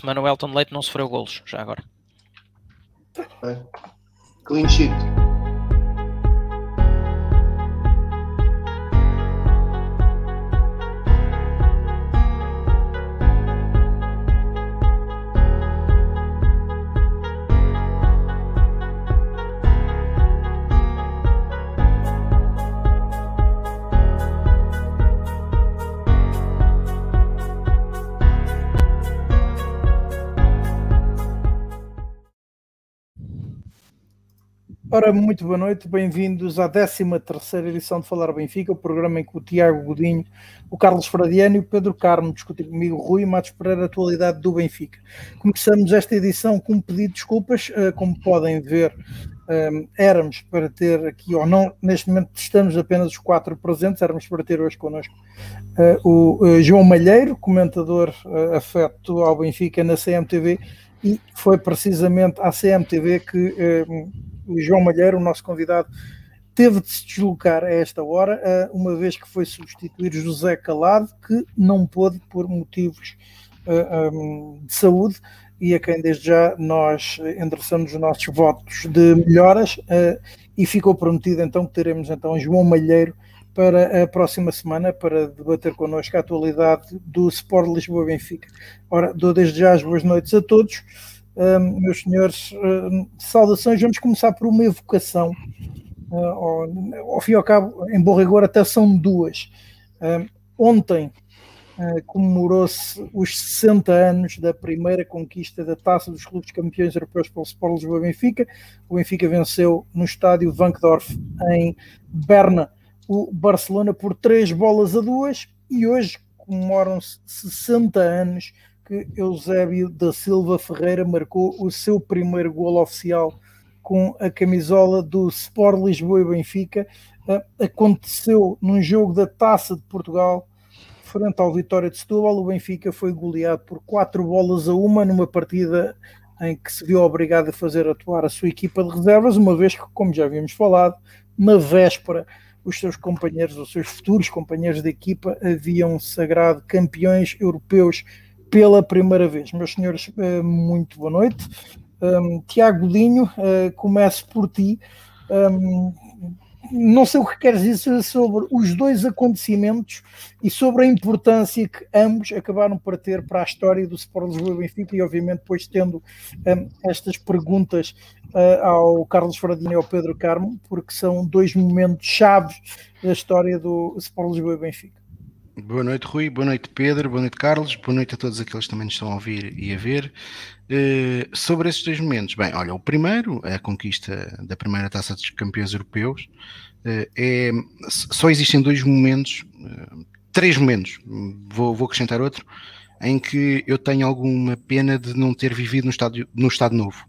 semana o Elton Leite não sofreu golos, já agora. É. Clean sheet. Ora, muito boa noite, bem-vindos à 13 edição de Falar Benfica, o programa em que o Tiago Godinho, o Carlos Fradiano e o Pedro Carmo discutem comigo, Rui Matos Pereira, a atualidade do Benfica. Começamos esta edição com um pedido de desculpas, eh, como podem ver, eh, éramos para ter aqui, ou não, neste momento estamos apenas os quatro presentes, éramos para ter hoje connosco eh, o João Malheiro, comentador afeto ao Benfica na CMTV, e foi precisamente à CMTV que o João Malheiro, o nosso convidado, teve de se deslocar a esta hora, eh, uma vez que foi substituir José Calado, que não pôde por motivos eh, ehm, de saúde e a quem desde já nós endereçamos os nossos votos de melhoras eh, e ficou prometido então que teremos então João Malheiro para a próxima semana para debater connosco a atualidade do Sport Lisboa Benfica. Ora, dou desde já as boas noites a todos meus senhores, uh, saudações. Vamos começar por uma evocação. Uh, ao, ao, fim e ao cabo, em bom rigor, até são duas. ontem uh, comemorou-se os 60 anos da primeira conquista da taça dos clubes campeões europeus pelo Sport Lisboa Benfica. O Benfica venceu no estádio Vankdorf, em Berna, o Barcelona por três bolas a duas. E hoje comemoram-se 60 anos que Eusébio da Silva Ferreira marcou o seu primeiro gol oficial com a camisola do Sport Lisboa e Benfica. Uh, aconteceu num jogo da Taça de Portugal, frente ao Vitória de Setúbal. O Benfica foi goleado por quatro bolas a uma numa partida em que se viu obrigado a fazer atuar a sua equipa de reservas, uma vez que, como já havíamos falado, na véspera os seus companheiros, os seus futuros companheiros de equipa, haviam sagrado campeões europeus pela primeira vez. Meus senhores, eh, muito boa noite. Um, Tiago Dinho, uh, começo por ti. Um, não sei o que queres dizer sobre os dois acontecimentos e sobre a importância que ambos acabaram por ter para a história do Sport Lisboa Benfica e obviamente depois tendo um, estas perguntas uh, ao Carlos Fradinho e ao Pedro Carmo, porque são dois momentos chaves da história do Sport Lisboa Benfica. Boa noite, Rui. Boa noite, Pedro. Boa noite, Carlos. Boa noite a todos aqueles que também nos estão a ouvir e a ver. Uh, sobre esses dois momentos, bem, olha, o primeiro, a conquista da primeira taça dos campeões europeus, uh, é, só existem dois momentos, uh, três momentos, vou, vou, acrescentar outro, em que eu tenho alguma pena de não ter vivido no Estado, no estado Novo.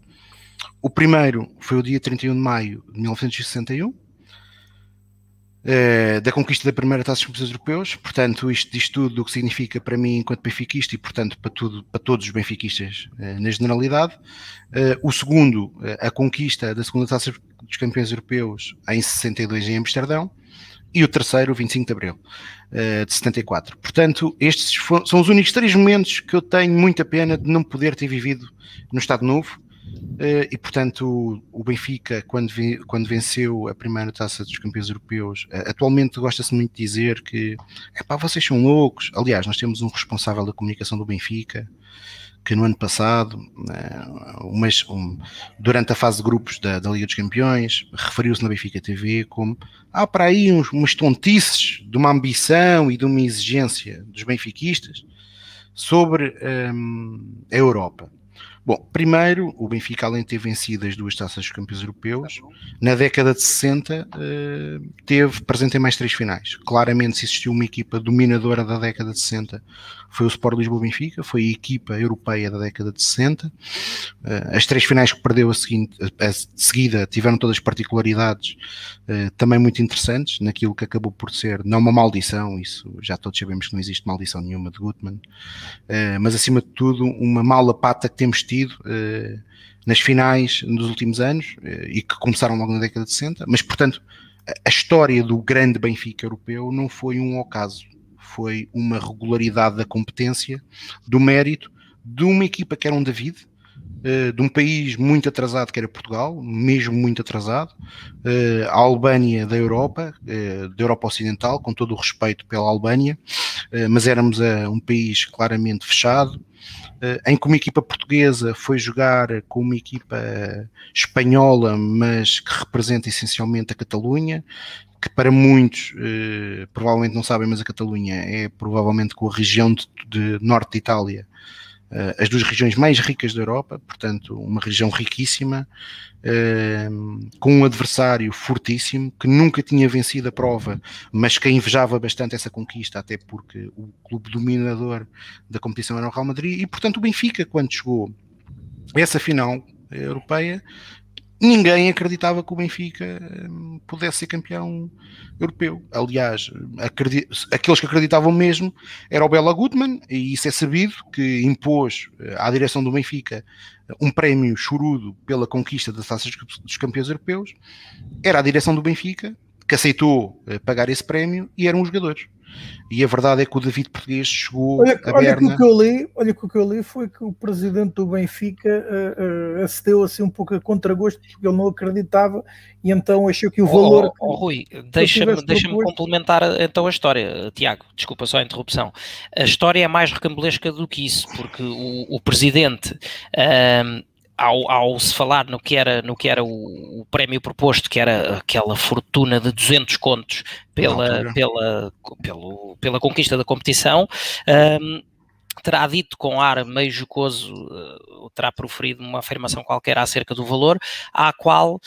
O primeiro foi o dia 31 de maio de 1961, Uh, da conquista da primeira taça dos campeões europeus, portanto isto diz tudo o que significa para mim enquanto benfiquista e portanto para, tudo, para todos os benfiquistas uh, na generalidade. Uh, o segundo, a conquista da segunda taça dos campeões europeus em 62 em Amsterdão e o terceiro, o 25 de Abril de 74. Portanto, estes são os únicos três momentos que eu tenho muita pena de não poder ter vivido no Estado Novo e portanto o Benfica quando, quando venceu a primeira taça dos campeões europeus uh, atualmente gosta-se muito de dizer que epá, vocês são loucos. Aliás nós temos um responsável da comunicação do Benfica que no ano passado uh, um, durante a fase de grupos da, da Liga dos Campeões referiu-se na Benfica TV como há para aí uns, umas tontices de uma ambição e de uma exigência dos benfiquistas sobre um, a Europa Bom, primeiro, o Benfica, além de ter vencido as duas taças dos campeões europeus, na década de 60 eh, teve presente em mais três finais. Claramente, se existiu uma equipa dominadora da década de 60, foi o Sport Lisboa Benfica, foi a equipa europeia da década de 60. Eh, as três finais que perdeu a, seguinte, a seguida tiveram todas particularidades eh, também muito interessantes, naquilo que acabou por ser, não uma maldição, isso já todos sabemos que não existe maldição nenhuma de Gutmann, mas acima de tudo, uma mala pata que temos tido uh, nas finais nos últimos anos uh, e que começaram logo na década de 60, mas portanto a história do grande Benfica europeu não foi um ocaso, foi uma regularidade da competência, do mérito, de uma equipa que era um David, uh, de um país muito atrasado que era Portugal, mesmo muito atrasado, a Albânia da Europa, da Europa Ocidental, com todo o respeito pela Albânia, mas éramos um país claramente fechado, em que uma equipa portuguesa foi jogar com uma equipa espanhola, mas que representa essencialmente a Catalunha, que para muitos eh, provavelmente não sabem, mas a Catalunha é provavelmente com a região de, de norte de Itália eh, as duas regiões mais ricas da Europa, portanto, uma região riquíssima, eh, com um adversário fortíssimo, que nunca tinha vencido a prova, mas que invejava bastante essa conquista, até porque o clube dominador da competição era o Real Madrid, e portanto o Benfica, quando chegou a essa final europeia, ninguém acreditava que o Benfica hum, pudesse ser campeão europeu. Aliás, aqueles que acreditavam mesmo era o Bela Gutmann, e isso é sabido, que impôs eh, à direção do Benfica um prémio chorudo pela conquista das taças dos campeões europeus. Era a direção do Benfica que aceitou eh, pagar esse prémio e eram os jogadores. E a verdade é que o David Português chegou olha, a olha Berna. Que o que eu li, olha que o que eu li foi que o presidente do Benfica uh, uh, acedeu assim um pouco a contragosto porque ele não acreditava e então achou que o valor. Oh, oh, Rui, deixa-me deixa complementar então a história, Tiago. Desculpa só a interrupção. A história é mais recambulesca do que isso, porque o, o presidente. Uh, ao, ao, se falar no que era, no que era o, o, prémio proposto, que era aquela fortuna de 200 contos pela, pela, pela, pela conquista da competição, um, terá dito com ar meio jocoso, uh, terá proferido uma afirmação qualquer acerca do valor, à qual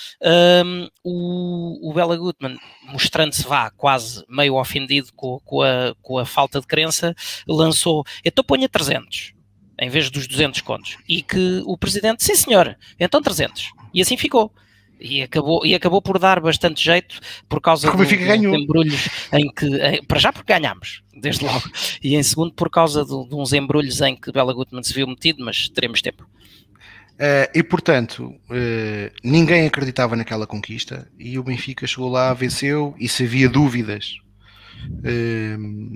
um, o, o Bela Gutmann, mostrando-se vá quase meio ofendido com, com, a, com a falta de crença, lançou, então ponha 300 em vez dos 200 contos. E que o presidente, sim senhor, então 300. E assim ficou. E acabou, e acabou por dar bastante jeito por causa do, dos embrulhos em que, em, para já porque ganhámos, desde logo, e em segundo por causa de, de uns embrulhos em que Bela Gutmann se viu metido, mas teremos tempo. Uh, e portanto, uh, ninguém acreditava naquela conquista e o Benfica chegou lá, venceu e se havia dúvidas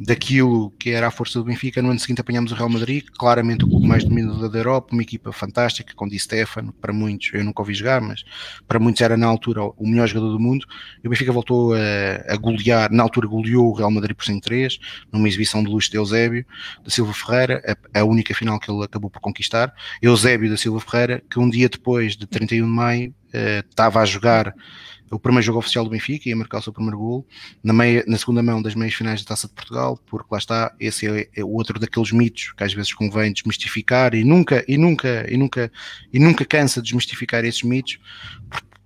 daquilo que era a força do Benfica. No ano seguinte apanhamos o Real Madrid, claramente o clube mais dominador da Europa, uma equipa fantástica, com Di Stefano, para muitos, eu nunca ouvi jogar, mas para muitos era na altura o melhor jogador do mundo. E o Benfica voltou a, a golear, na altura goleou o Real Madrid por 103, numa exibição de luxo de Eusébio da Silva Ferreira, a, a única final que ele acabou por conquistar. Eusébio da Silva Ferreira, que um dia depois de 31 de maio uh, estava a jogar o primeiro jogo oficial do Benfica, ia marcar o seu primeiro gol, na, meia, na segunda mão das meias finais da Taça de Portugal, porque lá está, esse é, é outro daqueles mitos que às vezes convém desmistificar e nunca, e nunca, e nunca, e nunca cansa de desmistificar esses mitos,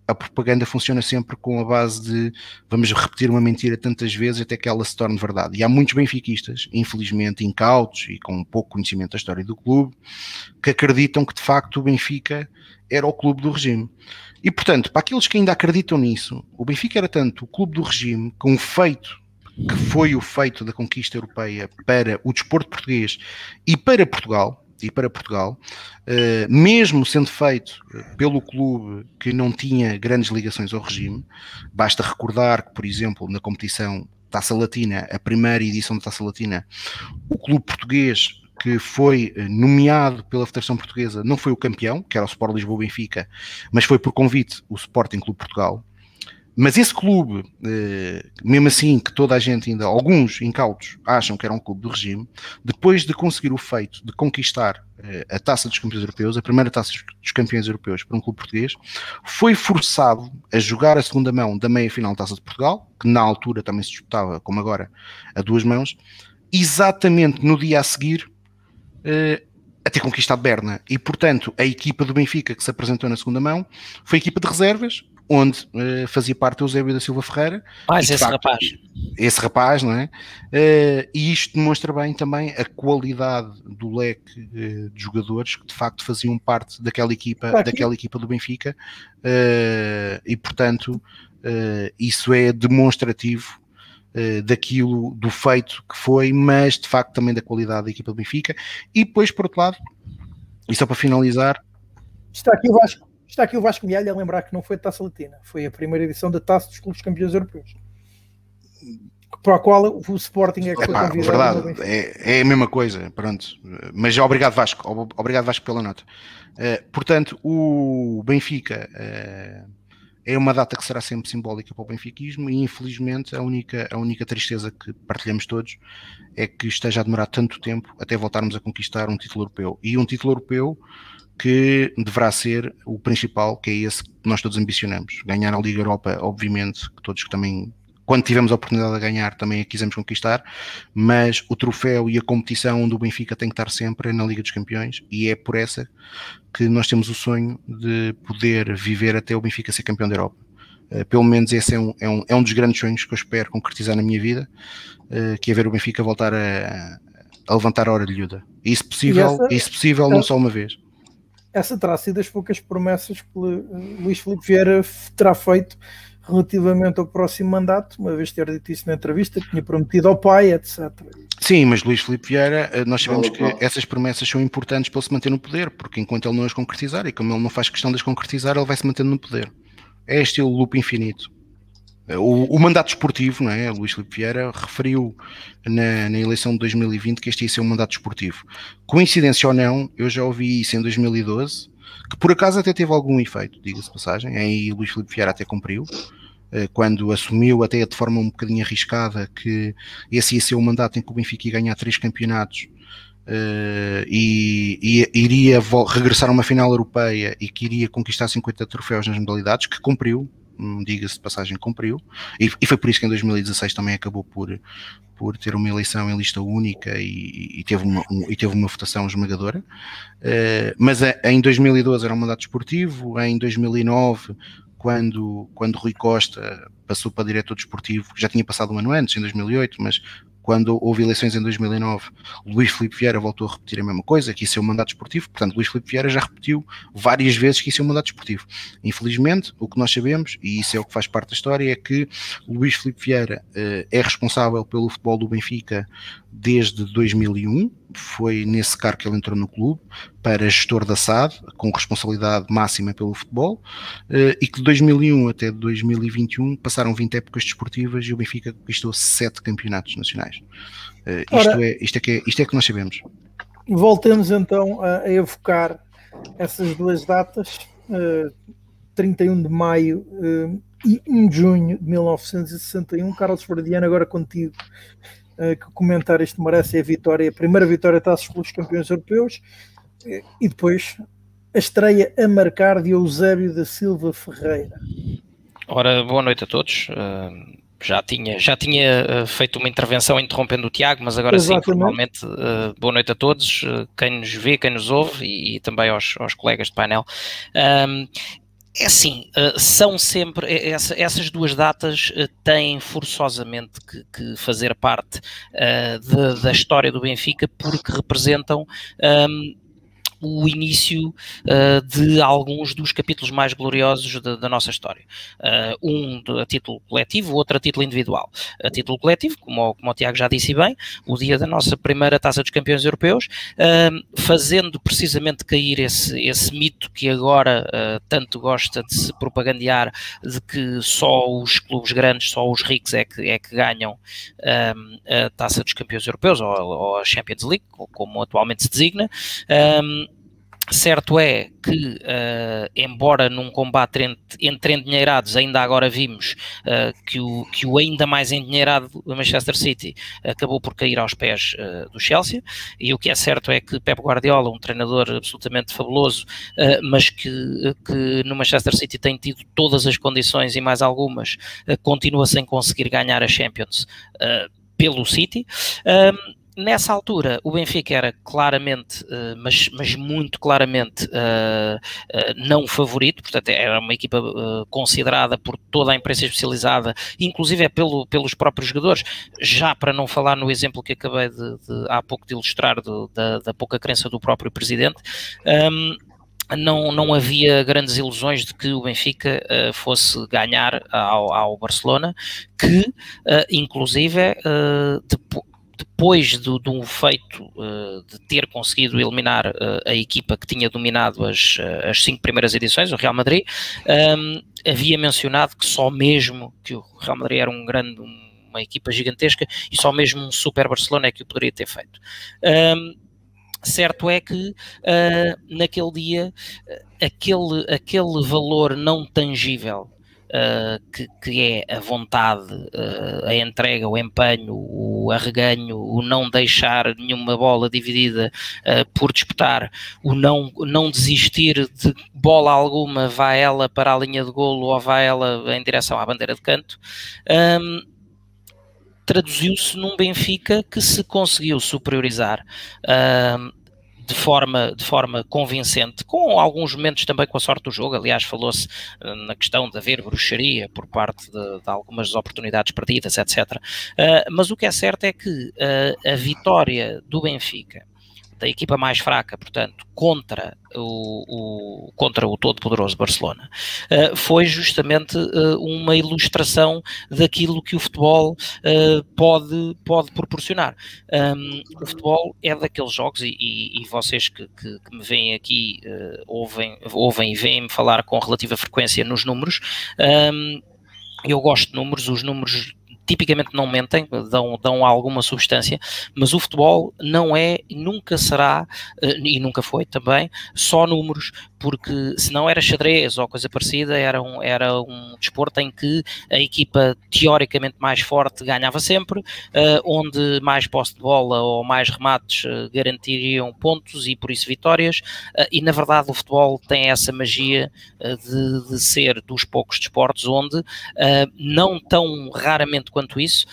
a propaganda funciona sempre com a base de vamos repetir uma mentira tantas vezes até que ela se torne verdade. E há muitos benfiquistas, infelizmente incautos e com pouco conhecimento da história do clube, que acreditam que de facto o Benfica era o clube do regime. E, portanto, para aqueles que ainda acreditam nisso, o Benfica era tanto o clube do regime, com o feito que foi o feito da conquista europeia para o desporto português e para Portugal, e para Portugal, uh, mesmo sendo feito eh, pelo clube que não tinha grandes ligações ao regime, basta recordar que, por exemplo, na competição Taça Latina, a primeira edição da Taça Latina, o clube português que foi eh, nomeado pela Federação Portuguesa não foi o campeão, que era o Sport Lisboa Benfica, mas foi por convite o Sporting Clube Portugal. Mas esse clube, eh, mesmo assim que toda a gente ainda, alguns incautos, acham que era um clube do regime, depois de conseguir o feito de conquistar eh, a taça dos campeões europeus, a primeira taça dos campeões europeus para um clube português, foi forçado a jogar a segunda mão da meia final da taça de Portugal, que na altura também se disputava, como agora, a duas mãos, exatamente no dia a seguir a ter conquistado Berna. E, portanto, a equipa do Benfica que se apresentou na segunda mão foi a equipa de reservas, onde uh, fazia parte o Eusébio da Silva Ferreira. Mais esse facto, rapaz. Esse rapaz, não é? Uh, e isto demonstra bem também a qualidade do leque uh, de jogadores que de facto faziam parte daquela equipa, daquela equipa do Benfica. e, portanto, isso é demonstrativo eh, daquilo, do feito que foi, mas de facto também da qualidade da equipa do Benfica. E depois, por outro lado, e só para finalizar. Está aqui o Vasco, está aqui o Vasco Mialha a lembrar que não foi a Taça Latina, foi a primeira edição da Taça dos Clubes Campeões Europeus. para a qual o Sporting é que foi convidado. Verdade, é, é, a mesma coisa, pronto. Mas obrigado Vasco, obrigado Vasco pela nota. Uh, portanto, o Benfica uh, é uma data que será sempre simbólica para o benfiquismo e infelizmente a única, a única tristeza que partilhamos todos é que esteja a demorar tanto tempo até voltarmos a conquistar um título europeu. E um título europeu que deverá ser o principal, que é esse que nós todos ambicionamos. Ganhar a Liga Europa, obviamente, que todos também, quando tivemos a oportunidade de ganhar, também a quisemos conquistar, mas o troféu e a competição onde o Benfica tem que estar sempre é na Liga dos Campeões e é por essa que nós temos o sonho de poder viver até o Benfica ser campeão da Europa. Uh, pelo menos esse é um, é, um, é um dos grandes sonhos que eu espero concretizar na minha vida, uh, que é ver o Benfica voltar a, a levantar a hora de Lhuda. Isso possível, essa, isso possível não só uma vez essa terá sido das poucas promessas que Luís Filipe Vieira terá feito relativamente ao próximo mandato, uma vez ter dito isso na entrevista, que tinha prometido ao pai, etc. Sim, mas Luís Filipe Vieira, eh, nós sabemos que essas promessas são importantes para ele se manter no poder, porque enquanto ele não as concretizar, e como ele não faz questão de as concretizar, ele vai se mantendo no poder. É estilo loop infinito. O, o, mandato esportivo, não é? Luís Filipe Vieira referiu na, na, eleição de 2020 que este ia ser um mandato esportivo. Coincidência ou não, eu já ouvi isso em 2012, que por acaso até teve algum efeito, diga-se passagem, aí Luís Filipe Vieira até cumpriu, eh, quando assumiu até de forma um bocadinho arriscada que esse ia ser o mandato em que o Benfica ia ganhar três campeonatos Uh, e, e, iria regressar a uma final europeia e que iria conquistar 50 troféus nas modalidades, que cumpriu, diga-se de passagem, cumpriu, e, e, foi por isso que em 2016 também acabou por, por ter uma eleição em lista única e, e teve, uma, um, e teve uma votação esmagadora. Uh, mas a, em 2012 era um mandato esportivo, em 2009, quando, quando Rui Costa passou para diretor desportivo, já tinha passado um ano antes, em 2008, mas quando houve eleições em 2009, Luís Filipe Vieira voltou a repetir a mesma coisa, que isso é um mandato esportivo, portanto Luís Filipe Vieira já repetiu várias vezes que isso é um mandato esportivo. Infelizmente, o que nós sabemos, e isso é o que faz parte da história, é que Luís Filipe Vieira uh, é responsável pelo futebol do Benfica desde 2001, foi nesse cargo que ele entrou no clube, para gestor da SAD, com responsabilidade máxima pelo futebol, eh, e que de 2001 até 2021 passaram 20 épocas desportivas e o Benfica conquistou 7 campeonatos nacionais. Eh, isto, Ora, é, isto, é que é, isto é que nós sabemos. Voltemos então a, evocar essas duas datas, uh, 31 de maio e 1 de junho de 1961. Carlos Fradiano, agora contigo, que comentar isto merece é a vitória, a primeira vitória taças pelos campeões europeus e depois a estreia a marcar de Eusébio da Silva Ferreira. Ora, boa noite a todos. Uh, já tinha, já tinha uh, feito uma intervenção interrompendo o Tiago, mas agora Exatamente. sim, formalmente, uh, boa noite a todos, quem nos vê, quem nos ouve e, e também aos, aos, colegas de painel. É assim, são sempre, essa, essas duas datas têm forçosamente que, que fazer parte de, da história do Benfica porque representam um, o início uh, de alguns dos capítulos mais gloriosos da, da nossa história. Uh, um a título coletivo, outro a título individual. A título coletivo, como, como o Tiago já disse bem, o dia da nossa primeira Taça dos Campeões Europeus, uh, fazendo precisamente cair esse, esse mito que agora tanto gosta de se propagandear de que só os clubes grandes, só os ricos é que, é que ganham a Taça dos Campeões Europeus ou, ou a Champions League, como atualmente se designa. Certo é que, uh, embora num combate entre, entre endinheirados, ainda agora vimos uh, que, o, que o ainda mais endinheirado Manchester City acabou por cair aos pés uh, do Chelsea, e o que é certo é que Pep Guardiola, um treinador absolutamente fabuloso, mas que, que no Manchester City tem tido todas as condições e mais algumas, continua sem conseguir ganhar a Champions pelo City nessa altura o Benfica era claramente, uh, mas, mas, muito claramente uh, uh, não favorito, portanto era uma equipa considerada por toda a imprensa especializada, inclusive é pelo, pelos próprios jogadores, já para não falar no exemplo que acabei de, de há pouco de ilustrar do, da, da, pouca crença do próprio presidente. Um, não, não havia grandes ilusões de que o Benfica uh, fosse ganhar ao, ao Barcelona, que uh, inclusive uh, depois depois do, do feito uh, de ter conseguido eliminar uh, a equipa que tinha dominado as, uh, as cinco primeiras edições, o Real Madrid, um, havia mencionado que só mesmo que o Real Madrid era um grande, um, uma equipa gigantesca e só mesmo um super Barcelona é que o poderia ter feito. Um, certo é que uh, naquele dia aquele, aquele valor não tangível uh, que, que, é a vontade, uh, a entrega, o empenho, o arreganho, o não deixar nenhuma bola dividida uh, por disputar, o não, não desistir de bola alguma, vá ela para a linha de golo ou vá ela em direção à bandeira de canto. Um, traduziu-se num Benfica que se conseguiu superiorizar de forma, de forma convincente, com alguns momentos também com a sorte do jogo. Aliás, falou-se uh, na questão de haver bruxaria por parte de, de algumas oportunidades perdidas, etc. Uh, eh, mas o que é certo é que uh, a vitória do Benfica da equipa mais fraca, portanto, contra o, o contra o todo-poderoso Barcelona, uh, foi justamente uh, uma ilustração daquilo que o futebol uh, pode, pode proporcionar. Um, o futebol é daqueles jogos, e, e, e vocês que, que, que, me veem aqui ouvem, ouvem e veem-me falar com relativa frequência nos números. Um, eu gosto de números, os números tipicamente não mentem, dão, dão alguma substância, mas o futebol não é, nunca será, eh, e nunca foi também, só números, porque se não era xadrez ou coisa parecida, era um, era um desporto em que a equipa teoricamente mais forte ganhava sempre, uh, onde mais posse de bola ou mais remates uh, garantiriam pontos e por isso vitórias, e na verdade o futebol tem essa magia de, de, ser dos poucos desportos onde, não tão raramente quanto isso,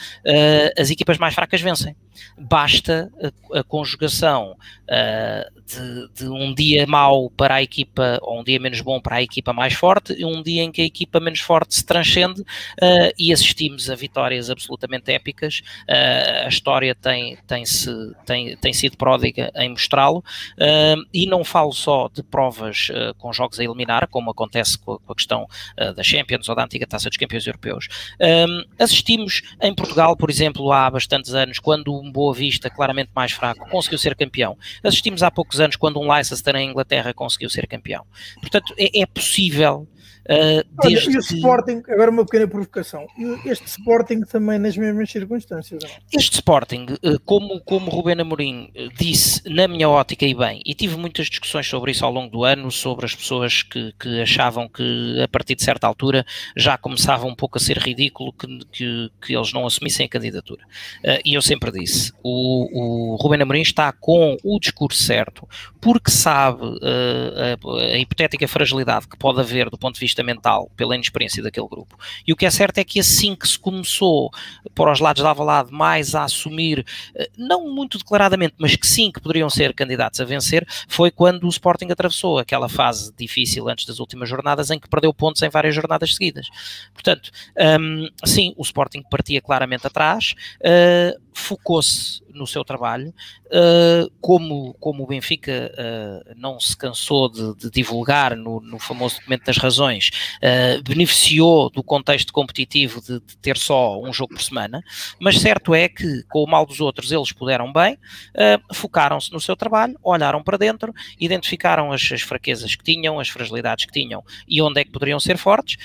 as equipas mais fracas vencem. Basta a, a conjugação uh, de, de, um dia mau para a equipa, ou um dia menos bom para a equipa mais forte, e um dia em que a equipa menos forte se transcende uh, e assistimos a vitórias absolutamente épicas. Uh, a história tem, tem, -se, tem, tem sido pródiga em mostrá-lo, e não falo só de provas com jogos a eliminar, como acontece com a, com a questão da Champions ou da antiga Taça dos Campeões Europeus. assistimos em Portugal, por exemplo, há bastantes anos, quando um Boa Vista, claramente mais fraco, conseguiu ser campeão. Assistimos há poucos anos quando um Leicester em Inglaterra conseguiu ser campeão. Portanto, é, é possível Uh, Olha, o Sporting, agora uma pequena provocação, este Sporting também nas mesmas circunstâncias? Não? Este Sporting, uh, como, como Rubén Amorim uh, disse, na minha ótica e bem, e tive muitas discussões sobre isso ao longo do ano, sobre as pessoas que, que achavam que a partir de certa altura já começava um pouco a ser ridículo que, que, que eles não assumissem a candidatura. e eu sempre disse, o, o Rubén Amorim está com o discurso certo, porque sabe a, a hipotética fragilidade que pode haver do ponto de vista mental, pela inexperiência daquele grupo. E o que é certo é que assim que se começou, para os lados de Alvalade, mais a assumir, eh, não muito declaradamente, mas que sim, que poderiam ser candidatos a vencer, foi quando o Sporting atravessou aquela fase difícil antes das últimas jornadas, em que perdeu pontos em várias jornadas seguidas. Portanto, um, sim, o Sporting partia claramente atrás, uh, focou-se no seu trabalho, uh, como, como o Benfica uh, não se cansou de, de divulgar no, no, famoso documento das razões, uh, beneficiou do contexto competitivo de, de, ter só um jogo por semana, mas certo é que, com o mal dos outros, eles puderam bem, focaram-se no seu trabalho, olharam para dentro, identificaram as, as, fraquezas que tinham, as fragilidades que tinham e onde é que poderiam ser fortes,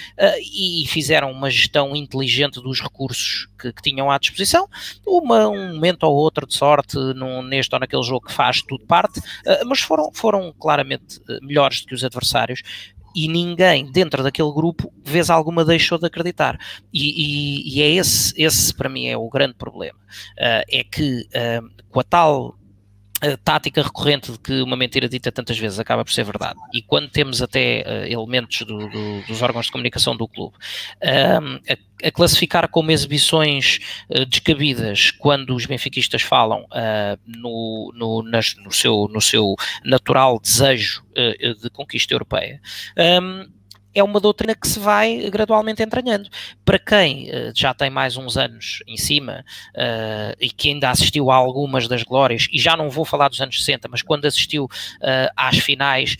e fizeram uma gestão inteligente dos recursos que, que tinham à disposição, uma, um momento ou outro de sorte num, neste ou naquele jogo que faz tudo parte, uh, mas foram, foram claramente uh, melhores do que os adversários e ninguém dentro daquele grupo, vez alguma, deixou de acreditar. E, e, e é esse, esse para mim é o grande problema. Uh, é que com a tal a tática recorrente de que uma mentira dita tantas vezes acaba por ser verdade. E quando temos até uh, elementos do, do, dos órgãos de comunicação do clube uh, a, a, classificar como exibições uh, descabidas quando os benfiquistas falam ah, no, no, nas, no, seu, no seu natural desejo de conquista europeia. Um, é uma doutrina que se vai gradualmente entranhando. Para quem uh, já tem mais uns anos em cima uh, e que ainda assistiu a algumas das glórias, e já não vou falar dos anos 60, mas quando assistiu uh, às finais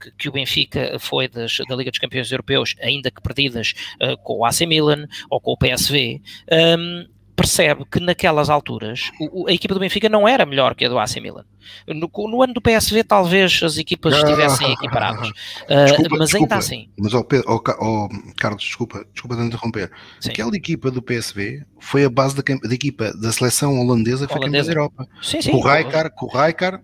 que, que, o Benfica foi das, da Liga dos Campeões Europeus, ainda que perdidas com o AC Milan ou com o PSV, um, ehm, percebe que naquelas alturas o, a equipa do Benfica não era melhor que a do AC Milan. No, no ano do PSV talvez as equipas estivessem equiparadas, uh, desculpa, mas ainda assim. Mas Pedro, oh, oh, Carlos, desculpa, desculpa de interromper. Sim. Aquela equipa do PSV foi a base da, da equipa da seleção holandesa que foi campeã da Europa. Sim, sim. Com o Rijkaard, com o Rijkaard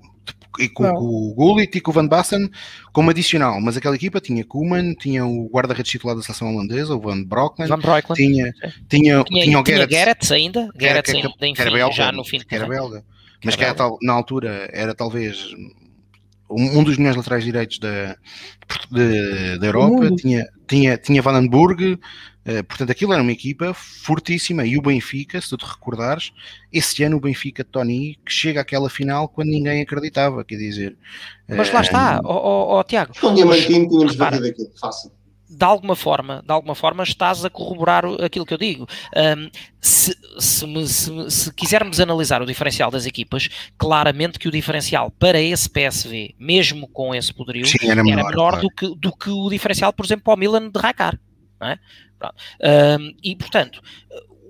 e com, com, o Gullit e com o Van Basten como adicional, mas aquela equipa tinha Koeman, tinha o guarda-redes titular da seleção holandesa, o Van Broekland, Van Broekland. Tinha, tinha, tinha, tinha, o Gerrits, Gerrits ainda, Gerrits que, que, que, era belga, já no fim que era belga, mas que era tal, na altura era talvez um, um dos melhores laterais direitos da, da Europa, tinha, tinha, tinha Vandenburg, Uh, portanto, aquilo era uma equipa fortíssima e o Benfica, se tu te recordares, esse ano o Benfica Tony que chega àquela final quando ninguém acreditava, quer dizer. Mas lá está, ó uh, oh, oh, Tiago. Com um diamantinho tínhamos batido aquilo, fácil de alguma forma, de alguma forma estás a corroborar aquilo que eu digo. Um, se, se, se, se, quisermos analisar o diferencial das equipas, claramente que o diferencial para esse PSV, mesmo com esse poderio, Sim, era, menor, era menor claro. do, que, do que o diferencial, por exemplo, para o Milan de Raikar. É? Um, e, portanto,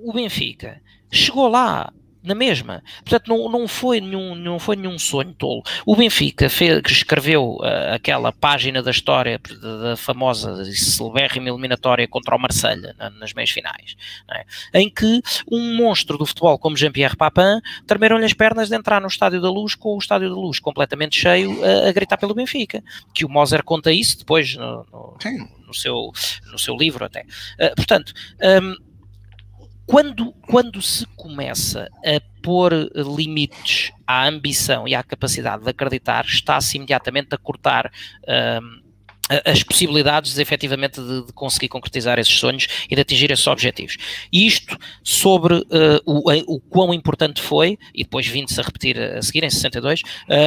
o Benfica chegou lá na mesma. Portanto, não, não, foi, nenhum, não foi nenhum sonho tolo. O Benfica fez, escreveu uh, aquela página da história da, da famosa celebérrima eliminatória contra o Marselha na, nas meias finais, é? em que um monstro do futebol como Jean-Pierre Papin tremeram-lhe as pernas de entrar no Estádio da Luz com o Estádio da Luz completamente cheio uh, a gritar pelo Benfica. Que o Moser conta isso depois no, no, no seu, no seu livro até. Uh, portanto, um, quando, quando se começa a pôr limites à ambição e à capacidade de acreditar, está-se imediatamente a cortar um, as possibilidades efetivamente de, de, conseguir concretizar esses sonhos e de atingir esses objetivos. E isto sobre uh, o, o quão importante foi, e depois vindo-se a repetir a seguir em 62,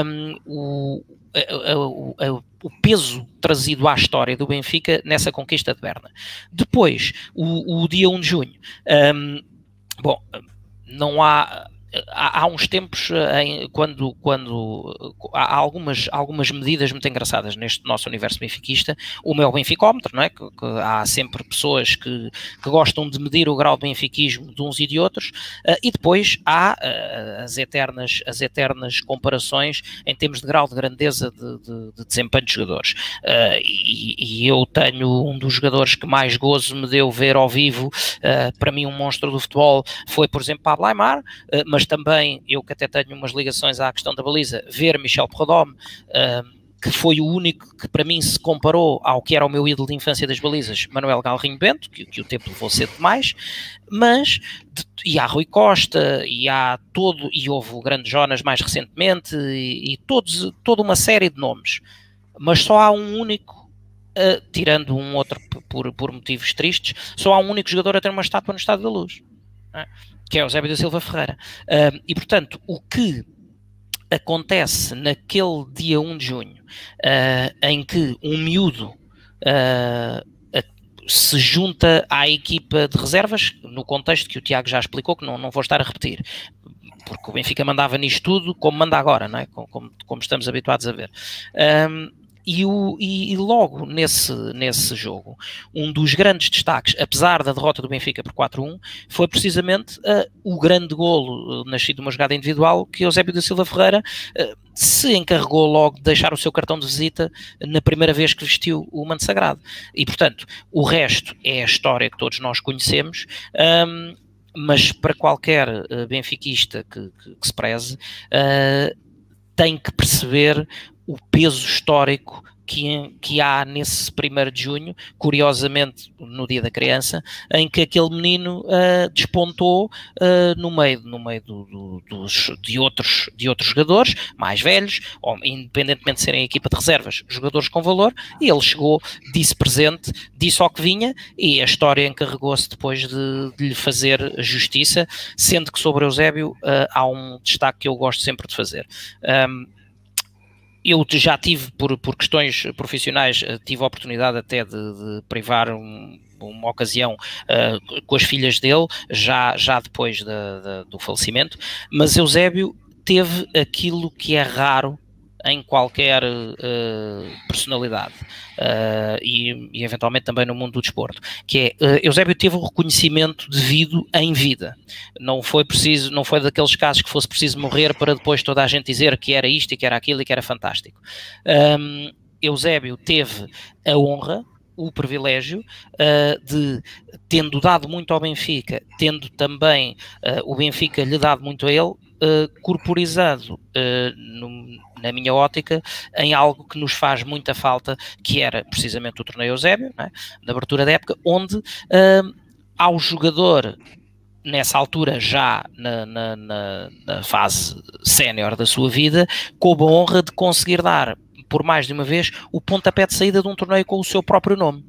um, o, a, a, o peso trazido à história do Benfica nessa conquista de Berna. Depois, o, o dia 1 de junho. Um, bom, não há há, há uns tempos, eh, em, quando, quando há algumas, algumas medidas muito engraçadas neste nosso universo benfiquista, o meu benficómetro, não é? Que, que há sempre pessoas que, que, gostam de medir o grau de benfiquismo de uns e de outros, uh, e depois há uh, as, eternas, as eternas comparações em termos de grau de grandeza de, de, de desempenho de jogadores. Uh, e, e, eu tenho um dos jogadores que mais gozo me deu ver ao vivo, para mim um monstro do futebol, foi por exemplo Pablo Aymar, mas mas também, eu que até tenho umas ligações à questão da baliza, ver Michel Prodome, uh, que foi o único que para mim se comparou ao que era o meu ídolo de infância das balizas, Manuel Galrinho Bento, que, que o tempo levou cedo demais, mas, de, e há Rui Costa, e há todo, e houve o grande Jonas mais recentemente, e, e todos, toda uma série de nomes, mas só há um único Uh, tirando um outro por, por motivos tristes, só há um único jogador a ter uma estátua no Estado da Luz. Que é o Zébio da Silva Ferreira. E, portanto, o que acontece naquele dia 1 de junho, uh, em que um miúdo uh, se junta à equipa de reservas, no contexto que o Tiago já explicou, que não, não vou estar a repetir, porque o Benfica mandava nisto tudo como manda agora, não é? como, como, como estamos habituados a ver. Um, e, o, e, e, logo nesse, nesse jogo, um dos grandes destaques, apesar da derrota do Benfica por 4-1, foi precisamente uh, o grande golo uh, nascido de uma jogada individual que Eusébio da Silva Ferreira uh, se encarregou logo de deixar o seu cartão de visita na primeira vez que vestiu o manto sagrado. E, portanto, o resto é a história que todos nós conhecemos. Um, mas para qualquer benfiquista que, que, que se preze, tem que perceber o peso histórico que, que há nesse 1 de junho, curiosamente no dia da criança, em que aquele menino uh, despontou uh, no meio, no meio do, do, dos, de, outros, de outros jogadores mais velhos, ou independentemente de serem equipa de reservas, jogadores com valor, e ele chegou, disse presente, disse ao que vinha, e a história encarregou-se depois de, de, lhe fazer justiça, sendo que sobre Eusébio uh, há um destaque que eu gosto sempre de fazer. Um, eu já tive, por, por questões profissionais, eh, tive a oportunidade até de, de privar um, uma ocasião uh, com as filhas dele, já, já depois de, de, do falecimento, mas Eusébio teve aquilo que é raro em qualquer uh, personalidade uh, e, e, eventualmente também no mundo do desporto, que é uh, Eusébio teve o reconhecimento devido em vida. Não foi preciso, não foi daqueles casos que fosse preciso morrer para depois toda a gente dizer que era isto e que era aquilo e que era fantástico. Um, Eusébio teve a honra o privilégio uh, de, tendo dado muito ao Benfica, tendo também uh, o Benfica lhe dado muito a ele, uh, corporizado, no, na minha ótica, em algo que nos faz muita falta, que era precisamente o torneio Eusébio, é? na abertura da época, onde ao jogador nessa altura, já na, na, na, na fase sénior da sua vida, coube a honra de conseguir dar por mais de uma vez, o pontapé de saída de um torneio com o seu próprio nome.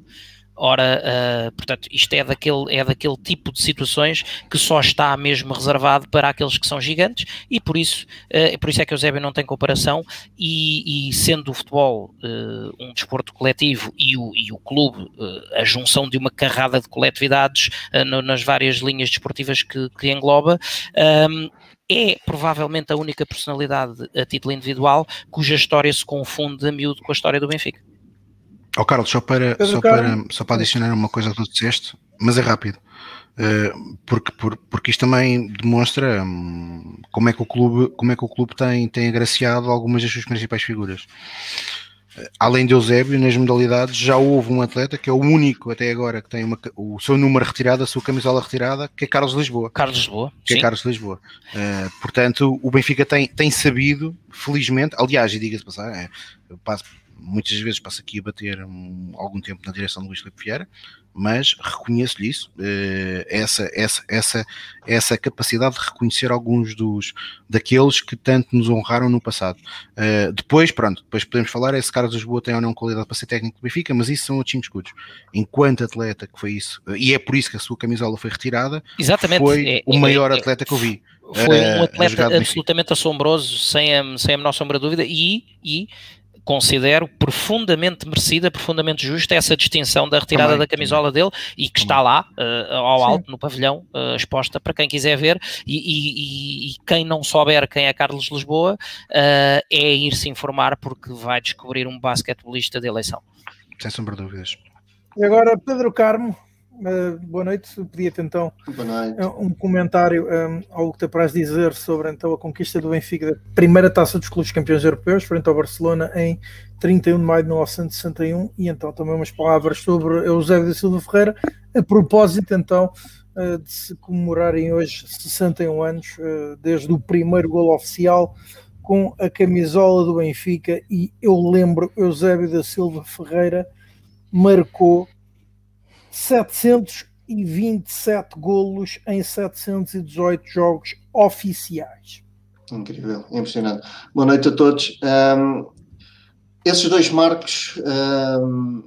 Ora, uh, portanto, isto é daquele, é daquele tipo de situações que só está mesmo reservado para aqueles que são gigantes e por isso, uh, por isso é que o Eusébio não tem comparação e, e sendo o futebol uh, um desporto coletivo e o, e o clube a junção de uma carrada de coletividades no, nas várias linhas desportivas que, que engloba, um, é provavelmente a única personalidade a título individual cuja história se confunde a miúdo com a história do Benfica. Oh, Carlos, só para, só, para, só para adicionar uma coisa que tu disseste, mas é rápido, uh, porque, por, porque isto também demonstra um, como é que o clube, como é que o clube tem, tem agraciado algumas das suas principais figuras além de Eusébio, nas modalidades, já houve um atleta que é o único até agora que tem uma, o seu número retirado, a sua camisola retirada, que é Carlos Lisboa. Carlos Lisboa. Que é sim. é Carlos Lisboa. Uh, portanto, o Benfica tem, tem sabido, felizmente, aliás, e diga-se passar, é, eu passo, muitas vezes passo aqui a bater um, algum tempo na direção do Luís Filipe Vieira, mas reconheço-lhe isso, uh, essa, essa, essa, essa capacidade de reconhecer alguns dos daqueles que tanto nos honraram no passado. Uh, depois, pronto, depois podemos falar é se Carlos Lisboa tem ou não qualidade para ser técnico do Benfica, mas isso são outros 5 escudos. Enquanto atleta que foi isso, e é por isso que a sua camisola foi retirada, Exatamente. foi é, o maior é, atleta que eu vi. Foi um atleta absolutamente assombroso, sem a, sem a menor sombra de dúvida, e, e considero profundamente merecida, profundamente justa essa distinção da retirada também, da camisola também. dele e que também. está lá uh, ao alto Sim. no pavilhão uh, exposta para quem quiser ver e, e, e, quem não souber quem é Carlos Lisboa uh, é ir se informar porque vai descobrir um basquetebolista de eleição. Sem sombra de dúvidas. E agora Pedro Carmo, Uh, boa noite. Pedia-te então um comentário, um, algo que te apraz dizer sobre então, a conquista do Benfica da primeira taça dos clubes campeões europeus frente ao Barcelona em 31 de maio de 1961 e então também umas palavras sobre Eusébio da Silva Ferreira a propósito então uh, de se comemorarem hoje 61 anos uh, desde o primeiro gol oficial com a camisola do Benfica e eu lembro Eusébio da Silva Ferreira marcou 727 golos em 718 jogos oficiais. Incrível, impressionante. Boa noite a todos. Um, esses dois marcos um,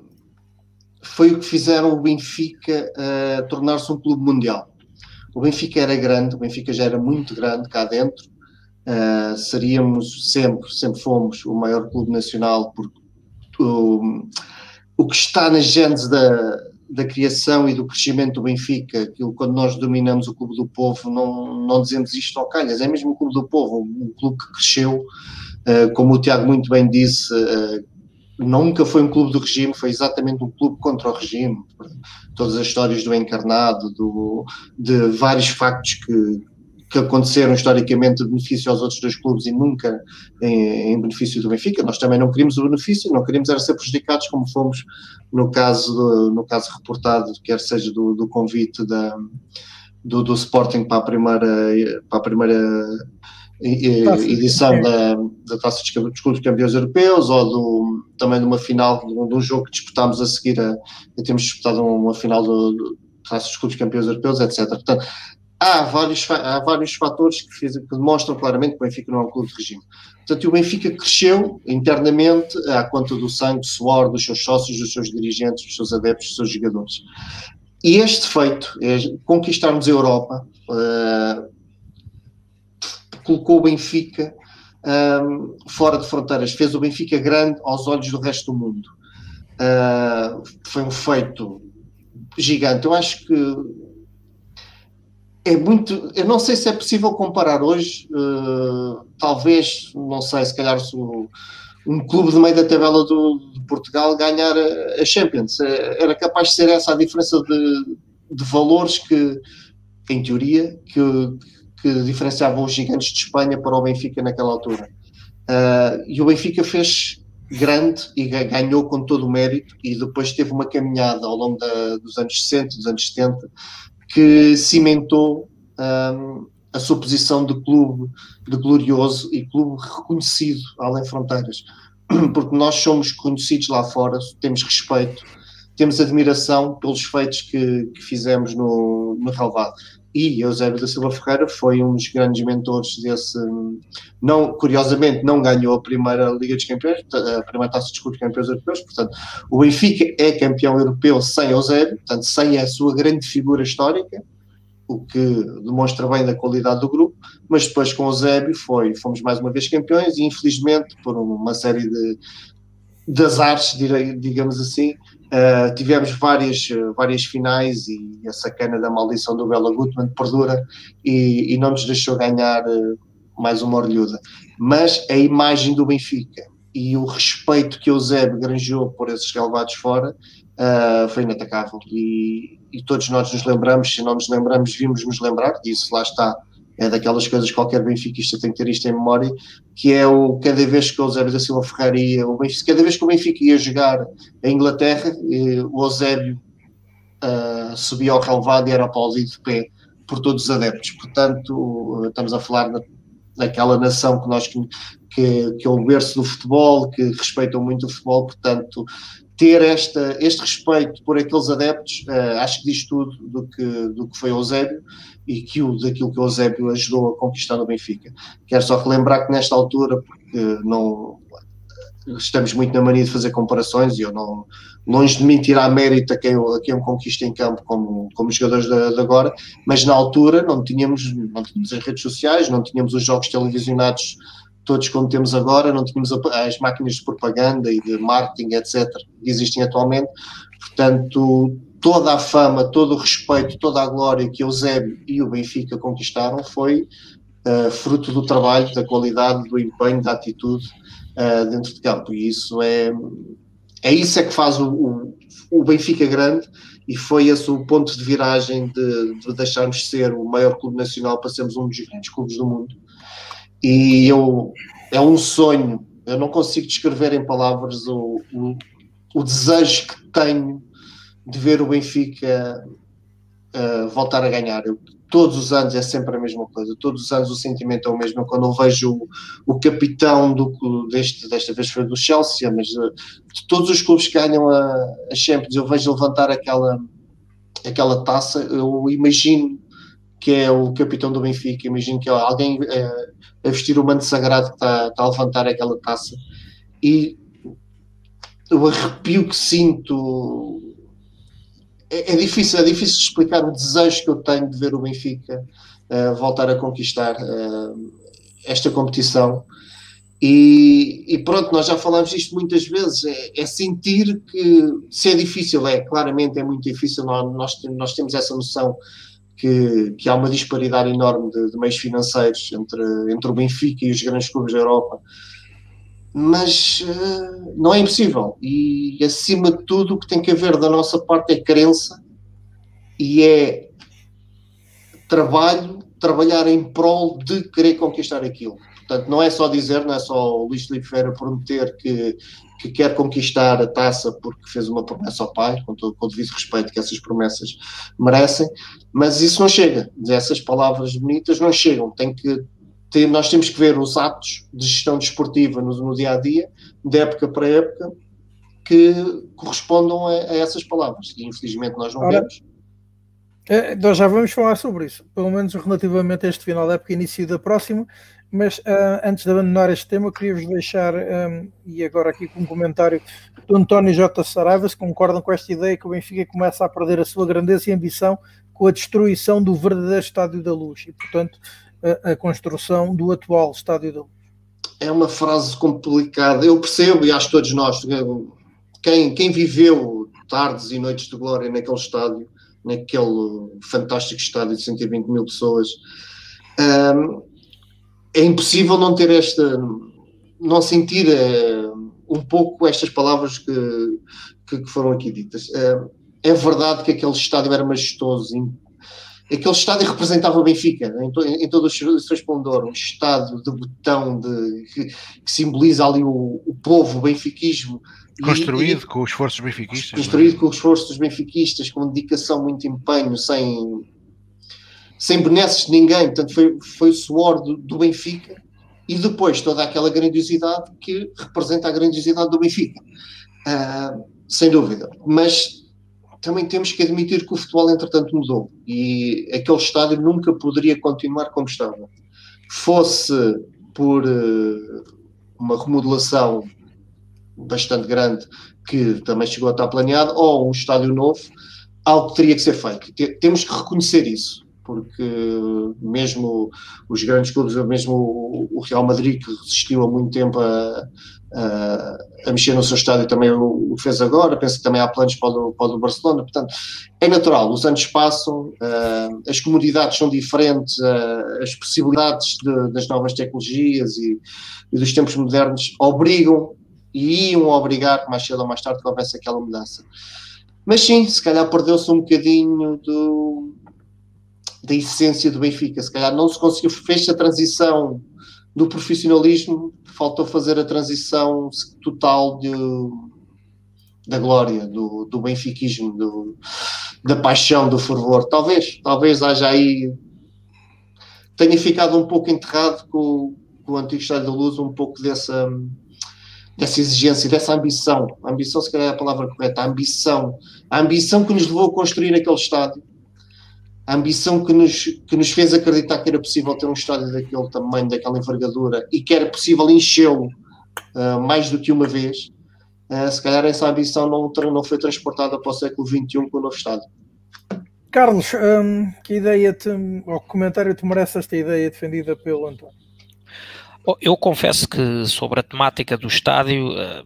foi o que fizeram o Benfica uh, tornar-se um clube mundial. O Benfica era grande, o Benfica já era muito grande cá dentro. Uh, seríamos sempre, sempre fomos o maior clube nacional porque o, o que está na genes da, da criação e do crescimento do Benfica, aquilo quando nós dominamos o Clube do Povo, não, não dizemos isto ao calhas, é mesmo o Clube do Povo, um clube que cresceu, uh, como o Tiago muito bem disse, uh, nunca foi um clube do regime, foi exatamente um clube contra o regime. Todas as histórias do encarnado, do, de vários factos que, que aconteceram historicamente de benefício aos outros dois clubes e nunca em, em, benefício do Benfica. Nós também não queríamos o benefício, não queríamos era ser prejudicados, como fomos no caso, no caso reportado, quer seja do, do convite da, do, do, Sporting para a primeira, para a primeira edição da, da Taça dos Clubes Campeões Europeus ou do, também de uma final, de um jogo que disputámos a seguir a, disputado uma final do, do Taça dos Clubes Campeões Europeus, etc. Portanto, há vários, há vários fatores que, fiz, que, demonstram claramente que o Benfica não é um clube de regime. Portanto, o Benfica cresceu internamente à conta do sangue, suor dos seus sócios, dos seus dirigentes, dos seus adeptos, dos seus jogadores. E este feito, é conquistarmos a Europa, uh, colocou o Benfica ehm, fora de fronteiras, fez o Benfica grande aos olhos do resto do mundo. Uh, foi um feito gigante. Eu acho que é muito. Eu não sei se é possível comparar hoje, uh, talvez, não sei, se calhar se um clube de meio da tabela do, de Portugal ganhar a, Champions. É, era capaz de ser essa a diferença de, de valores que, em teoria, que, que diferenciavam os gigantes de Espanha para o Benfica naquela altura. Uh, e o Benfica fez grande e ganhou com todo o mérito e depois teve uma caminhada ao longo da, dos anos 60, dos anos 70 que cimentou um, a sua posição de clube de glorioso e clube reconhecido além fronteiras. Porque nós somos conhecidos lá fora, temos respeito temos admiração pelos feitos que, que fizemos no, no relvado e Eusébio da Silva Ferreira foi um dos grandes mentores desse. Não, curiosamente, não ganhou a primeira Liga dos Campeões, a primeira taça de de campeões europeus. Portanto, o Benfica é campeão europeu sem Eusébio, portanto, sem a sua grande figura histórica, o que demonstra bem da qualidade do grupo. Mas depois, com Eusébio, foi, fomos mais uma vez campeões e, infelizmente, por uma série de, de azares, digamos assim, Uh, tivemos várias, várias finais e a sacana da maldição do Bela Gutmann perdura e, e não nos deixou ganhar uh, mais uma orelhuda. Mas a imagem do Benfica e o respeito que o Zeb granjou por esses relevados fora uh, foi inatacável. E, e, todos nós nos lembramos, se não nos lembramos, vimos nos lembrar disso, lá está é daquelas coisas que qualquer benfiquista tem que ter isto em memória, que é o cada vez que o Eusébio da Silva Ferreira ia, o Benfica, cada vez que o Benfica ia jogar a Inglaterra, o Eusébio uh, subia ao relevado e era aplaudido de pé por todos os adeptos. Portanto, estamos a falar na, daquela nação que nós que, que é o berço do futebol, que respeitam muito o futebol, portanto, ter esta, este respeito por aqueles adeptos, uh, acho que diz tudo do que, do que foi o Eusébio e que o, daquilo que o Eusébio ajudou a conquistar no Benfica. Quero só relembrar que nesta altura, porque não estamos muito na mania de fazer comparações e eu não, longe de mim tirar mérito a quem, a quem eu conquista em campo como, como jogadores de, de, agora, mas na altura não tínhamos, não tínhamos as redes sociais, não tínhamos os jogos televisionados todos como temos agora, não tínhamos as máquinas de propaganda e de marketing, etc., que existem atualmente, portanto toda a fama, todo o respeito, toda a glória que Eusébio e o Benfica conquistaram foi uh, fruto do trabalho, da qualidade, do empenho, da atitude uh, dentro de campo. E isso é, é isso é que faz o, o, o Benfica grande e foi esse o ponto de viragem de, de deixarmos de ser o maior clube nacional para sermos um dos grandes clubes do mundo. E eu, é um sonho, eu não consigo descrever em palavras o, o, o desejo que tenho de ver o Benfica uh, voltar a ganhar. Eu, todos os anos é sempre a mesma coisa, todos os anos o sentimento é o mesmo. Quando eu vejo o, o capitão do, deste, desta vez foi do Chelsea, mas uh, de todos os clubes que ganham a, a Champions, eu vejo levantar aquela, aquela taça, eu imagino que é o capitão do Benfica, imagino que é alguém uh, a vestir o manto sagrado que está, está a levantar aquela taça e o arrepio que sinto é, é, difícil, é difícil explicar o desejo que eu tenho de ver o Benfica uh, voltar a conquistar uh, esta competição. E, e, pronto, nós já falámos isto muitas vezes, é, é, sentir que se é difícil, é, claramente é muito difícil, nós, nós, temos essa noção que, que, há uma disparidade enorme de, de meios financeiros entre, entre o Benfica e os grandes clubes da Europa mas uh, não é impossível. E acima de tudo, o que tem que haver da nossa parte é crença e é trabalho, trabalhar em prol de querer conquistar aquilo. Portanto, não é só dizer, não é só o Luís Felipe Ferreira prometer que, que quer conquistar a taça porque fez uma promessa ao pai, com todo o devido respeito que essas promessas merecem, mas isso não chega. Essas palavras bonitas não chegam. Tem que tem, nós temos que ver os atos de gestão desportiva no, no dia a dia, de época para época, que correspondam a, a essas palavras. E infelizmente nós não Ora, vemos. É, nós já vamos falar sobre isso, pelo menos relativamente a este final da época, início da próxima. Mas uh, antes de abandonar este tema, queria-vos deixar, um, e agora aqui com um comentário do António J. Saraiva, se concordam com esta ideia que o Benfica começa a perder a sua grandeza e ambição com a destruição do verdadeiro Estádio da Luz. E, portanto, a, construção do atual Estádio? É uma frase complicada. Eu percebo, e acho todos nós, quem, quem viveu tardes e noites de glória naquele estádio, naquele fantástico estádio de 120 mil pessoas. Um, é impossível não ter esta, não sentir uh, um pouco estas palavras que, que, foram aqui ditas. Uh, é verdade que aquele estádio era majestoso, aquele estádio representava o Benfica em, to, em todo o seu esplendor, um estádio de botão de, que, que simboliza ali o, o povo, o benfiquismo. Construído e, com o esforço dos benfiquistas. É? Construído com o esforço dos benfiquistas, com dedicação, muito empenho, sem, sem benesses de ninguém, portanto foi, foi o suor do, do Benfica e depois toda aquela grandiosidade que representa a grandiosidade do Benfica. Uh, sem dúvida. Mas também temos que admitir que o futebol, entretanto, mudou e aquele estádio nunca poderia continuar como estava. Fosse por uh, uma remodelação bastante grande que também chegou a estar planeado, ou um estádio novo, algo teria que ser feito. Temos que reconhecer isso porque mesmo os grandes clubes, mesmo o Real Madrid, que resistiu há muito tempo a, a, a mexer no seu estádio, também o, fez agora. Penso que também há planos para o, para o Barcelona. Portanto, é natural, os anos passam, uh, as comodidades são diferentes, uh, as possibilidades de, das novas tecnologias e, e, dos tempos modernos obrigam e iam obrigar, mais cedo ou mais tarde, que houvesse aquela mudança. Mas sim, se calhar perdeu-se um bocadinho do da essência do Benfica. Se calhar não se conseguiu, fez a transição do profissionalismo, faltou fazer a transição total de, da glória, do, do benfiquismo, do, da paixão, do fervor. Talvez, talvez haja aí. tenha ficado um pouco enterrado com, com o antigo Estádio da Luz, um pouco dessa, dessa exigência, dessa ambição. A ambição, se calhar é a palavra correta, a ambição. A ambição que nos levou a construir aquele estádio a ambição que nos, que nos fez acreditar que era possível ter um estádio daquele tamanho, daquela envergadura e que era possível enchê-lo uh, mais do que uma vez, uh, se calhar essa ambição não, não foi transportada para o século XXI com o novo estádio. Carlos, um, que ideia te, ou que comentário te merece esta ideia defendida pelo António? Eu confesso que sobre a temática do estádio uh,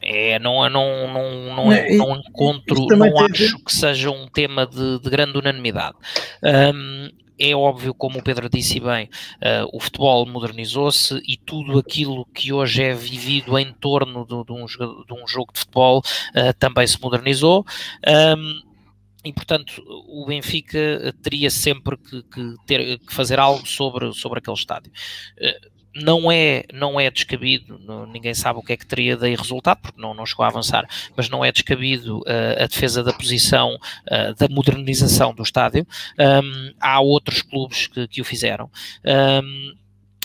é, não, não, não, não, é, não encontro, não acho que seja um tema de, de grande unanimidade. Um, é óbvio, como o Pedro disse bem, uh, o futebol modernizou-se e tudo aquilo que hoje é vivido em torno de, de, um, de um, jogo de futebol uh, também se modernizou. Um, e portanto o Benfica teria sempre que, que, ter, que fazer algo sobre, sobre aquele estádio. Uh, não é, não é descabido, não, ninguém sabe o que é que teria daí resultado, porque não, não chegou a avançar, mas não é descabido uh, a defesa da posição uh, da modernização do estádio. Um, há outros clubes que, que o fizeram. Um,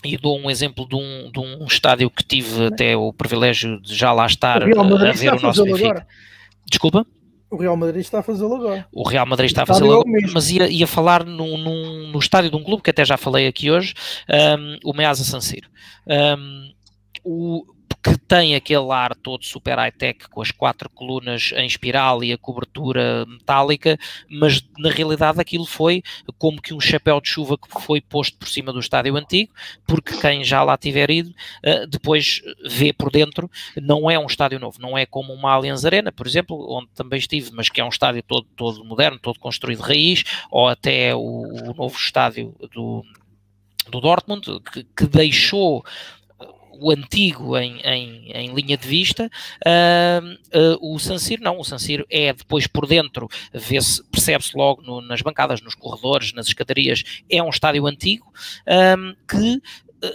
e dou um exemplo de um, de um estádio que tive até o privilégio de já lá estar a, a ver o nosso Benfica. Agora. Desculpa? O Real Madrid está a fazê-lo agora. O Real Madrid está a fazê-lo agora, mas ia, ia falar num, num, no estádio de um clube que até já falei aqui hoje, um, o Meazza San Siro. Um, o, que tem aquele ar todo super high-tech com as quatro colunas em espiral e a cobertura metálica, mas na realidade aquilo foi como que um chapéu de chuva que foi posto por cima do estádio antigo, porque quem já lá tiver ido uh, depois vê por dentro, não é um estádio novo, não é como uma Allianz Arena, por exemplo, onde também estive, mas que é um estádio todo, todo moderno, todo construído de raiz, ou até o, o novo estádio do do Dortmund, que, que, deixou o antigo em, em, em, linha de vista, uh, uh, o San Siro não, o San Siro é depois por dentro, percebe-se logo no, nas bancadas, nos corredores, nas escadarias, é um estádio antigo que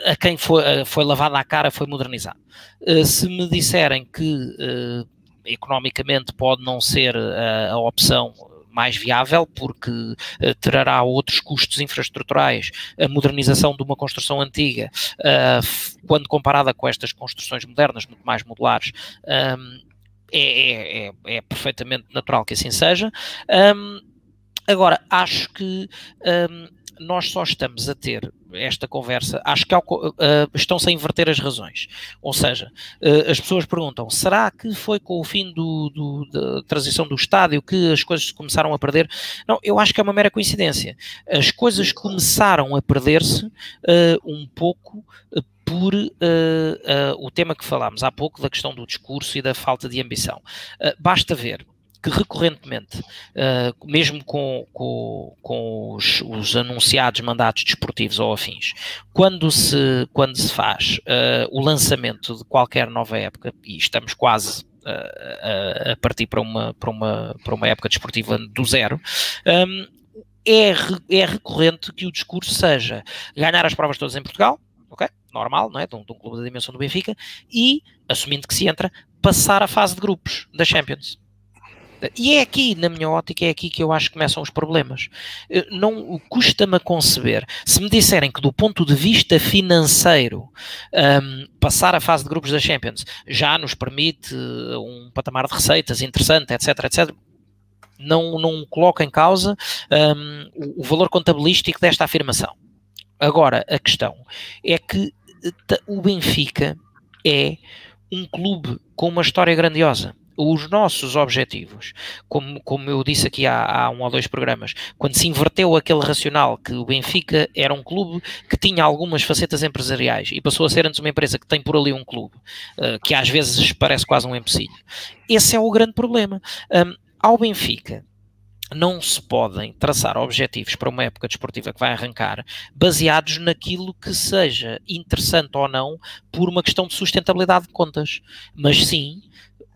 a quem foi, foi lavada a cara foi modernizado. Uh, se me disserem que economicamente pode não ser a, a opção mais viável, porque uh, trará outros custos infraestruturais. A modernização de uma construção antiga, uh, quando comparada com estas construções modernas, muito mais modulares, um, é, é, é, é, perfeitamente natural que assim seja. Um, agora, acho que um, nós só estamos a ter esta conversa, acho que uh, estão-se a inverter as razões. Ou seja, uh, as pessoas perguntam: será que foi com o fim do, do, da transição do estádio que as coisas começaram a perder? Não, eu acho que é uma mera coincidência. As coisas começaram a perder-se uh, um pouco por uh, uh, o tema que falámos há pouco da questão do discurso e da falta de ambição. Uh, basta ver que recorrentemente, uh, mesmo com, com, com os, os, anunciados mandatos desportivos ou afins, quando se, quando se faz uh, o lançamento de qualquer nova época, e estamos quase a, a, partir para uma, para, uma, para uma época desportiva do zero, um, é, é recorrente que o discurso seja ganhar as provas todas em Portugal, ok? Normal, não é? De um, de um clube da dimensão do Benfica, e, assumindo que se entra, passar a fase de grupos da Champions. E é aqui, na minha ótica, é aqui que eu acho que começam os problemas. Não custa-me a conceber. Se me disserem que do ponto de vista financeiro um, passar a fase de grupos da Champions já nos permite um patamar de receitas interessante, etc, etc, não, não coloca em causa um, o, o valor contabilístico desta afirmação. Agora, a questão é que o Benfica é um clube com uma história grandiosa os nossos objetivos, como, como eu disse aqui há, há, um ou dois programas, quando se inverteu aquele racional que o Benfica era um clube que tinha algumas facetas empresariais e passou a ser antes uma empresa que tem por ali um clube, uh, que às vezes parece quase um empecilho. Esse é o grande problema. Um, ao Benfica, não se podem traçar objetivos para uma época desportiva que vai arrancar baseados naquilo que seja interessante ou não por uma questão de sustentabilidade de contas, mas sim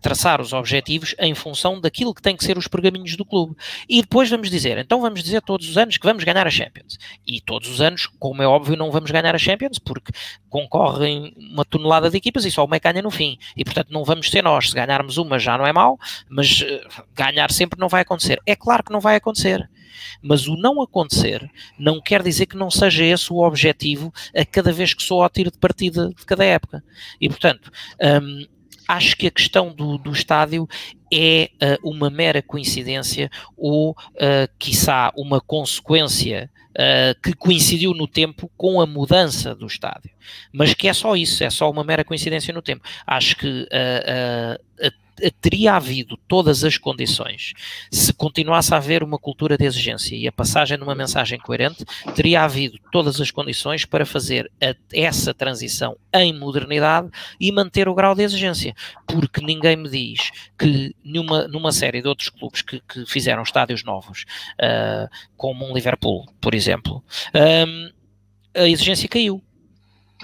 traçar os objetivos em função daquilo que tem que ser os pergaminhos do clube. E depois vamos dizer, então vamos dizer todos os anos que vamos ganhar a Champions. E todos os anos, como é óbvio, não vamos ganhar a Champions, porque concorrem uma tonelada de equipas e só uma é ganha no fim. E portanto não vamos ser nós. Se ganharmos uma já não é mau, mas uh, ganhar sempre não vai acontecer. É claro que não vai acontecer. Mas o não acontecer não quer dizer que não seja esse o objetivo a cada vez que sou ao tiro de partida de cada época. E portanto, um, acho que a questão do, do estádio é uh, uma mera coincidência ou, uh, quiçá, uma consequência uh, que coincidiu no tempo com a mudança do estádio. Mas que é só isso, é só uma mera coincidência no tempo. Acho que uh, uh, teria havido todas as condições, se continuasse a haver uma cultura de exigência e a passagem de uma mensagem coerente, teria havido todas as condições para fazer a, essa transição em modernidade e manter o grau de exigência. Porque ninguém me diz que numa, numa série de outros clubes que, que fizeram estádios novos, uh, como um Liverpool, por exemplo, um, a exigência caiu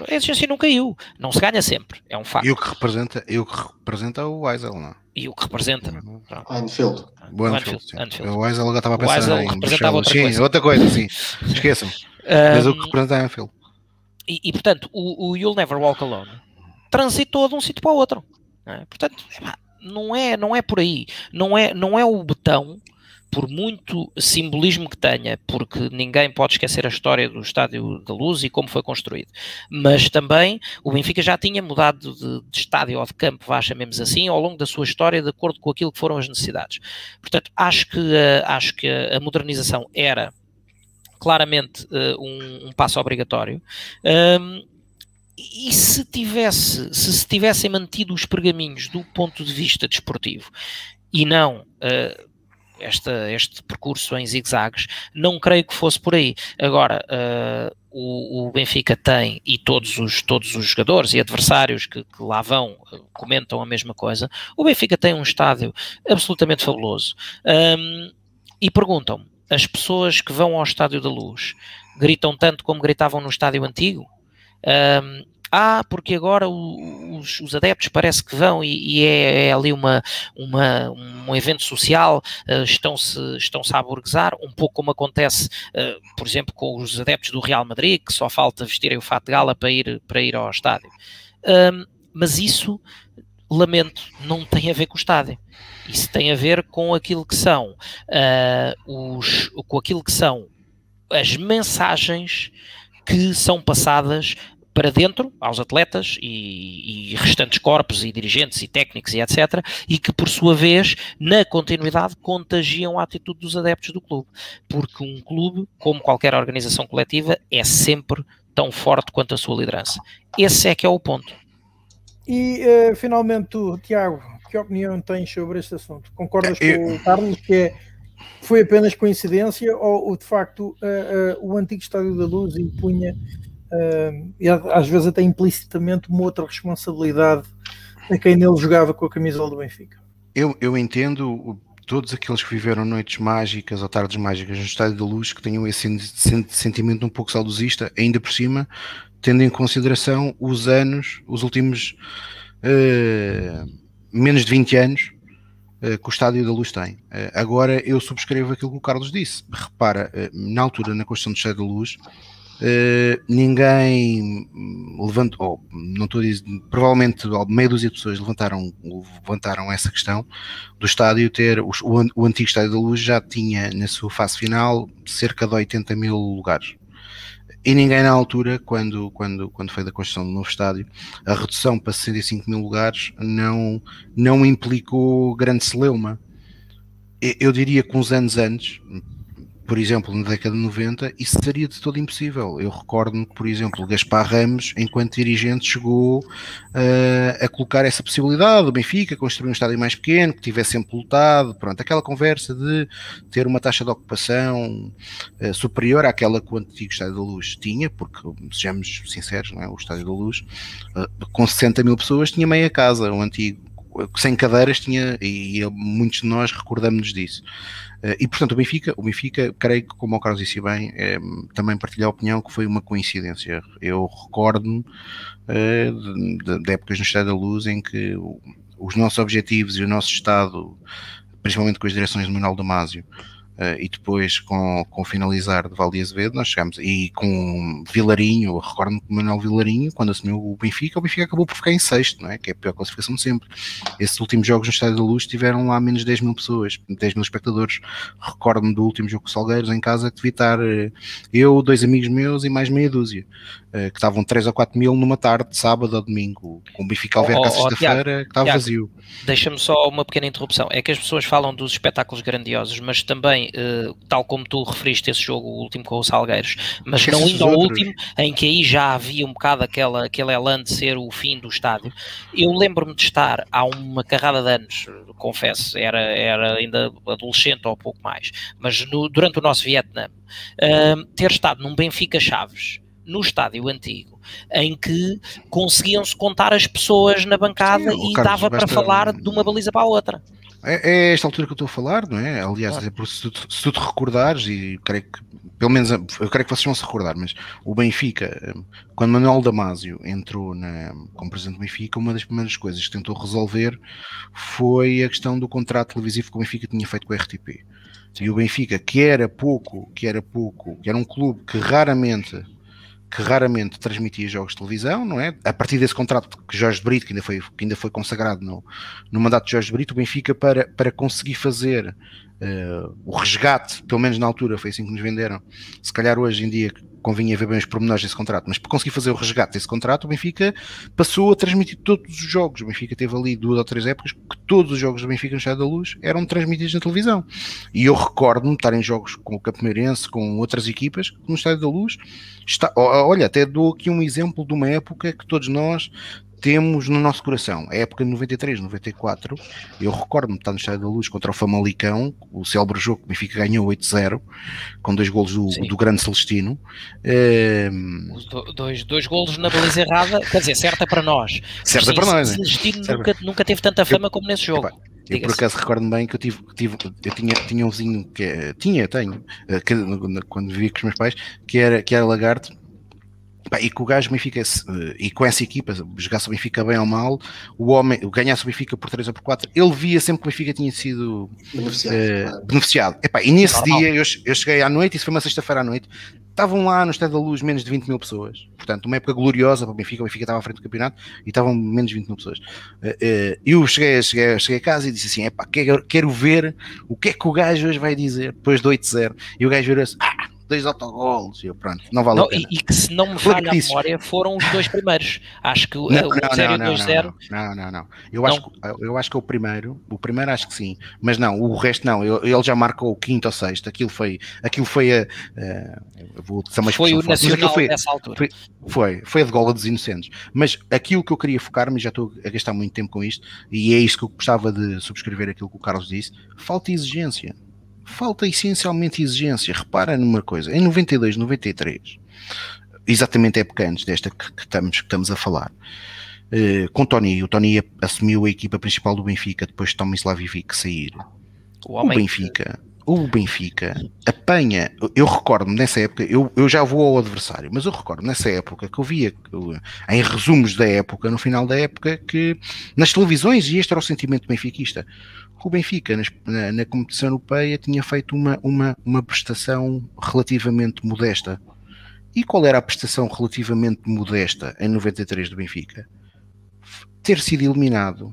a exigência não caiu. Não se ganha sempre, é um facto. E o que representa, e o, que representa o Weisel, não é? E o que representa. Anfield. O Anfield. Anfield. O Weisel agora estava a pensar em representava outra sim, coisa. outra coisa, sim. Esqueçam. Mas o que representa é Anfield. E, e, portanto, o, o You'll Never Walk Alone transitou de um sítio para o outro. Não é? Portanto, não é, não é por aí. Não é, não é o betão por muito simbolismo que tenha, porque ninguém pode esquecer a história do Estádio da Luz e como foi construído, mas também o Benfica já tinha mudado de, de estádio ou de campo, vá chamemos assim, ao longo da sua história, de acordo com aquilo que foram as necessidades. Portanto, acho que, uh, acho que a modernização era claramente uh, um, um, passo obrigatório. Um, e se tivesse, se se tivessem mantido os pergaminhos do ponto de vista desportivo e não uh, esta, este percurso em zigzags, não creio que fosse por aí. Agora, uh, o, o, Benfica tem, e todos os, todos os jogadores e adversários que, que, lá vão uh, comentam a mesma coisa, o Benfica tem um estádio absolutamente fabuloso. Um, e perguntam as pessoas que vão ao Estádio da Luz gritam tanto como gritavam no estádio antigo? Um, ah, porque agora os, os, adeptos parece que vão e, e é, é, ali uma, uma, um evento social, uh, estão-se estão a burguesar, um pouco como acontece, uh, por exemplo, com os adeptos do Real Madrid, que só falta vestirem o fato de gala para ir, para ir ao estádio. Mas isso, lamento, não tem a ver com o estádio. Isso tem a ver com aquilo que são uh, os, com aquilo que são as mensagens que são passadas para dentro, aos atletas e, e, restantes corpos e dirigentes e técnicos e etc., e que, por sua vez, na continuidade, contagiam a atitude dos adeptos do clube. Porque um clube, como qualquer organização coletiva, é sempre tão forte quanto a sua liderança. Esse é que é o ponto. E, uh, finalmente, tu, Tiago, que opinião tens sobre este assunto? Concordas é, com o Carlos que é, foi apenas coincidência ou, ou de facto, uh, uh, o antigo Estádio da Luz impunha e às vezes até implicitamente uma outra responsabilidade a quem nele jogava com a camisola do Benfica. Eu, eu entendo todos aqueles que viveram noites mágicas ou tardes mágicas no Estádio da Luz que tenham esse sentimento um pouco saudosista, ainda por cima, tendo em consideração os anos, os últimos uh, menos de 20 anos uh, que o Estádio da Luz tem. Uh, agora eu subscrevo aquilo que o Carlos disse. Repara, na altura, na construção do Estádio da Luz, Uh, ninguém levantou, não estou a dizer, provavelmente meia dúzia de pessoas levantaram, levantaram essa questão do estádio ter, o, o, antigo estádio da Luz já tinha na sua fase final cerca de 80 mil lugares. E ninguém na altura, quando, quando, quando foi da construção do novo estádio, a redução para 65 mil lugares não, não implicou grande celeuma. Eu diria que uns anos antes, por exemplo, na década de 90, isso seria de todo impossível. Eu recordo-me que, por exemplo, Gaspar Ramos, enquanto dirigente, chegou uh, a colocar essa possibilidade, o Benfica construir um estádio mais pequeno, que tivesse sempre pronto, aquela conversa de ter uma taxa de ocupação uh, superior àquela que o antigo Estádio da Luz tinha, porque, sejamos sinceros, não é? o Estádio da Luz, uh, com 60 mil pessoas, tinha meia casa, o antigo sem cadeiras tinha, e, e muitos de nós recordamos-nos disso. Uh, e portanto o Benfica, o Benfica, creio que como o Carlos disse bem, é, também partilha a opinião que foi uma coincidência. Eu recordo-me uh, de, de, épocas no Estado da Luz em que os nossos objetivos e o nosso Estado, principalmente com as direções do Manuel Damásio, Uh, e depois com, com o finalizar de Valde Azevedo nós chegamos, e com Vilarinho, recordo-me que o Manuel Vilarinho, quando assumiu o Benfica, o Benfica acabou por ficar em sexto, não é? que é a pior classificação de sempre. Esses últimos jogos no Estádio da Luz tiveram lá menos de 10 mil pessoas, 10 mil espectadores. Recordo-me do último jogo com Salgueiros em casa que devia estar uh, eu, dois amigos meus e mais meia dúzia. Uh, que estavam 3 ou 4 mil numa tarde, de sábado ou domingo, com o Benfica ao ver oh, cá sexta-feira, que estava vazio. Deixa-me só uma pequena interrupção. É que as pessoas falam dos espetáculos grandiosos, mas também, uh, tal como tu referiste esse jogo, o último com o Salgueiros, mas não indo ao último, em que aí já havia um bocado aquela, aquele elan de ser o fim do estádio. Eu lembro-me de estar há uma carrada de anos, confesso, era, era ainda adolescente ou pouco mais, mas no, durante o nosso Vietnã, uh, ter estado num Benfica Chaves no estádio antigo, em que conseguiam-se contar as pessoas na bancada Sim, e Carlos, dava para falar de uma baliza para a outra. É, é, esta altura que eu estou a falar, não é? Aliás, é se, tu, se tu te recordares, e creio que, pelo menos, eu creio que vocês vão se recordar, mas o Benfica, quando Manuel Damasio entrou na, como presidente do Benfica, uma das primeiras coisas que tentou resolver foi a questão do contrato televisivo que o Benfica tinha feito com a RTP. E o Benfica, que era pouco, que era pouco, que era um clube que raramente que raramente transmitia jogos de televisão, não é? A partir desse contrato que Jorge Brito, que ainda foi, que ainda foi consagrado no, no mandato de Jorge Brito, o Benfica, para, para conseguir fazer uh, o resgate, pelo menos na altura foi assim que nos venderam, se calhar hoje em dia convinha ver bem os pormenores desse contrato, mas para conseguir fazer o resgate desse contrato, o Benfica passou a transmitir todos os jogos. O Benfica teve ali duas ou três épocas que todos os jogos do Benfica no Estado da Luz eram transmitidos na televisão. E eu recordo-me estar em jogos com o Campameirense, com outras equipas, no Estádio da Luz. Está, olha, até dou aqui um exemplo de uma época que todos nós temos no nosso coração. A época de 93, 94, eu recordo-me de estar no Estádio da Luz contra o Famalicão, o célebre jogo que o Benfica ganhou 8-0, com dois golos do, do grande Celestino. Um... Dois, dois golos na baliza errada, quer dizer, certa para nós. Certa para nós, né? Celestino nunca, nunca teve tanta fama eu, como nesse jogo. Epa, eu por acaso recordo-me bem que eu tive, tive eu tinha, tinha um vizinho que tinha, tenho, eh, que, quando vivia com os meus pais, que era, que era lagarto, e que o gajo Benfica, e com essa equipa, jogasse o Benfica bem ou mal, o homem, ganhasse o Benfica por 3 ou por 4, ele via sempre que o Benfica tinha sido beneficiado. Uh, beneficiado. Epá, e nesse dia, eu, eu cheguei à noite, isso foi uma sexta-feira à noite, estavam lá no Estádio da Luz menos de 20 mil pessoas. Portanto, uma época gloriosa para o Benfica. O Benfica estava à frente do campeonato e estavam menos de 20 mil pessoas. Uh, uh, eu cheguei, cheguei, cheguei a casa e disse assim: epá, quero, quero ver o que é que o gajo hoje vai dizer depois de 8-0. E o gajo virou-se: ah, dois autogolos, e eu, pronto, não vale não, a pena. E, e, que se não me falha a memória, foram os dois primeiros. Acho que não, o 0 e 2-0. Não, não, não. Eu, Acho, eu acho que é o primeiro, o primeiro acho que sim, mas não, o resto não. ele já marcou o quinto ou sexto. Aquilo foi, aquilo foi a. a vou foi o nacional foi, nessa altura. Foi, foi, foi a de gola dos inocentes. Mas aquilo que eu queria focar-me, já estou a gastar muito tempo com isto, e é isto que eu gostava de subscrever aquilo que o Carlos disse: falta exigência falta essencialmente exigência. Repara numa coisa, em 92, 93, exatamente a época antes desta que, que, estamos, que estamos a falar, uh, com Tony, o Tony assumiu a equipa principal do Benfica depois de Tomislav Ivic sair. O, o Benfica, o Benfica apanha. Eu recordo nessa época, eu, eu já vou ao adversário, mas eu recordo nessa época que eu via em resumos da época, no final da época, que nas televisões, e este era o sentimento benfiquista, que o Benfica na, na competição europeia tinha feito uma, uma, uma prestação relativamente modesta. E qual era a prestação relativamente modesta em 93 do Benfica? Ter sido eliminado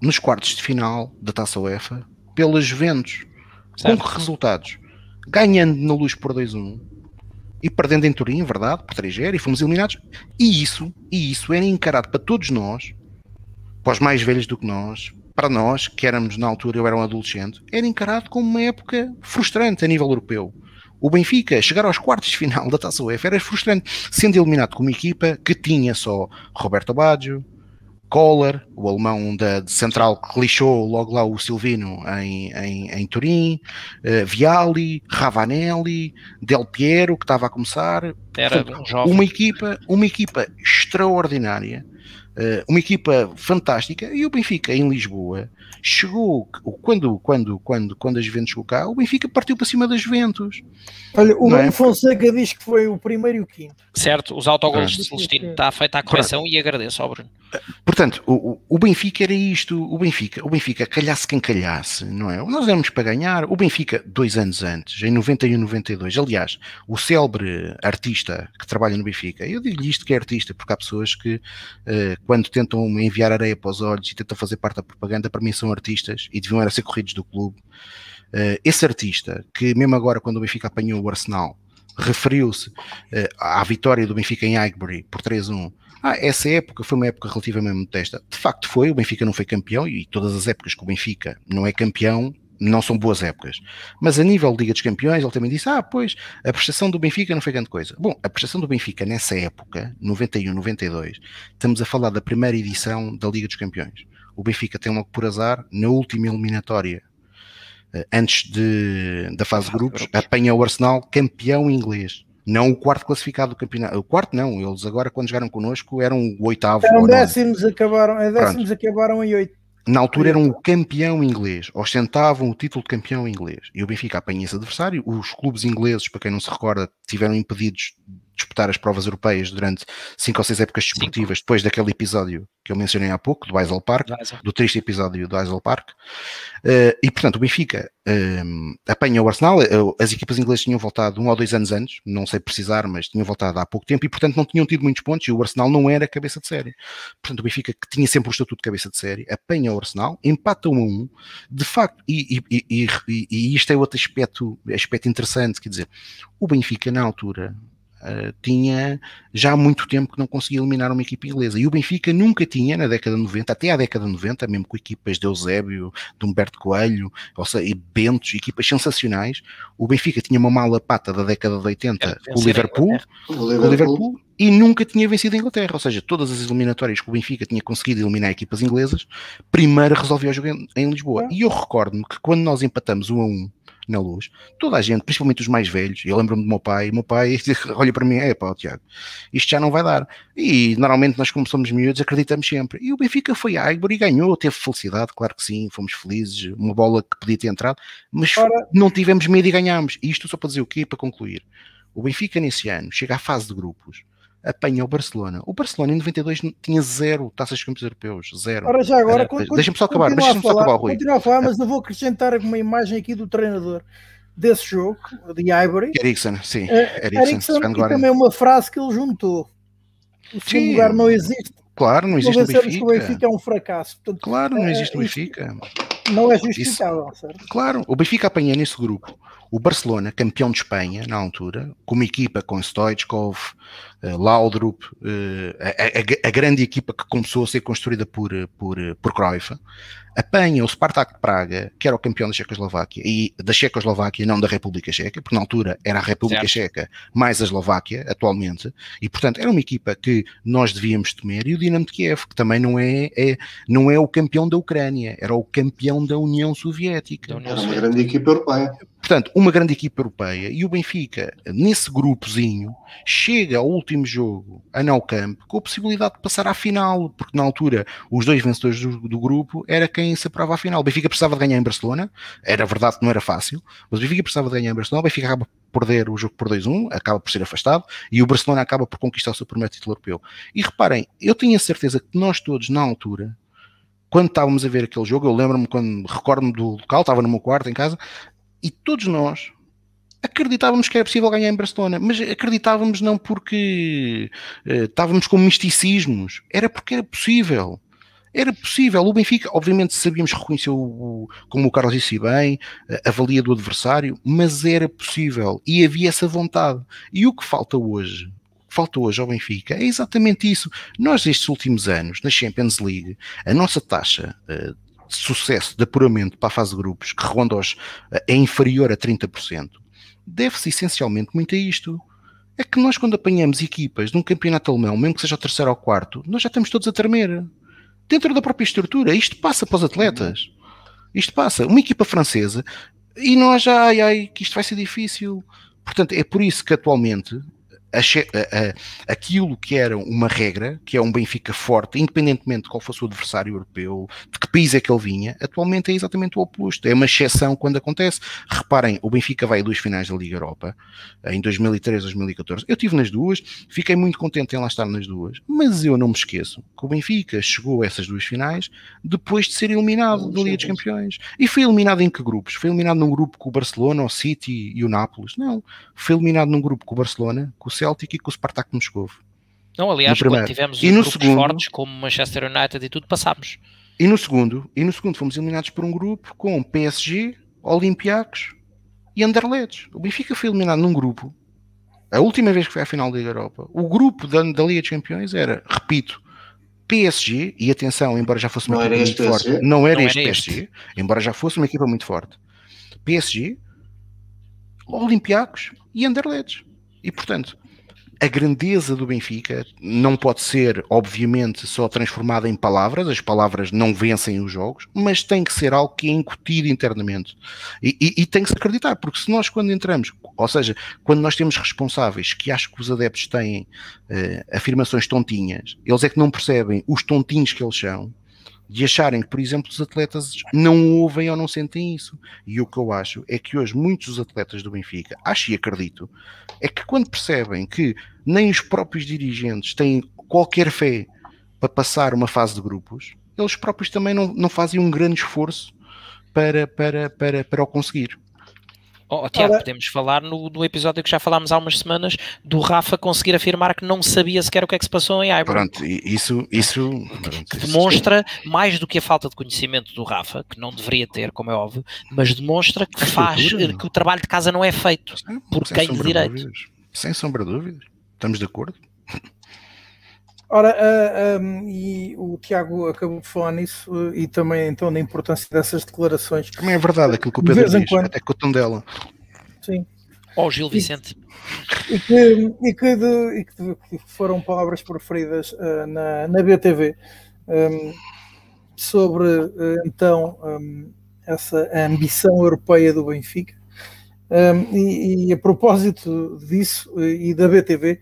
nos quartos de final da Taça UEFA pelas Juventus Certo. Com que resultados? Ganhando na luz por 2-1 e perdendo em Turim, verdade, por 3-0 e fomos eliminados. E isso, e isso era encarado para todos nós, para os mais velhos do que nós, para nós, que éramos na altura, eu era um adolescente, era encarado como uma época frustrante a nível europeu. O Benfica chegar aos quartos de final da Taça UEFA era frustrante, sendo eliminado com uma equipa que tinha só Roberto Baggio, Kohler, o alemão da central que lixou logo lá o Silvino em, em, em Turim, uh, Viali, Ravanelli, Del Piero que estava a começar. Era Portanto, uma equipa, uma equipa extraordinária, uma equipa fantástica e o Benfica em Lisboa chegou quando, quando, quando, quando a Juventus chegou cá, o Benfica partiu para cima das Juventus. Olha, o Nuno é? Fonseca diz que foi o primeiro e o quinto. Certo, os autogolos de Celestino, está feita a correção Pronto. e agradeço ao Bruno. Portanto, o, o Benfica era isto, o Benfica, o Benfica calhasse quem calhasse, não é? Nós éramos para ganhar, o Benfica dois anos antes, em 91, 92, aliás, o célebre artista que trabalha no Benfica, eu digo-lhe isto que é artista, porque há pessoas que uh, quando tentam enviar areia para os olhos e tentam fazer parte da propaganda, para mim são artistas e deviam era ser corridos do clube. Uh, esse artista, que mesmo agora quando o Benfica apanhou o Arsenal, referiu-se uh, à vitória do Benfica em Highbury por 3-1, ah, essa época foi uma época relativamente modesta. De facto foi, o Benfica não foi campeão e todas as épocas que o Benfica não é campeão não são boas épocas. Mas a nível Liga dos Campeões, ele também disse: Ah, pois, a prestação do Benfica não foi grande coisa. Bom, a prestação do Benfica nessa época, 91, 92, estamos a falar da primeira edição da Liga dos Campeões. O Benfica tem logo por azar, na última eliminatória, eh, antes de, da fase de grupos, apanha o Arsenal campeão inglês. Não o quarto classificado do campeonato. O quarto não, eles agora, quando jogaram connosco, eram o oitavo. Eram décimos, acabaram, é décimos acabaram em oito. Na altura eram o campeão inglês, ostentavam o título de campeão inglês. E o Benfica apanha esse adversário. Os clubes ingleses, para quem não se recorda, tiveram impedidos disputar as provas europeias durante cinco ou seis épocas desportivas, depois daquele episódio que eu mencionei há pouco, do Eisel Park, do triste episódio do Eisel Park. Uh, e, portanto, o Benfica uh, apanha o Arsenal. Uh, as equipas inglesas tinham voltado um ou dois anos antes, não sei precisar, mas tinham voltado há pouco tempo e, portanto, não tinham tido muitos pontos e o Arsenal não era cabeça de série. Portanto, o Benfica, que tinha sempre o estatuto de cabeça de série, apanha o Arsenal, empata 1 um a 1. Um, de facto, e, e, e, e, isto é outro aspecto, aspecto interessante, quer dizer, o Benfica, na altura, Uh, tinha já há muito tempo que não conseguia eliminar uma equipa inglesa. E o Benfica nunca tinha, na década de 90, até à década de 90, mesmo com equipas de Eusébio, de Humberto Coelho, ou seja, e Bentos, equipas sensacionais, o Benfica tinha uma mala pata da década de 80 com o Liverpool, com o Liverpool, e nunca tinha vencido a Inglaterra. Ou seja, todas as eliminatórias que o Benfica tinha conseguido eliminar equipas inglesas, primeiro resolveu jogar em Lisboa. E eu recordo-me que quando nós empatamos 1 a 1 na luz. Toda a gente, principalmente os mais velhos, eu lembro-me do meu pai, meu pai olha para mim, é pá, Tiago, isto já não vai dar. E normalmente nós, como somos miúdos, acreditamos sempre. E o Benfica foi a Águia e ganhou, teve felicidade, claro que sim, fomos felizes, uma bola que podia ter entrado, mas Ora... não tivemos medo e ganhámos. E isto só para dizer o quê? Para concluir. O Benfica nesse ano chega à fase de grupos apanha o Barcelona. O Barcelona em 92 tinha zero taças de campeões europeus, zero. Ora, já agora, deixa-me só acabar, deixa-me só acabar, Rui. Continua a falar, mas eu vou acrescentar uma imagem aqui do treinador desse jogo, de Ivory. Ericsson, sim. Uh, Ericsson, e também uma frase que ele juntou. O seu lugar não existe. Claro, não existe no Benfica. o Benfica é um fracasso. Portanto, claro, não existe no Benfica. Não é justificável, Isso, certo? Claro, o Benfica apanha nesse grupo o Barcelona, campeão de Espanha na altura, com uma equipa com Stoichkov, uh, Laudrup, uh, a, a, a, grande equipa que começou a ser construída por, por, por Cruyff, apanha o Spartak de Praga, que era o campeão da Checoslováquia, e da Checoslováquia, não da República Checa, porque na altura era a República certo. Checa mais a Eslováquia, atualmente, e portanto era uma equipa que nós devíamos temer, e o Dinamo de Kiev, que também não é, é não é o campeão da Ucrânia, era o campeão da União Soviética. Da União era uma grande equipa europeia. Portanto, uma grande equipa europeia e o Benfica, nesse grupozinho, chega ao último jogo a Nou Camp com a possibilidade de passar à final, porque na altura os dois vencedores do, do grupo era quem se aprova à final. O Benfica precisava de ganhar em Barcelona, era verdade que não era fácil, mas o Benfica precisava de ganhar em Barcelona, o Benfica acaba por perder o jogo por 2-1, acaba por ser afastado, e o Barcelona acaba por conquistar o seu primeiro título europeu. E reparem, eu tenho a certeza que nós todos, na altura, quando estávamos a ver aquele jogo, eu lembro-me quando recordo-me do local, estava no meu quarto em casa, e todos nós acreditávamos que era possível ganhar em Barcelona, mas acreditávamos não porque uh, estávamos com misticismos, era porque era possível. Era possível. O Benfica, obviamente, sabíamos reconhecer, o, como o Carlos disse bem, a valia do adversário, mas era possível e havia essa vontade. E o que falta hoje falta hoje ao Benfica é exatamente isso. Nós, estes últimos anos, na Champions League, a nossa taxa uh, de sucesso de apuramento para a fase de grupos, que ronda aos, uh, é inferior a 30%, deve-se essencialmente muito a isto. É que nós, quando apanhamos equipas de um campeonato alemão, mesmo que seja o terceiro ou quarto, nós já estamos todos a tremer. Dentro da própria estrutura. Isto passa para os atletas. Isto passa. Uma equipa francesa e nós já, ai, ai, que isto vai ser difícil. Portanto, é por isso que atualmente aquilo que era uma regra, que é um Benfica forte, independentemente de qual fosse o adversário europeu, de que país é que ele vinha, atualmente é exatamente o oposto. É uma exceção quando acontece. Reparem, o Benfica vai a duas finais da Liga Europa, em 2013, 2014. Eu estive nas duas, fiquei muito contente em lá estar nas duas, mas eu não me esqueço que o Benfica chegou a essas duas finais depois de ser eliminado da Liga dos Campeões. E foi eliminado em que grupos? Foi eliminado num grupo com o Barcelona, o City e o Nápoles? Não. Foi eliminado num grupo com o Barcelona, com o Celtic e com o Spartak Moscovo. Não, aliás, quando tivemos e no grupos segundo, fortes como Manchester United e tudo, passámos. E no segundo, e no segundo fomos eliminados por um grupo com PSG, Olympiacos e Anderlecht. O Benfica foi eliminado num grupo. A última vez que foi à final da Liga Europa, o grupo da, da Liga dos Campeões era, repito, PSG, e atenção, embora já fosse uma não equipa muito PSG. forte, não era não este era PSG, este. embora já fosse uma equipa muito forte. PSG, Olympiacos e Anderlecht. E portanto, a grandeza do Benfica não pode ser, obviamente, só transformada em palavras, as palavras não vencem os jogos, mas tem que ser algo que é incutido internamente. E, e, e tem que se acreditar, porque se nós, quando entramos, ou seja, quando nós temos responsáveis que acho que os adeptos têm uh, afirmações tontinhas, eles é que não percebem os tontinhos que eles são, de acharem que, por exemplo, os atletas não ouvem ou não sentem isso. E o que eu acho é que hoje muitos atletas do Benfica, acho e acredito, é que quando percebem que nem os próprios dirigentes têm qualquer fé para passar uma fase de grupos, eles próprios também não, não fazem um grande esforço para, para, para, para o conseguir. Oh, Tiago, Ora... podemos falar no, no, episódio que já falámos há umas semanas do Rafa conseguir afirmar que não sabia sequer o que é que se passou em Ibra. Pronto, isso, isso que demonstra mais do que a falta de conhecimento do Rafa, que não deveria ter, como é óbvio, mas demonstra que faz que o trabalho de casa não é feito por quem de direito. Dúvidas. Sem sombra de dúvidas. Estamos de acordo? Ora, uh, um, e o Tiago acabou de falar nisso uh, e também então da importância dessas declarações. Também é verdade aquilo que o Pedro diz, quando... até com o tom dela. Sim. Ou oh, Gil Vicente. E, que, e, que, de, e que, foram palavras preferidas uh, na, na BTV um, sobre então um, essa ambição europeia do Benfica. E, e, a propósito disso e da BTV,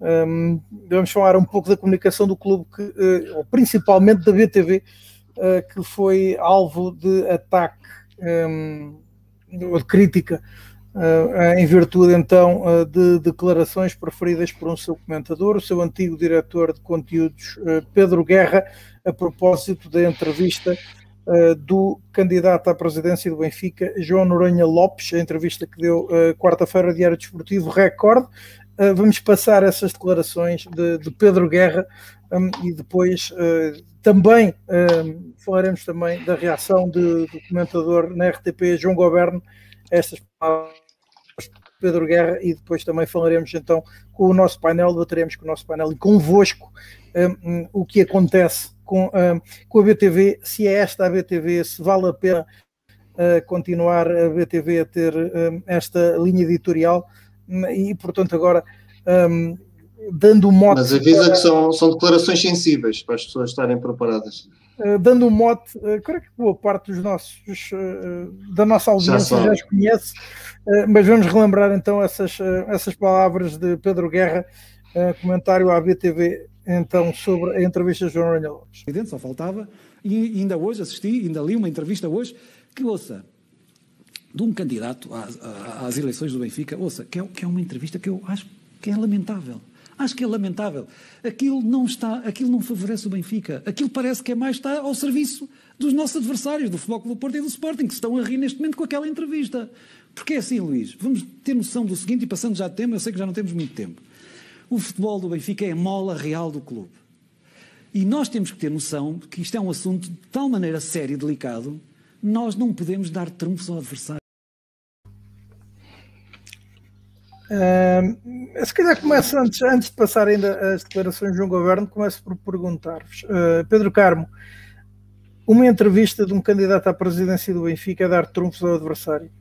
um, vamos falar um pouco da comunicação do clube, que, uh, principalmente da BTV, uh, eh, que foi alvo de ataque um, de crítica uh, em virtude então de declarações preferidas por um seu comentador, o seu antigo diretor de conteúdos, Pedro Guerra, a propósito da entrevista do candidato à presidência do Benfica, João Noronha Lopes, a entrevista que deu quarta-feira, Diário Desportivo, recorde, uh, vamos passar essas declarações de, de Pedro Guerra um, e depois uh, também um, falaremos também da reação do comentador na RTP João Goberno estas palavras de Pedro Guerra e depois também falaremos então com o nosso painel, debateremos com o nosso painel e convosco um, o que acontece com, com a BTV, se é esta a BTV, se vale a pena uh, continuar a BTV a ter esta linha editorial e portanto agora um, dando um mote. Mas avisa para... que são, são declarações sensíveis para as pessoas estarem preparadas. uh, dando um mote, uh, creio que boa parte dos nossos, uh, da nossa audiência já, já os conhece, mas vamos relembrar então essas, essas palavras de Pedro Guerra, comentário à BTV, então, sobre a entrevista de João Ranha Lopes. Só faltava, e ainda hoje assisti, ainda li uma entrevista hoje, que ouça, de um candidato às, às eleições do Benfica, ouça, que é, que é uma entrevista que eu acho que é lamentável. Acho que é lamentável. Aquilo não está, aquilo não favorece o Benfica. Aquilo parece que é mais está ao serviço dos nossos adversários, do Futebol Clube do Porto e do Sporting, que estão a rir neste momento com aquela entrevista. Porque é assim, Luís, vamos ter noção do seguinte, e passando já de tema, eu sei que já não temos muito tempo. O futebol do Benfica é a mola real do clube. E nós temos que ter noção que isto é um assunto de tal maneira sério e delicado, nós não podemos dar trunfos ao adversário. Uh, se calhar começa antes, antes de passar ainda as declarações de João Governo, começo por perguntar-vos. Uh, Pedro Carmo, uma entrevista de um candidato à presidência do Benfica a dar trunfos ao adversário?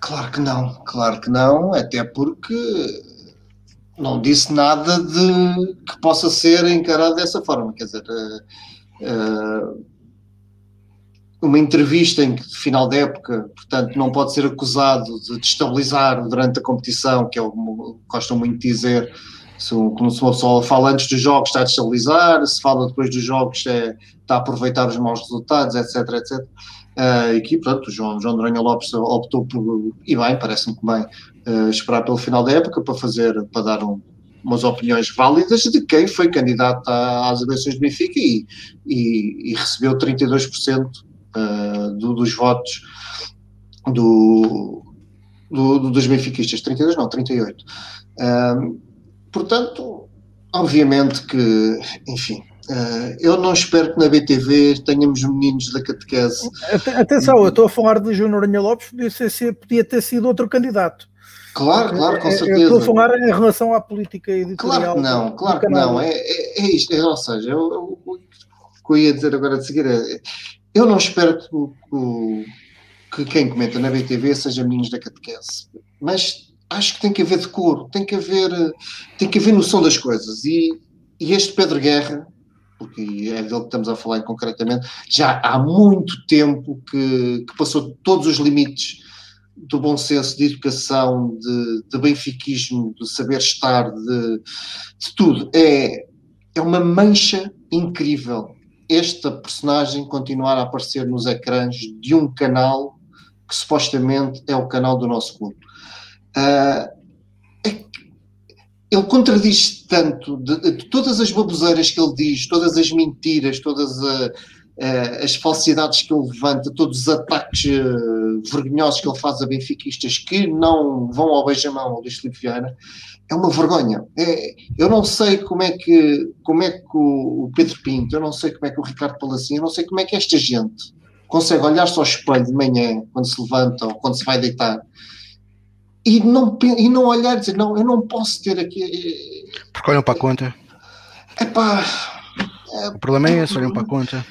Claro que não, claro que não, até porque não disse nada de que possa ser encarado dessa forma. Quer dizer, uh, uma entrevista em que, final da época, portanto, não pode ser acusado de destabilizar durante a competição, que é o gostam muito de dizer, se, como se uma pessoa fala antes dos jogos está a destabilizar, se fala depois dos jogos é, está a aproveitar os maus resultados, etc, etc. Uh, que, portanto, o João, João Lopes optou por, e bem, parece-me que bem, uh, esperar pelo final da época para fazer, para dar um, umas opiniões válidas de quem foi candidato às eleições do Benfica e, e, e recebeu 32% uh, do, dos votos do, do, dos benfiquistas, 32 não, 38. Uh, portanto, obviamente que, enfim, uh, eu não espero que na BTV tenhamos meninos da catequese. Atenção, eu estou a falar de Júnior Aranha Lopes, podia, ser, podia ter sido outro candidato. Claro, claro, com certeza. Eu estou a falar em relação à política editorial. Claro que não, claro que não. É, é, é isto, é, ou seja, eu, eu, o que eu ia dizer agora de seguir é, eu não espero que, que, quem comenta na BTV seja meninos da catequese, mas acho que tem que haver decoro, tem que haver, tem que haver noção das coisas. E, e este Pedro Guerra, porque é dele que estamos a falar concretamente, já há muito tempo que, que passou todos os limites do bom senso, de educação, de, de benfiquismo, de saber estar, de, de tudo. É, é uma mancha incrível esta personagem continuar a aparecer nos ecrãs de um canal que supostamente é o canal do nosso clube. Uh, ele contradiz tanto de, de, todas as baboseiras que ele diz, todas as mentiras, todas a, a, as falsidades que ele levanta, todos os ataques uh, vergonhosos que ele faz a benfiquistas que não vão ao beijamão ao Luís Filipe Vieira, é uma vergonha. É, eu não sei como é que, como é que o, o, Pedro Pinto, eu não sei como é que o Ricardo Palacinho, eu não sei como é que esta gente consegue olhar-se ao espelho de manhã, quando se levanta ou quando se vai deitar, e não, e não olhar e dizer, não, eu não posso ter aqui. Porque olham para a conta. Epá, o problema é esse, olham para a conta.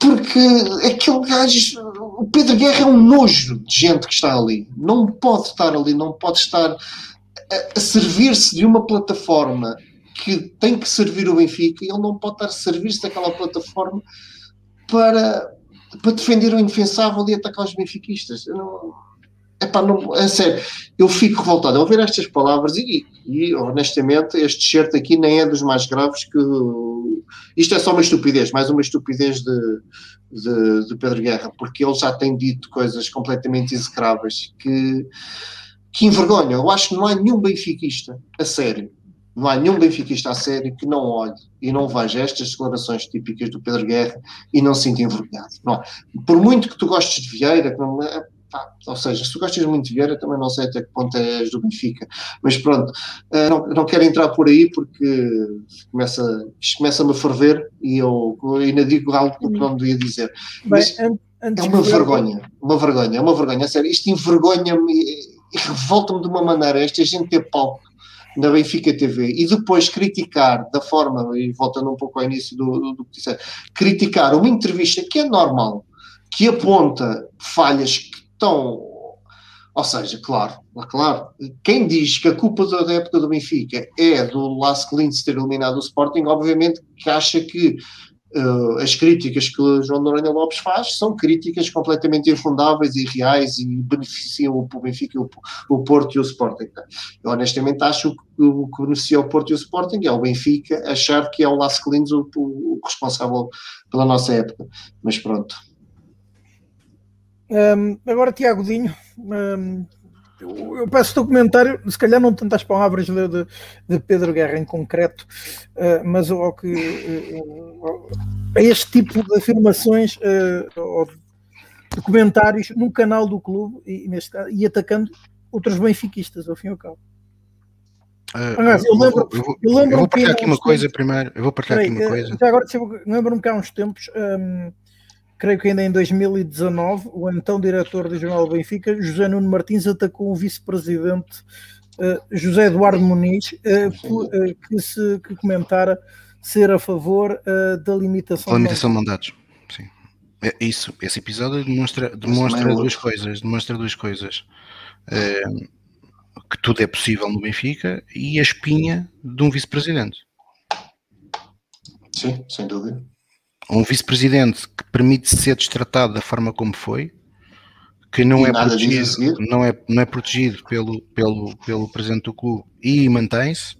Porque aquele gajo, o Pedro Guerra é um nojo de gente que está ali. Não pode estar ali, não pode estar a, servir-se de uma plataforma que tem que servir o Benfica e ele não pode estar a servir-se daquela plataforma para, para defender o indefensável e atacar os benfiquistas. Eu não, não, é sério, eu fico revoltado a ouvir estas palavras e, e honestamente este certo aqui nem é dos mais graves que isto é só uma estupidez, mais uma estupidez de, de, de Pedro Guerra, porque ele já tem dito coisas completamente execráveis que que envergonha. Eu acho que não há nenhum benfiquista a sério, não há nenhum benfiquista a sério que não olhe e não veja estas declarações típicas do Pedro Guerra e não se sinta envergonhado. Não Por muito que tu gostes de Vieira, não, é, pá, ou seja, se tu gostas muito de Vieira, também não sei até que ponto és do Benfica, mas pronto, eh, não, não quero entrar por aí porque começa, isto começa-me a ferver e eu ainda digo algo que não devia dizer. Mas Bem, é uma vergonha, uma vergonha, é uma vergonha, sério, isto envergonha-me e revolta-me de uma maneira esta gente ter palco na Benfica TV e depois criticar da forma, e voltando um pouco ao início do, do, do que disse, criticar uma entrevista que é normal, que aponta falhas que estão Ou seja, claro, claro, quem diz que a culpa da época do Benfica é do Las Clins ter eliminado o Sporting, obviamente que acha que uh, as críticas que o João Noronha Lopes faz são críticas completamente infundáveis e reais e beneficiam o Benfica, o, o Porto e o Sporting. Eu honestamente acho que o que beneficia o Porto e o Sporting é o Benfica achar que é o Las Clins o, o, o responsável pela nossa época. Mas pronto. Um, agora, Tiago Dinho, um, eu, eu peço o teu comentário, se calhar não tantas palavras de, de, de Pedro Guerra em concreto, uh, mas ao que uh, a este tipo de afirmações uh, ou de comentários no canal do clube e, neste, e atacando outros benfiquistas, ao fim e ao cabo. Uh, Aliás, eu, lembro, eu, vou, eu, lembro eu vou partilhar aqui uma tempos, coisa primeiro. Eu vou partilhar aqui uma coisa. Já agora, lembro-me que há uns tempos um, creio que ainda em 2019, o então diretor do Jornal do Benfica, José Nuno Martins, atacou o vice-presidente uh, José Eduardo Muniz, uh, uh, que, se, que comentara ser a favor da limitação, limitação de mandatos. Sim. É, isso, esse episódio demonstra, demonstra duas coisas, demonstra duas coisas. que tudo é possível no Benfica e a espinha de um vice-presidente. Sim, sem dúvida um vice-presidente que permite ser destratado da forma como foi, que não é protegido, não é, não é protegido pelo, pelo, pelo presidente do clube e mantém-se,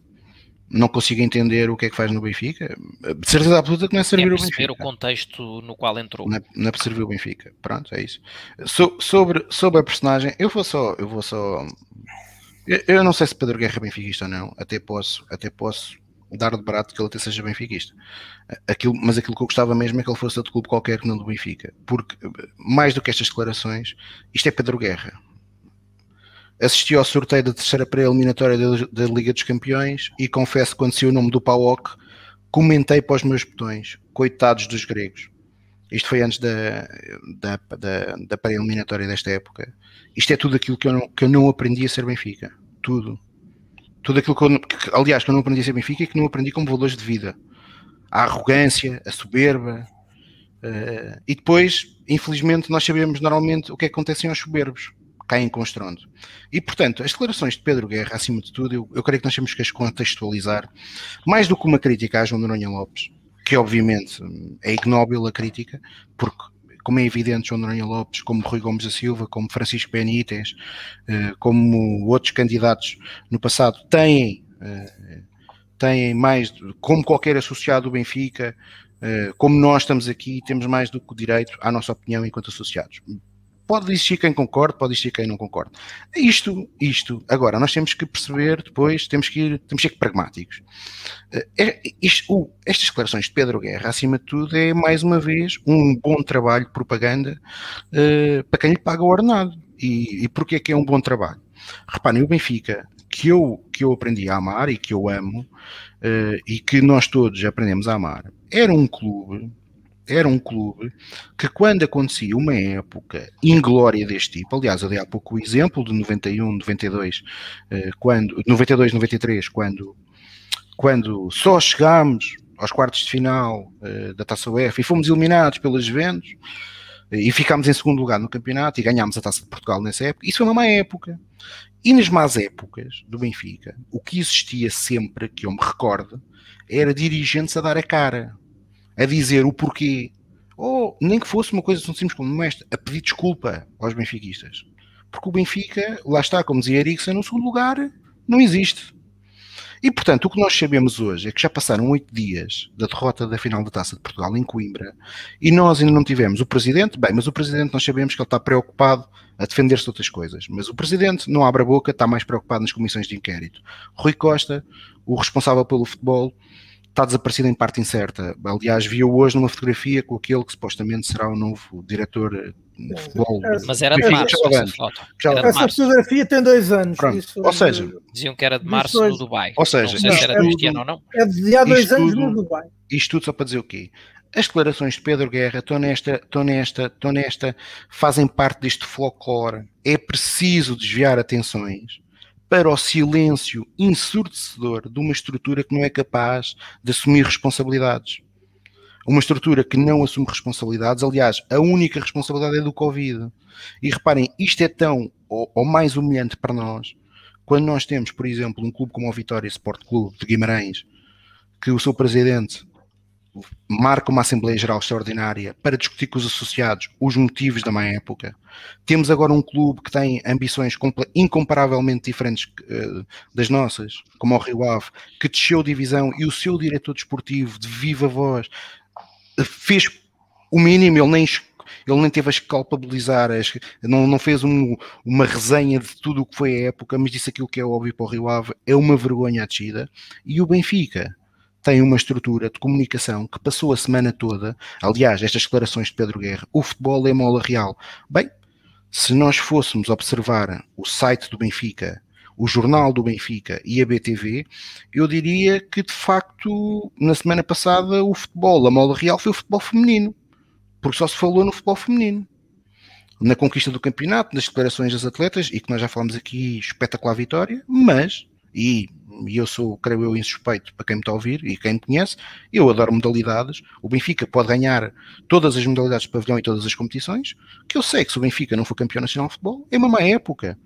não consigo entender o que é que faz no Benfica. De certeza absoluta que não é servir é o Benfica. o contexto no qual entrou. Não é, não é para servir o Benfica. Pronto, é isso. So, sobre, sobre a personagem, eu vou só, eu vou só. Eu, eu não sei se Pedro Guerra é benfiquista ou não, até posso, até posso dar de barato que ele até seja benfiquista. Aquilo, mas aquilo que eu gostava mesmo é que ele fosse de clube qualquer que não do Benfica. Porque, mais do que estas declarações, isto é Pedro Guerra. Assisti ao sorteio da terceira pré-eliminatória da, Liga dos Campeões e confesso que quando saiu o nome do PAOK, comentei para os meus botões, coitados dos gregos. Isto foi antes da, da, da, da pré-eliminatória desta época. Isto é tudo aquilo que eu, não, que eu não aprendi a ser Benfica. Tudo tudo aquilo que, eu, que, aliás, que eu não aprendi a ser Benfica e que não aprendi como valores de vida. A arrogância, a soberba. Uh, e depois, infelizmente, nós sabemos normalmente o que, é que acontece aos soberbos. Caem com estrondo. E, portanto, as declarações de Pedro Guerra, acima de tudo, eu, eu creio que nós temos que as contextualizar, mais do que uma crítica a João Noronha Lopes, que obviamente é ignóbil a crítica, porque como é evidente, João Noronha Lopes, como Rui Gomes da Silva, como Francisco Benítez, eh, como outros candidatos no passado, têm, eh, têm mais, como qualquer associado do Benfica, eh, como nós estamos aqui, temos mais do que o direito à nossa opinião enquanto associados. Pode existir quem concorde, pode existir quem não concorde. Isto, isto, agora, nós temos que perceber depois, temos que ir, temos que ser pragmáticos. Eh, é, isto, estas declarações de Pedro Guerra, acima de tudo, é mais uma vez um bom trabalho de propaganda uh, para quem lhe paga o ordenado. E, e porquê que é um bom trabalho? Reparem, o Benfica, que eu, que eu aprendi a amar e que eu amo, uh, e que nós todos aprendemos a amar, era um clube era um clube que quando acontecia uma época inglória deste tipo, aliás, eu dei há pouco o exemplo de 91, 92, quando, 92, 93, quando, quando só chegámos aos quartos de final uh, da Taça UEFA e fomos eliminados pelas Juventus uh, e ficámos em segundo lugar no campeonato e ganhámos a Taça de Portugal nessa época. Isso foi uma má época. E nas más épocas do Benfica, o que existia sempre, que eu me recordo, era dirigentes a dar a cara a dizer o porquê, ou nem que fosse uma coisa tão simples como esta, a pedir desculpa aos benfiquistas. Porque o Benfica, lá está, como dizia Eriksen, no segundo lugar não existe. E portanto, o que nós sabemos hoje é que já passaram oito dias da derrota da final da Taça de Portugal em Coimbra e nós ainda não tivemos o presidente. Bem, mas o presidente nós sabemos que ele está preocupado a defender-se de outras coisas. Mas o presidente não abre a boca, está mais preocupado nas comissões de inquérito. Rui Costa, o responsável pelo futebol, está desaparecido em parte incerta. Aliás, viu hoje numa fotografia com aquele que supostamente será o novo diretor de futebol. Mas era de março. Já era essa fotografia tem dois anos. Isso, ou seja, diziam que era de março no Dubai. Ou seja, não sei se era deste ano ou não. É de há dois anos tudo, no Dubai. Isto tudo só para dizer o quê? As declarações de Pedro Guerra estão nesta, estão nesta, estão nesta, fazem parte deste folclore. É preciso desviar atenções para o silêncio ensurdecedor de uma estrutura que não é capaz de assumir responsabilidades. uma estrutura que não assume responsabilidades. Aliás, a única responsabilidade é do Covid. E reparem, isto é tão ou, ou mais humilhante para nós quando nós temos, por exemplo, um clube como o Vitória Sport Clube de Guimarães, que o seu presidente marca uma Assembleia Geral Extraordinária para discutir com os associados os motivos da má época. Temos agora um clube que tem ambições incomparavelmente diferentes uh, das nossas, como o Rio Ave, que desceu divisão e o seu diretor desportivo, de viva voz, fez o mínimo, ele nem ele nem teve a escalpabilizar, não, não fez um, uma resenha de tudo o que foi a época, mas disse aquilo que é óbvio para o Rio Ave, é uma vergonha a descida. E o Benfica, tem uma estrutura de comunicação que passou a semana toda, aliás, estas declarações de Pedro Guerra, o futebol é mola real. Bem, se nós fôssemos observar o site do Benfica, o jornal do Benfica e a BTV, eu diria que de facto na semana passada o futebol, a mola real foi o futebol feminino, porque só se falou no futebol feminino. Na conquista do campeonato, nas declarações das atletas, e que nós já falamos aqui, espetacular vitória, mas, e e eu sou, creio eu, insuspeito para quem me está a ouvir e quem me conhece, eu adoro modalidades. O Benfica pode ganhar todas as modalidades de pavilhão e todas as competições, que eu sei que se o Benfica não for campeão nacional de futebol, é uma má época.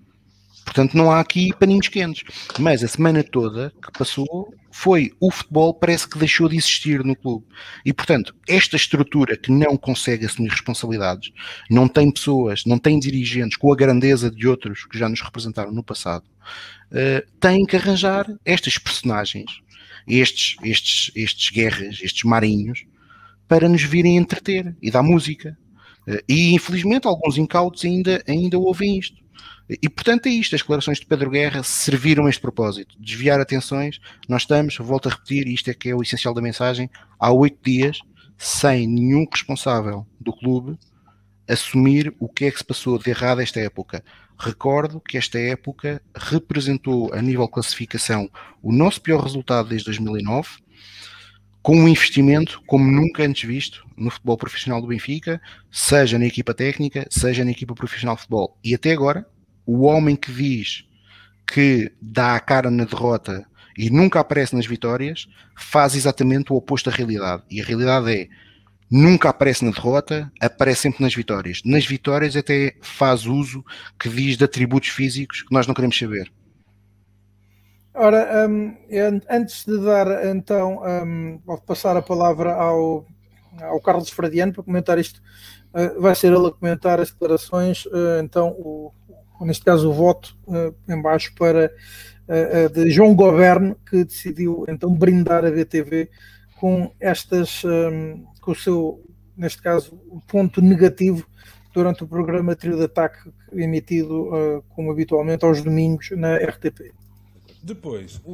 Portanto, não há aqui paninhos quentes. Mas a semana toda que passou foi o futebol parece que deixou de existir no clube. E, portanto, esta estrutura que não consegue assumir responsabilidades, não tem pessoas, não tem dirigentes com a grandeza de outros que já nos representaram no passado, uh, tem que arranjar estas personagens, estes, estes, estes guerras, estes marinhos, para nos virem entreter e dar música. Uh, e, infelizmente, alguns incautos ainda, ainda ouvem isto. E portanto é isto, as declarações de Pedro Guerra serviram este propósito, desviar atenções. Nós estamos, volto a repetir, isto é que é o essencial da mensagem, há oito dias, sem nenhum responsável do clube assumir o que é que se passou de errado esta época. Recordo que esta época representou a nível classificação o nosso pior resultado desde 2009, com um investimento como nunca antes visto no futebol profissional do Benfica, seja na equipa técnica, seja na equipa profissional de futebol. E até agora o homem que diz que dá a cara na derrota e nunca aparece nas vitórias, faz exatamente o oposto da realidade. E a realidade é nunca aparece na derrota, aparece sempre nas vitórias. Nas vitórias até faz uso que diz de atributos físicos que nós não queremos saber. Ora, um, antes de dar então, um, passar a palavra ao, ao Carlos Fradiano para comentar isto, uh, vai ser ele a comentar as declarações, uh, então o, neste caso o voto uh, em baixo para de João Governo, que decidiu então brindar a BTV com estas, um, com o seu, neste caso, ponto negativo durante o programa Trio de Ataque emitido, como habitualmente, aos domingos na RTP. Depois, o...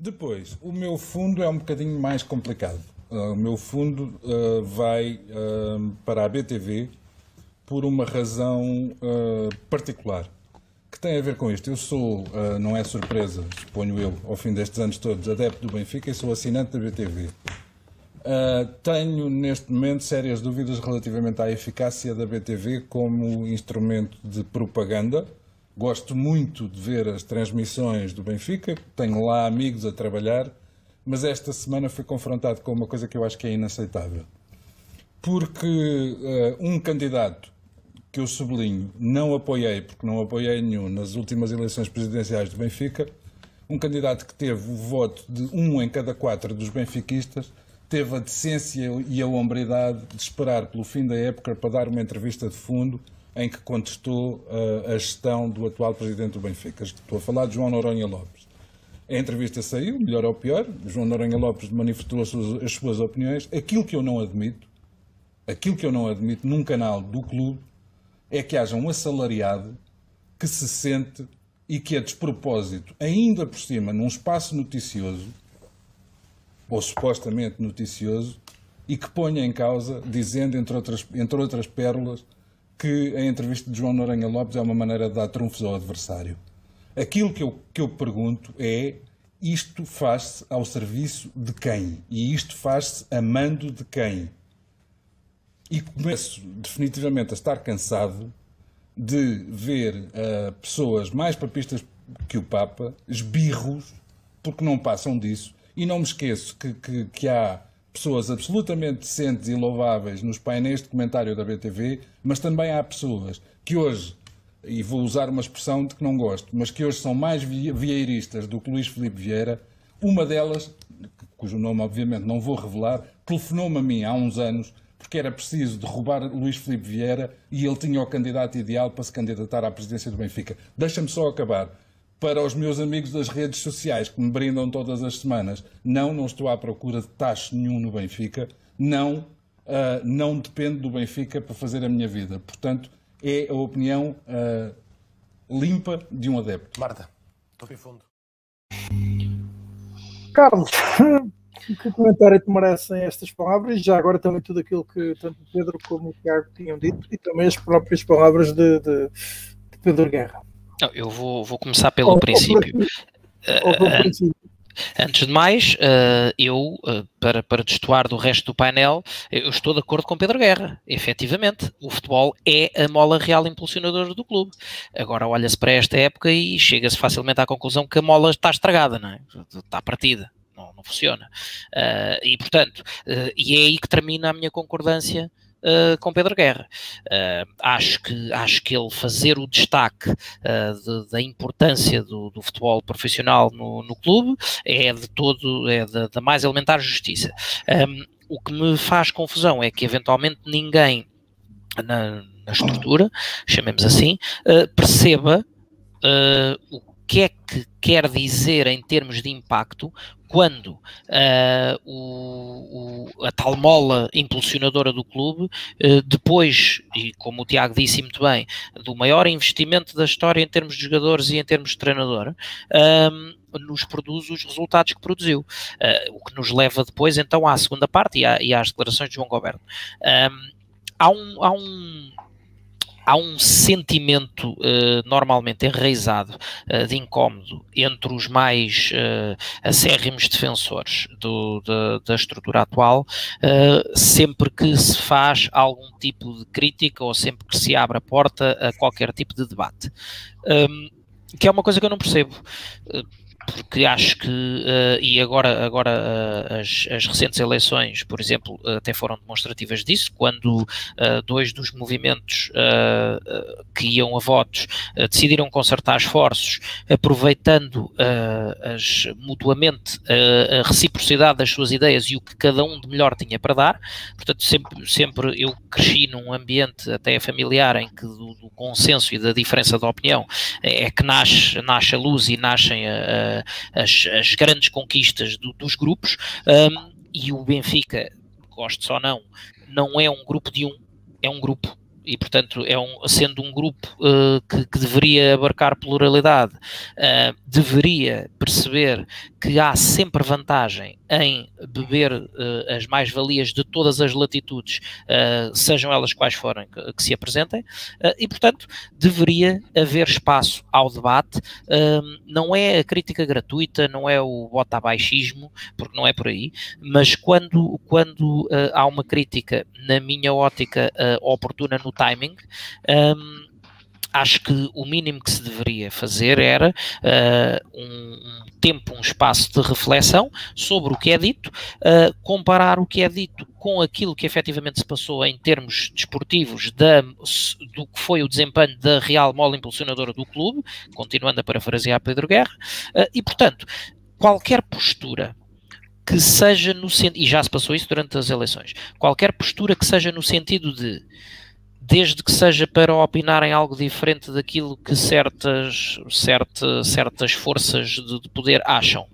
Depois, o meu fundo é um bocadinho mais complicado. Uh, o meu fundo uh, vai uh, para a BTV por uma razão particular que tem a ver com isto. Eu sou, não é surpresa, suponho eu, ao fim destes anos todos, adepto do Benfica e sou assinante da BTV. Ah, tenho neste momento sérias dúvidas relativamente à eficácia da BTV como instrumento de propaganda. Gosto muito de ver as transmissões do Benfica, tenho lá amigos a trabalhar, mas esta semana fui confrontado com uma coisa que eu acho que é inaceitável. Porque uh, um candidato que eu sublinho, não apoiei, porque não apoiei nenhum nas últimas eleições presidenciais do Benfica, um candidato que teve o voto de um em cada quatro dos benfiquistas, teve a decência e a hombridade de esperar pelo fim da época para dar uma entrevista de fundo em que contestou uh, a gestão do atual presidente do Benfica. Estou a falar de João Noronha Lopes. A entrevista saiu, melhor ou pior, João Noronha Lopes manifestou as suas, as suas opiniões. Aquilo que eu não admito, aquilo que eu não admito num canal do clube é que haja um assalariado que se sente e que é despropósito, ainda por cima, num espaço noticioso, ou supostamente noticioso, e que ponha em causa, dizendo, entre outras, entre outras pérolas, que a entrevista de João Noronha Lopes é uma maneira de dar trunfos ao adversário. Aquilo que eu, que eu pergunto é: isto faz-se ao serviço de quem? E isto faz-se a mando de quem? e começo definitivamente a estar cansado de ver uh, pessoas mais papistas que o Papa, esbirros, porque não passam disso, e não me esqueço que, que, que há pessoas absolutamente decentes e louváveis nos painéis de comentário da BTV, mas também há pessoas que hoje, e vou usar uma expressão de que não gosto, mas que hoje são mais vieiristas do que Luís Filipe Vieira. Uma delas, cujo nome obviamente não vou revelar, telefonou-me a mim há uns anos porque era preciso derrubar Luís Filipe Vieira e ele tinha o candidato ideal para se candidatar à presidência do Benfica. Deixa-me só acabar para os meus amigos das redes sociais que me brindam todas as semanas. Não, não estou à procura de taxa nenhum no Benfica. Não, uh, não dependo do Benfica para fazer a minha vida. Portanto, é a opinião uh, limpa de um adepto. Marta, estou em fundo. Carlos, que comentário te merecem estas palavras? Já agora também tudo aquilo que tanto o Pedro como o Tiago tinham dito e também as próprias palavras de, de, de Pedro Guerra. Não, eu vou, vou começar pelo ou, princípio. Ou uh, princípio. Antes de mais, uh, eu, uh, para, para destoar do resto do painel, eu estou de acordo com Pedro Guerra. Efetivamente, o futebol é a mola real impulsionadora do clube. Agora olha-se para esta época e chega-se facilmente à conclusão que a mola está estragada, não é? está partida, não, não funciona. E, portanto, e é aí que termina a minha concordância uh, com Pedro Guerra. Uh, acho, que, acho que ele fazer o destaque uh, de, da importância do, do, futebol profissional no, no clube é de todo, é da mais elementar justiça. Um, o que me faz confusão é que eventualmente ninguém na, na estrutura, chamemos assim, perceba o que é que quer dizer em termos de impacto quando uh, o, o, a tal mola impulsionadora do clube, uh, depois, e como o Tiago disse muito bem, do maior investimento da história em termos de jogadores e em termos de treinador, um, nos produz os resultados que produziu. O que nos leva depois então à segunda parte e, à, e às declarações de João Goberno. Há um, há um há um sentimento uh, normalmente enraizado uh, de incómodo entre os mais uh, acérrimos defensores do, da, da, estrutura atual, sempre que se faz algum tipo de crítica ou sempre que se abre a porta a qualquer tipo de debate. Um, que é uma coisa que eu não percebo porque acho que, uh, e agora, agora uh, as, as, recentes eleições, por exemplo, uh, até foram demonstrativas disso, quando dois dos movimentos que iam a votos decidiram concertar esforços, aproveitando as, mutuamente a reciprocidade das suas ideias e o que cada um de melhor tinha para dar. Portanto, sempre, sempre eu cresci num ambiente até familiar em que do, do consenso e da diferença de opinião é que nasce, nasce a luz e nascem a as, as grandes conquistas do, dos grupos, um, e o Benfica, goste ou não, não é um grupo de um, é um grupo. E, portanto, é um, sendo um grupo uh, que, que, deveria abarcar pluralidade, uh, deveria perceber que há sempre vantagem em beber uh, as mais-valias de todas as latitudes, sejam elas quais forem que, que se apresentem, e, portanto, deveria haver espaço ao debate. não é a crítica gratuita, não é o bota baixismo, porque não é por aí, mas quando, quando há uma crítica, na minha ótica, oportuna no timing. Um, acho que o mínimo que se deveria fazer era uh, um, tempo, um espaço de reflexão sobre o que é dito, uh, comparar o que é dito com aquilo que efetivamente se passou em termos desportivos da, do que foi o desempenho da real mola impulsionadora do clube, continuando a parafrasear Pedro Guerra, uh, e portanto, qualquer postura que seja no sentido, e já se passou isso durante as eleições, qualquer postura que seja no sentido de desde que seja para opinar em algo diferente daquilo que certas, certa, certas forças de, de poder acham,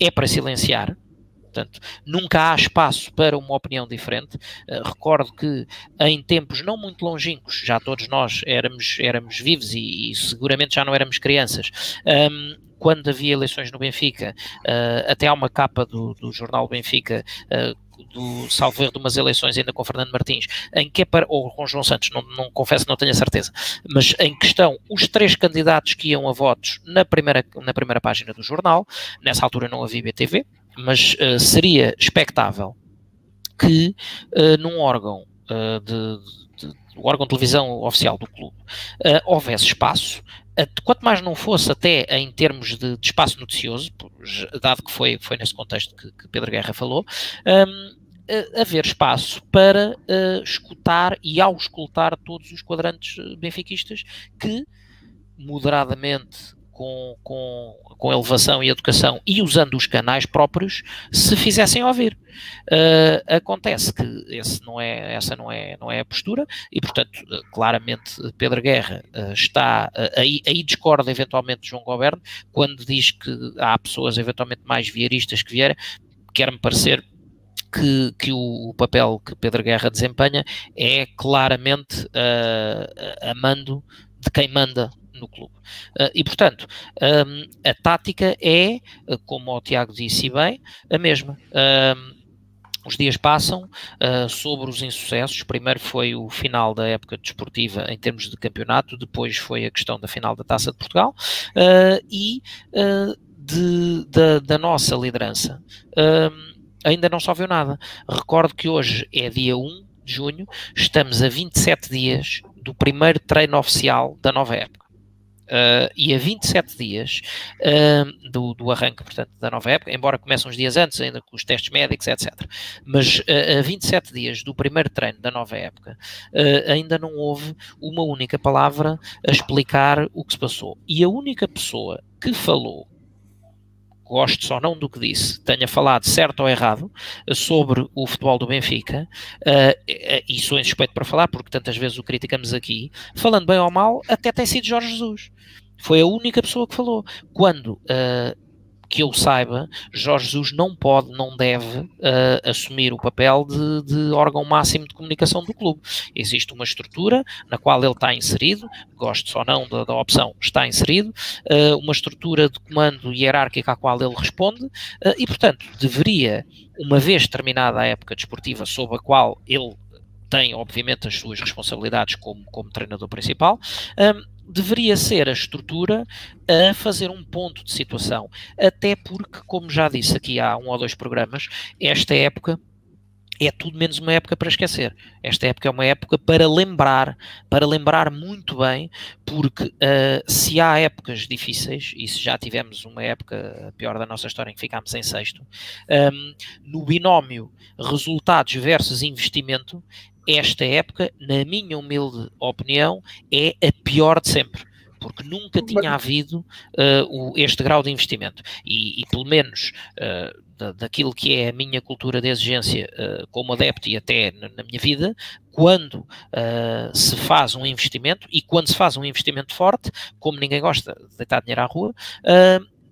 é para silenciar. Portanto, nunca há espaço para uma opinião diferente. Uh, recordo que em tempos não muito longínquos, já todos nós éramos, éramos vivos e, e seguramente já não éramos crianças. Um, quando havia eleições no Benfica, uh, até há uma capa do, do jornal Benfica uh, do salvo de umas eleições ainda com Fernando Martins, em que é para, ou com João Santos, não, não confesso, não tenho a certeza, mas em questão os três candidatos que iam a votos na primeira, na primeira página do jornal, nessa altura não havia BTV, mas uh, seria expectável que uh, num órgão uh, de, de, o órgão de televisão oficial do clube, houvesse espaço, quanto mais não fosse até em termos de, de espaço noticioso, dado que foi, foi nesse contexto que, que Pedro Guerra falou, um, haver espaço para uh, escutar e auscultar todos os quadrantes benfiquistas que, moderadamente, com, com, com elevação e educação e usando os canais próprios, se fizessem ouvir. Uh, acontece que não é, essa não é, não é a postura e, portanto, claramente Pedro Guerra uh, está, uh, aí, aí discorda eventualmente de João Goberno, quando diz que há pessoas eventualmente mais viaristas que vierem, quer-me parecer que, que o, papel que Pedro Guerra desempenha é claramente uh, a mando de quem manda no clube. Uh, e, portanto, um, a tática é, como o Tiago disse bem, a mesma. Um, os dias passam uh, sobre os insucessos. Primeiro foi o final da época desportiva em termos de campeonato, depois foi a questão da final da Taça de Portugal uh, e de, da, nossa liderança. ainda não se ouviu nada. Recordo que hoje é dia 1 de junho, estamos a 27 dias do primeiro treino oficial da nova época. Uh, e a 27 dias uh, do, do, arranque, portanto, da nova época, embora comece uns dias antes, ainda com os testes médicos, etc. Mas uh, a 27 dias do primeiro treino da nova época, ainda não houve uma única palavra a explicar o que se passou. E a única pessoa que falou gosto ou não do que disse, tenha falado certo ou errado sobre o futebol do Benfica, uh, e sou insuspeito para falar, porque tantas vezes o criticamos aqui, falando bem ou mal, até tem sido Jorge Jesus. Foi a única pessoa que falou. Quando uh, que eu saiba, Jorge Jesus não pode, não deve uh, assumir o papel de, de, órgão máximo de comunicação do clube. Existe uma estrutura na qual ele está inserido, gosto ou não da, da opção, está inserido, uh, uma estrutura de comando hierárquica à qual ele responde, uh, e portanto deveria, uma vez terminada a época desportiva sob a qual ele tem, obviamente, as suas responsabilidades como, como treinador principal, um, deveria ser a estrutura a fazer um ponto de situação. Até porque, como já disse aqui há um ou dois programas, esta época é tudo menos uma época para esquecer. Esta época é uma época para lembrar, para lembrar muito bem, porque uh, se há épocas difíceis, e se já tivemos uma época pior da nossa história em que ficámos em sexto, um, ehm, no binómio resultados versus investimento, esta época, na minha humilde opinião, é a pior de sempre porque nunca tinha havido uh, o, este grau de investimento. E, e pelo menos uh, da, daquilo que é a minha cultura de exigência uh, como adepto e até na, na minha vida, quando se faz um investimento e quando se faz um investimento forte, como ninguém gosta de deitar dinheiro à rua,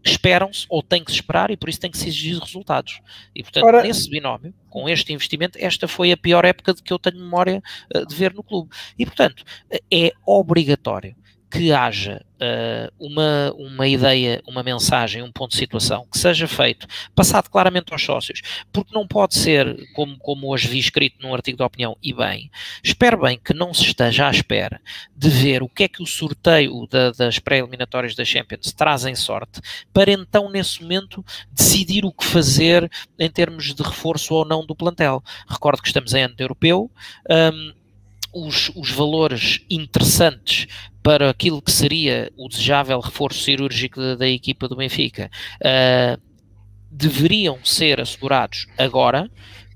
esperam-se ou tem que se esperar e por isso tem que se exigir resultados. E portanto, Ora... nesse binómio, com este investimento, esta foi a pior época de que eu tenho memória uh, de ver no clube. E portanto, é obrigatório que haja uh, uma, uma ideia, uma mensagem, um ponto de situação que seja feito, passado claramente aos sócios, porque não pode ser, como, como hoje vi escrito num artigo de opinião, e bem, espero bem que não se esteja à espera de ver o que é que o sorteio da, das pré-eliminatórias da Champions traz em sorte, para então, nesse momento, decidir o que fazer em termos de reforço ou não do plantel. Recordo que estamos em ano europeu. Um, os, os valores interessantes para aquilo que seria o desejável reforço cirúrgico da, da equipa do Benfica uh, deveriam ser assegurados agora,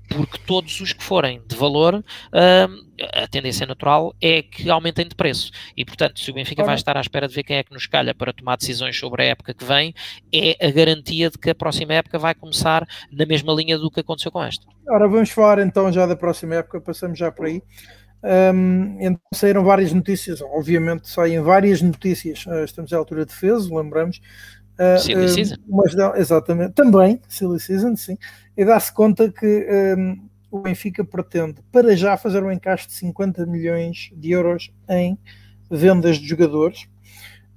porque todos os que forem de valor, uh, a tendência natural é que aumentem de preço. E, portanto, se o Benfica vai estar à espera de ver quem é que nos calha para tomar decisões sobre a época que vem, é a garantia de que a próxima época vai começar na mesma linha do que aconteceu com esta. Ora, vamos falar então já da próxima época, passamos já por aí. Um, então saíram várias notícias, obviamente saem várias notícias, uh, estamos à altura de defesa, lembramos. Uh, Silly Season. Mas, exatamente, também, Silly Season, sim. E dá-se conta que um, o Benfica pretende, para já, fazer um encaixe de 50 milhões de euros em vendas de jogadores,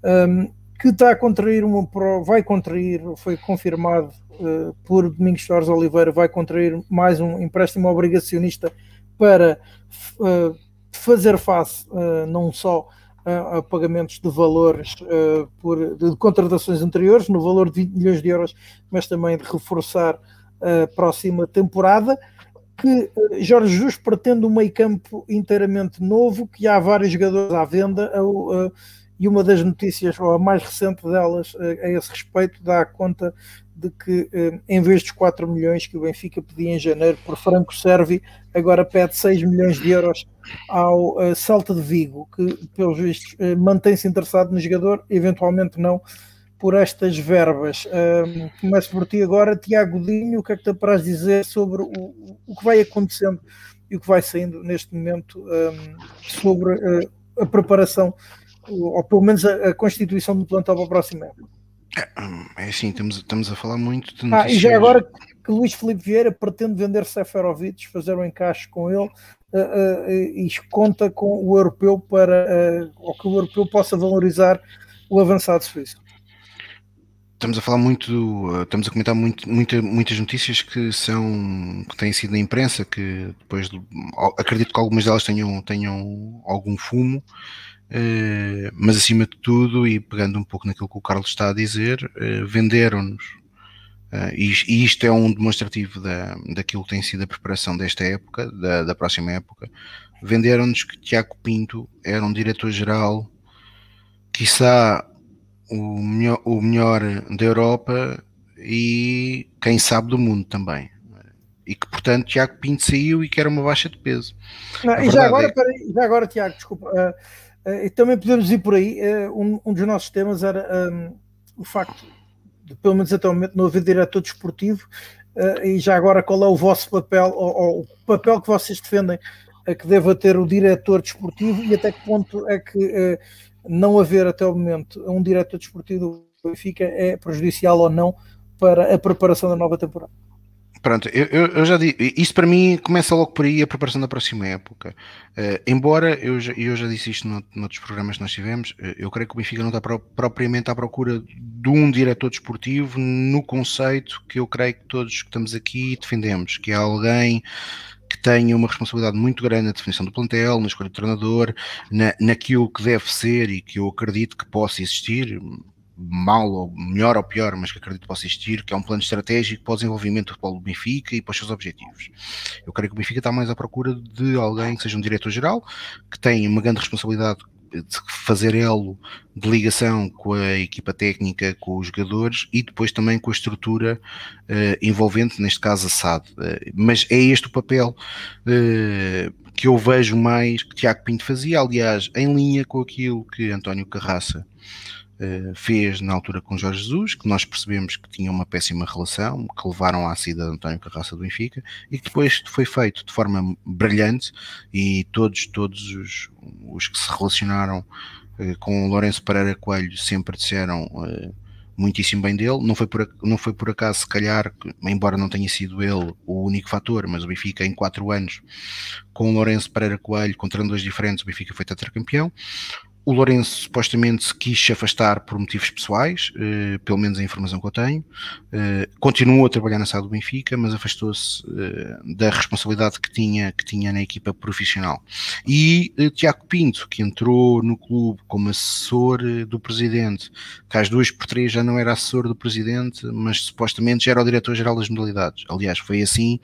um, que está a contrair uma vai contrair, foi confirmado uh, por Domingos Soares Oliveira, vai contrair mais um empréstimo obrigacionista para uh, fazer face uh, não só a, a, pagamentos de valores uh, por, de, contratações anteriores, no valor de 20 milhões de euros, mas também de reforçar a próxima temporada, que Jorge Jesus pretende um meio campo inteiramente novo, que há vários jogadores à venda, e uma das notícias, ou a mais recente delas, a esse respeito, dá conta de que em vez dos 4 milhões que o Benfica pedia em janeiro por Franco Servi, agora pede 6 milhões de euros ao Salta de Vigo, que pelos vistos mantém-se interessado no jogador, eventualmente não por estas verbas. Começo por ti agora, Tiago Dinho, o que é que te apraz dizer sobre o, o que vai acontecendo e o que vai saindo neste momento sobre a preparação, ou pelo menos a, a constituição do plantel para a próxima época? É, é assim, estamos, estamos a falar muito de notícias... Ah, e já agora que Luís Felipe Vieira pretende vender Seferovic, fazer um encaixe com ele uh, uh, e conta com o europeu para, ou que o europeu possa valorizar o avançado suíço. Estamos a falar muito, estamos a comentar muito, muita, muitas notícias que são que têm sido na imprensa, que depois acredito que algumas delas tenham, tenham algum fumo, eh, mas acima de tudo, e pegando um pouco naquilo que o Carlos está a dizer, eh, venderam-nos. Eh, e, isto é um demonstrativo da, daquilo que tem sido a preparação desta época, da, da próxima época. Venderam-nos que Tiago Pinto era um diretor-geral, quiçá o melhor, o melhor da Europa e quem sabe do mundo também. E que, portanto, Tiago Pinto saiu e que era uma baixa de peso. Não, e já agora, é... peraí, já agora, Tiago, desculpa, uh, uh, também podemos ir por aí. Uh, um, um, dos nossos temas era um, o facto de, pelo menos até o momento, não haver diretor desportivo. e já agora, qual é o vosso papel, ou, ou o papel que vocês defendem que deva ter o diretor desportivo e até que ponto é que não haver até o momento um diretor desportivo do Benfica é prejudicial ou não para a preparação da nova temporada? Pronto, eu, eu, já disse, isso para mim começa logo por aí a preparação da próxima época. Uh, embora eu já, eu já disse isto no, noutros programas que nós tivemos, uh, eu creio que o Benfica não está pro, propriamente à procura de um diretor desportivo no conceito que eu creio que todos que estamos aqui defendemos, que é alguém que tenha uma responsabilidade muito grande na definição do plantel, na escolha do treinador, na, naquilo que deve ser e que eu acredito que possa existir, mal ou melhor ou pior, mas que acredito possa existir, que é um plano estratégico para o desenvolvimento do futebol do Benfica e para os seus objetivos. Eu creio que o Benfica está mais à procura de alguém que seja um diretor-geral, que tenha uma grande responsabilidade de fazer elo de ligação com a equipa técnica, com os jogadores e depois também com a estrutura uh, envolvente, neste caso a SAD. Uh, mas é este o papel uh, que eu vejo mais que Tiago Pinto fazia, aliás, em linha com aquilo que António Carraça fez na altura com Jorge Jesus, que nós percebemos que tinha uma péssima relação, que levaram à saída de António Carraça do Benfica, e que depois foi feito de forma brilhante, e todos, todos os, os que se relacionaram uh, com o Lourenço Pereira Coelho sempre disseram uh, muitíssimo bem dele, não foi, por, não foi por acaso, se calhar, embora não tenha sido ele o único fator, mas o Benfica em quatro anos, com o Lourenço Pereira Coelho, com treinadores diferentes, o Benfica foi tetracampeão, o Lourenço supostamente se quis afastar por motivos pessoais, eh, pelo menos a informação que eu tenho. Eh, continuou a trabalhar na sala do Benfica, mas afastou-se eh, da responsabilidade que tinha, que tinha na equipa profissional. E eh, Tiago Pinto, que entrou no clube como assessor eh, do presidente, que às duas por três já não era assessor do presidente, mas supostamente já era o diretor-geral das modalidades. Aliás, foi assim.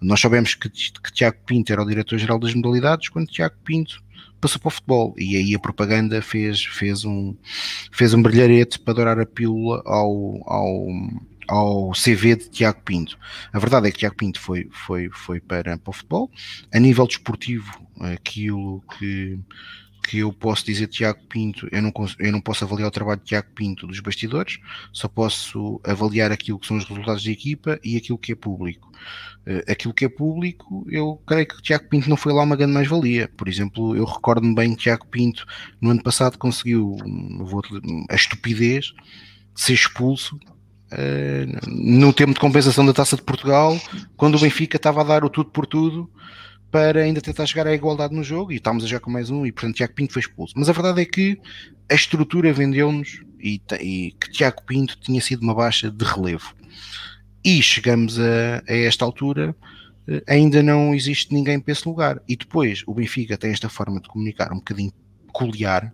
Nós sabemos que, que Tiago Pinto era o diretor-geral das modalidades quando Tiago Pinto passou para o futebol e aí a propaganda fez, fez, um, fez um brilharete para dourar a pílula ao, ao, ao CV de Tiago Pinto. A verdade é que Tiago Pinto foi, foi, foi para, para o futebol. A nível desportivo, aquilo que que eu posso dizer Tiago Pinto, eu não, eu não posso avaliar o trabalho de Tiago Pinto dos bastidores, só posso avaliar aquilo que são os resultados de equipa e aquilo que é público. Uh, aquilo que é público, eu creio que Tiago Pinto não foi lá uma grande mais-valia. Por exemplo, eu recordo-me bem que Tiago Pinto no ano passado conseguiu vou, a estupidez de ser expulso uh, no tempo de compensação da Taça de Portugal, quando o Benfica estava a dar o tudo por tudo para ainda tentar chegar à igualdade no jogo e estávamos a jogar com mais um e portanto Tiago Pinto foi expulso. Mas a verdade é que a estrutura vendeu-nos e, e, que Tiago Pinto tinha sido uma baixa de relevo. E chegamos a, a esta altura, eh, ainda não existe ninguém para esse lugar. E depois o Benfica tem esta forma de comunicar um bocadinho peculiar,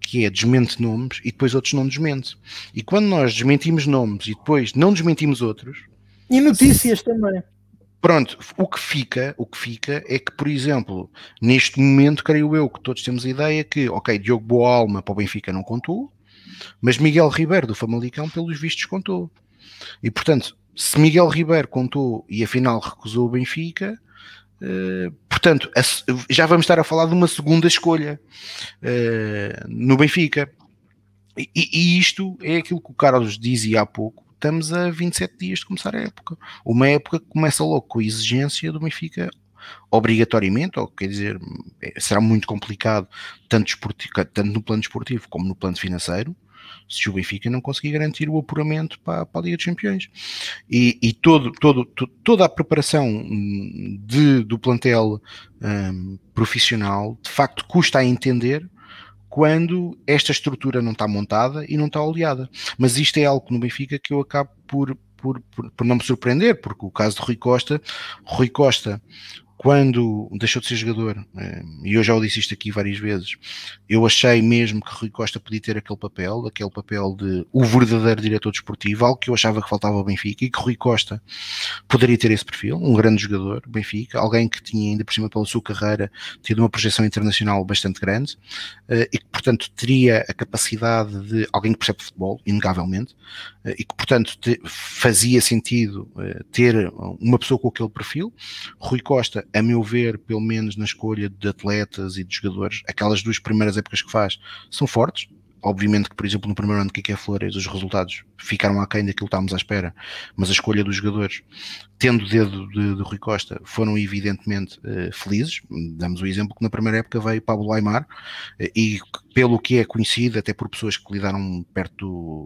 que é desmente nomes e depois outros não desmente. E quando nós desmentimos nomes e depois não desmentimos outros. E notícias também Pronto, o que fica, o que fica é que, por exemplo, neste momento, creio eu que todos temos a ideia que, ok, Diogo Boa Alma para o Benfica não contou, mas Miguel Ribeiro do Famalicão, pelos vistos, contou. E portanto, se Miguel Ribeiro contou e afinal recusou o Benfica, Uh, portanto, já vamos estar a falar de uma segunda escolha uh, no Benfica. E, e, isto é aquilo que o Carlos dizia há pouco. Estamos a 27 dias de começar a época. Uma época que começa logo com a exigência do Benfica obrigatoriamente, ou quer dizer, é, será muito complicado, tanto, tanto no plano esportivo como no plano financeiro, se o Benfica não conseguir garantir o apuramento para, para a Liga dos Campeões. E, e todo, todo, toda a preparação de, do plantel um, profissional, de facto, custa a entender quando esta estrutura não está montada e não está oleada. Mas isto é algo no Benfica que eu acabo por, por, por, por, não me surpreender, porque o caso de Rui Costa, Rui Costa quando deixou de ser jogador, eh, e eu já o disse isto aqui várias vezes, eu achei mesmo que Rui Costa podia ter aquele papel, aquele papel de o verdadeiro diretor desportivo, algo que eu achava que faltava ao Benfica, e que Rui Costa poderia ter esse perfil, um grande jogador, Benfica, alguém que tinha ainda por cima pela sua carreira tido uma projeção internacional bastante grande, eh, e que portanto teria a capacidade de alguém que percebe futebol, inegavelmente, eh, e que portanto fazia sentido ter uma pessoa com aquele perfil. Rui Costa a meu ver, pelo menos na escolha de atletas e de jogadores, aquelas duas primeiras épocas que faz são fortes. Obviamente que, por exemplo, no primeiro ano de Kike Flores, os resultados ficaram aquém daquilo que estávamos à espera, mas a escolha dos jogadores, tendo o dedo de, de Rui Costa, foram evidentemente uh, felizes. Damos o exemplo que na primeira época veio Pablo Aymar uh, e pelo que é conhecido, até por pessoas que lidaram perto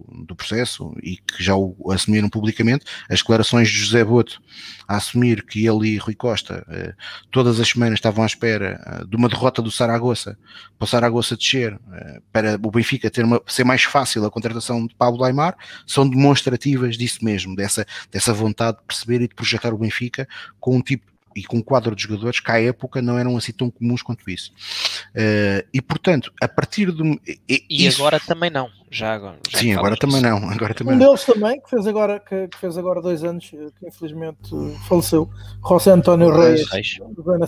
do, do, processo e que já o assumiram publicamente, as declarações de José Boto a assumir que ele e Rui Costa uh, todas as semanas estavam à espera de uma derrota do Saragossa para o Saragossa descer, para o Benfica ter uma, ser mais fácil a contratação de Pablo Aymar, são demonstrativas disso mesmo, dessa, dessa vontade de perceber e de projetar o Benfica com um tipo e com um quadro de jogadores que à época não eram assim tão comuns quanto isso. Uh, e portanto, a partir do. E, e isso... agora também não. Já agora. Já Sim, agora também não. Agora também um não. deles também, que fez, agora, que, que, fez agora dois anos, que infelizmente faleceu, José António Reis. Reis.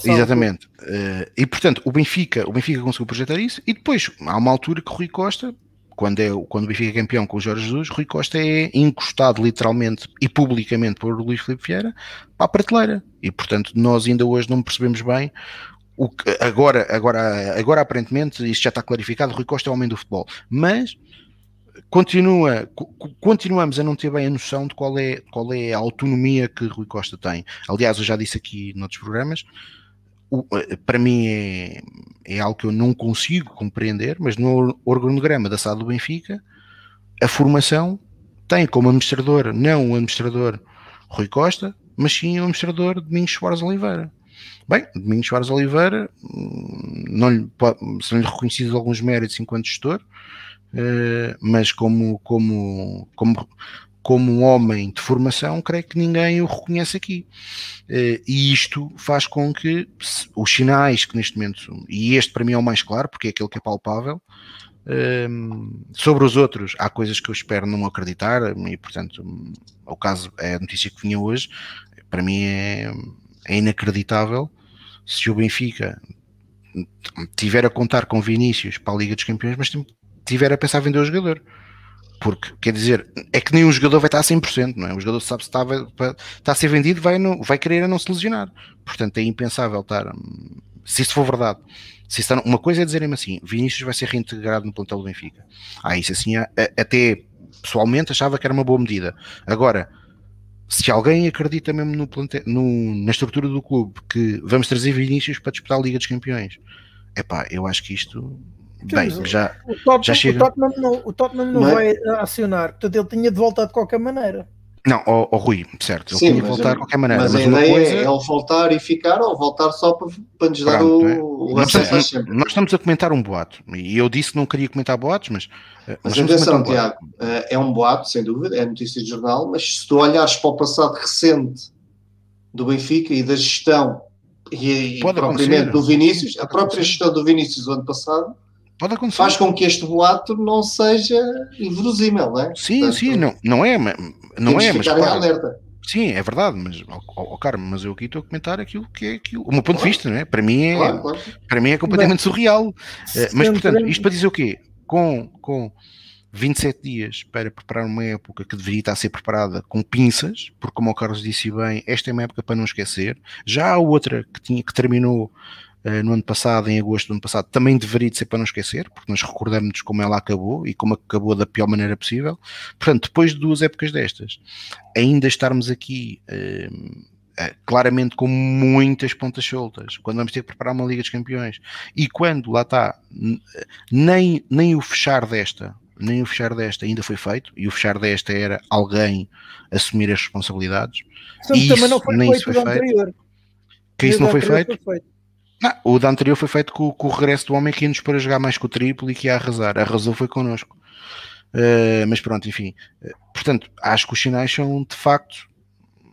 Exatamente. Uh, e portanto, o Benfica, o Benfica conseguiu projetar isso, e depois há uma altura que o Rui Costa quando, é, quando o Benfica é campeão com o Jorge Jesus, Rui Costa é encostado literalmente e publicamente por Luís Filipe Vieira para a prateleira. E portanto, nós ainda hoje não percebemos bem o que, agora, agora, agora aparentemente isto já está clarificado, Rui Costa é o homem do futebol, mas continua, continuamos a não ter bem a noção de qual é, qual é a autonomia que Rui Costa tem. Aliás, eu já disse aqui noutros programas, eh, para mim é, é algo que eu não consigo compreender, mas no organograma da SAD do Benfica, a formação tem como administrador não o administrador Rui Costa, mas sim o administrador Domingos Soares Oliveira. Bem, Domingos Soares Oliveira hum, não lhe, são-lhe reconhecidos alguns méritos enquanto gestor, eh, mas como, como, como como um homem de formação, creio que ninguém o reconhece aqui. Eh, e isto faz com que os sinais que neste momento, e este para mim é o mais claro, porque é aquele que é palpável, ehm, sobre os outros, há coisas que eu espero não acreditar, e portanto, o caso é a notícia que vinha hoje, para mim é, é inacreditável se o Benfica tiver a contar com Vinícius para a Liga dos Campeões, mas tiver a pensar vender o jogador porque, quer dizer, é que nem um jogador vai estar a 100%, não é? O jogador sabe se está, está a ser vendido, vai, no, vai querer a não se lesionar. Portanto, é impensável estar. Se isso for verdade, se está, uma coisa é dizerem-me assim: Vinícius vai ser reintegrado no plantel do Benfica. Ah, isso assim, até pessoalmente achava que era uma boa medida. Agora, se alguém acredita mesmo no, plantel, no na estrutura do clube que vamos trazer Vinícius para disputar a Liga dos Campeões, é pá, eu acho que isto Bem, já, o já chega. O Tottenham não, o Tottenham não, não é? vai acionar, portanto ele tinha de voltar de qualquer maneira. Não, o, o Rui, certo, ele Sim, tinha de voltar de qualquer maneira. Mas, mas a ideia coisa... é ele voltar e ficar ou voltar só para, para nos dar Pronto, o, é. o nós, estamos, nós estamos a comentar um boato e eu disse que não queria comentar boatos, mas. Eh, mas atenção, um Tiago, eh, é um boato, sem dúvida, é notícia de jornal, mas se tu olhares para o passado recente do Benfica e da gestão e, e propriamente do Vinícius, a própria gestão do Vinícius do ano passado acontecer. Faz com que este boato não seja inverosímil, não é? Sim, Portanto, sim, não, não é, não é, mas. Claro, Sim, é verdade, mas, oh, oh, Carmo, mas eu aqui estou a comentar aquilo que é aquilo, o meu ponto claro. de vista, não é? Para mim é, claro, claro. Para mim é completamente Bem, surreal. Eh, mas, portanto, isto para dizer o quê? Com, com 27 dias para preparar uma época que deveria estar a ser preparada com pinças, porque como o Carlos disse bem, esta é uma época para não esquecer. Já há outra que, tinha, que terminou no ano passado, em agosto do ano passado, também deveria ser para não esquecer, porque nós recordamos como ela acabou e como acabou da pior maneira possível. Portanto, depois de duas épocas destas, ainda estarmos aqui uh, claramente com muitas pontas soltas, quando vamos ter que preparar uma Liga dos Campeões e quando lá está, nem, nem o fechar desta nem o fechar desta ainda foi feito, e o fechar desta era alguém assumir as responsabilidades. e também não foi nem feito isso foi feito. Que isso não foi feito? Não, o da anterior foi feito com, com, o regresso do homem que ia nos para jogar mais com o triplo e que ia arrasar. Arrasou foi connosco. Uh, mas pronto, enfim. Uh, portanto, acho que os sinais são de facto,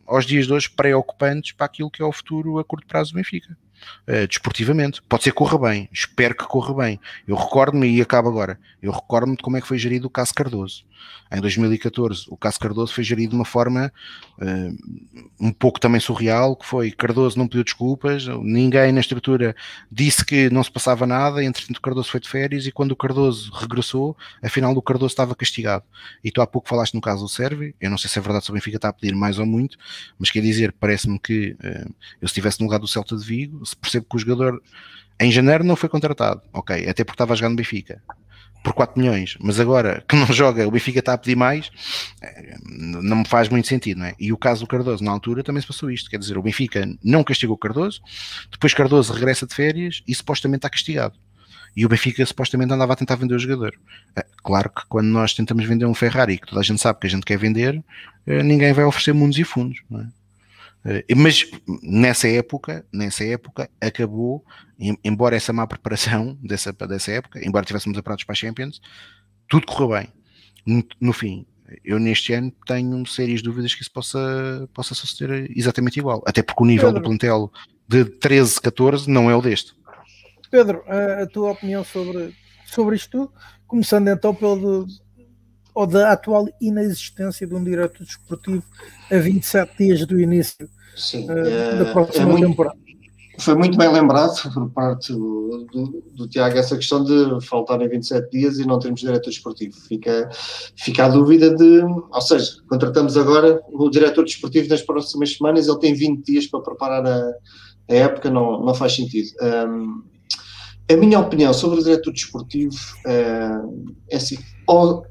aos dias de hoje, preocupantes para aquilo que é o futuro a curto prazo do Benfica uh, desportivamente. Pode ser que corra bem, espero que corra bem. Eu recordo-me, e acabo agora, eu recordo-me de como é que foi gerido o caso Cardoso. Em 2014, o caso Cardoso foi gerido de uma forma uh, um pouco também surreal, que foi Cardoso não pediu desculpas, ninguém na estrutura disse que não se passava nada, entretanto Cardoso foi de férias e quando o Cardoso regressou, afinal o Cardoso estava castigado. E tu há pouco falaste no caso do Sérvio, eu não sei se é verdade se o Benfica está a pedir mais ou muito, mas quer dizer, parece-me que uh, eu se estivesse no lugar do Celta de Vigo, se percebo que o jogador em janeiro não foi contratado, ok, até porque estava jogando no Benfica por 4 milhões, mas agora que não joga, o Benfica está a pedir mais, eh, não me faz muito sentido, não é? E o caso do Cardoso, na altura, também se passou isto, quer dizer, o Benfica não castigou Cardoso, depois Cardoso regressa de férias e supostamente está castigado. E o Benfica supostamente andava a tentar vender o jogador. Eh, claro que quando nós tentamos vender um Ferrari, que toda a gente sabe que a gente quer vender, eh, ninguém vai oferecer mundos e fundos, não é? Eh, mas nessa época, nessa época acabou, embora essa má preparação dessa, dessa época, embora tivéssemos aparados para a Champions, tudo correu bem. No, no, fim, eu neste ano tenho sérias dúvidas que isso possa, possa suceder exatamente igual, até porque o nível Pedro, do plantel de 13, 14 não é o deste. Pedro, a, a tua opinião sobre, sobre isto tudo, começando então pelo ou da atual inexistência de um diretor desportivo a 27 dias do início Sim, uh, da é, próxima é muito, temporada. Foi muito bem lembrado por parte do, do, do, Tiago essa questão de faltarem 27 dias e não termos diretor desportivo. Fica, fica a dúvida de, ou seja, contratamos agora o diretor desportivo nas próximas semanas, ele tem 20 dias para preparar a, a época, não, não faz sentido. Um, a minha opinião sobre o diretor desportivo uh, é assim, ou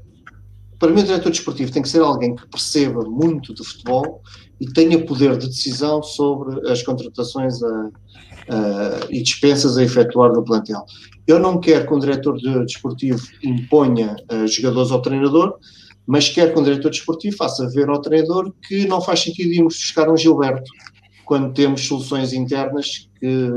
para mim, o diretor desportivo tem que ser alguém que perceba muito de futebol e tenha poder de decisão sobre as contratações a, a, e dispensas a efetuar no plantel. Eu não quero que um diretor de, desportivo imponha uh, jogadores ao treinador, mas quero que um diretor desportivo faça ver ao treinador que não faz sentido irmos buscar um Gilberto quando temos soluções internas que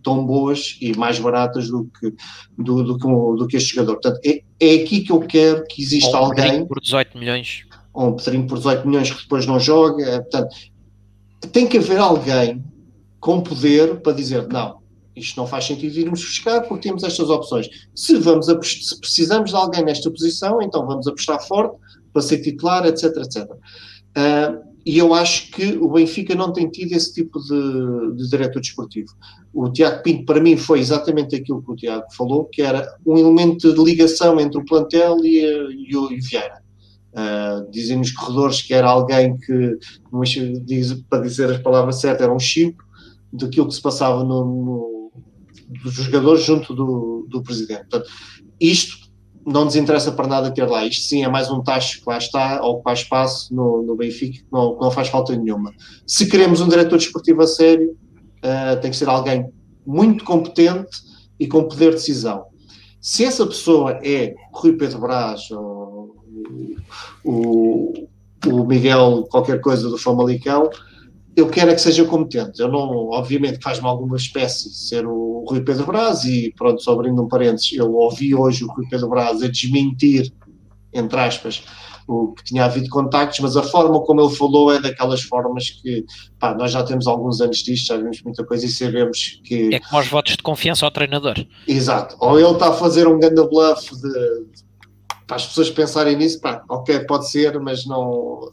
tão boas e mais baratas do que, do, do, do, do que este jogador. Portanto, é, é aqui que eu quero que exista um alguém. por 18 milhões. Ou um Pedrinho por 18 milhões que depois não joga. É, portanto, tem que haver alguém com poder para dizer não, isto não faz sentido irmos buscar porque temos estas opções. Se, vamos se precisamos de alguém nesta posição, então vamos apostar forte para ser titular, etc, etc. Uh, e eu acho que o Benfica não tem tido esse tipo de, de diretor desportivo. O Tiago Pinto, para mim, foi exatamente aquilo que o Tiago falou, que era um elemento de ligação entre o plantel e, e o e Vieira. Uh, dizem nos corredores que era alguém que, diz, para dizer as palavras certas, era um chip daquilo que se passava no, no, dos jogadores junto do, do presidente. Portanto, isto não nos interessa para nada ter lá. Isto sim é mais um tacho que lá está, ou ocupar espaço no, no Benfica, que não, não faz falta nenhuma. Se queremos um diretor desportivo a sério, uh, tem que ser alguém muito competente e com poder de decisão. Se essa pessoa é Rui Pedro Brás ou o, o Miguel qualquer coisa do Famalicão, eu quero é que seja competente. Eu não, obviamente, faz-me alguma espécie ser o Rui Pedro Braz e, pronto, só abrindo um parênteses, eu ouvi hoje o Rui Pedro Braz a desmentir, entre aspas, o que tinha havido contactos, mas a forma como ele falou é daquelas formas que, pá, nós já temos alguns anos disto, já vimos muita coisa e sabemos que... É como os votos de confiança ao treinador. Exato. Ou ele está a fazer um grande bluff de, para as pessoas pensarem nisso, pá, ok, pode ser, mas não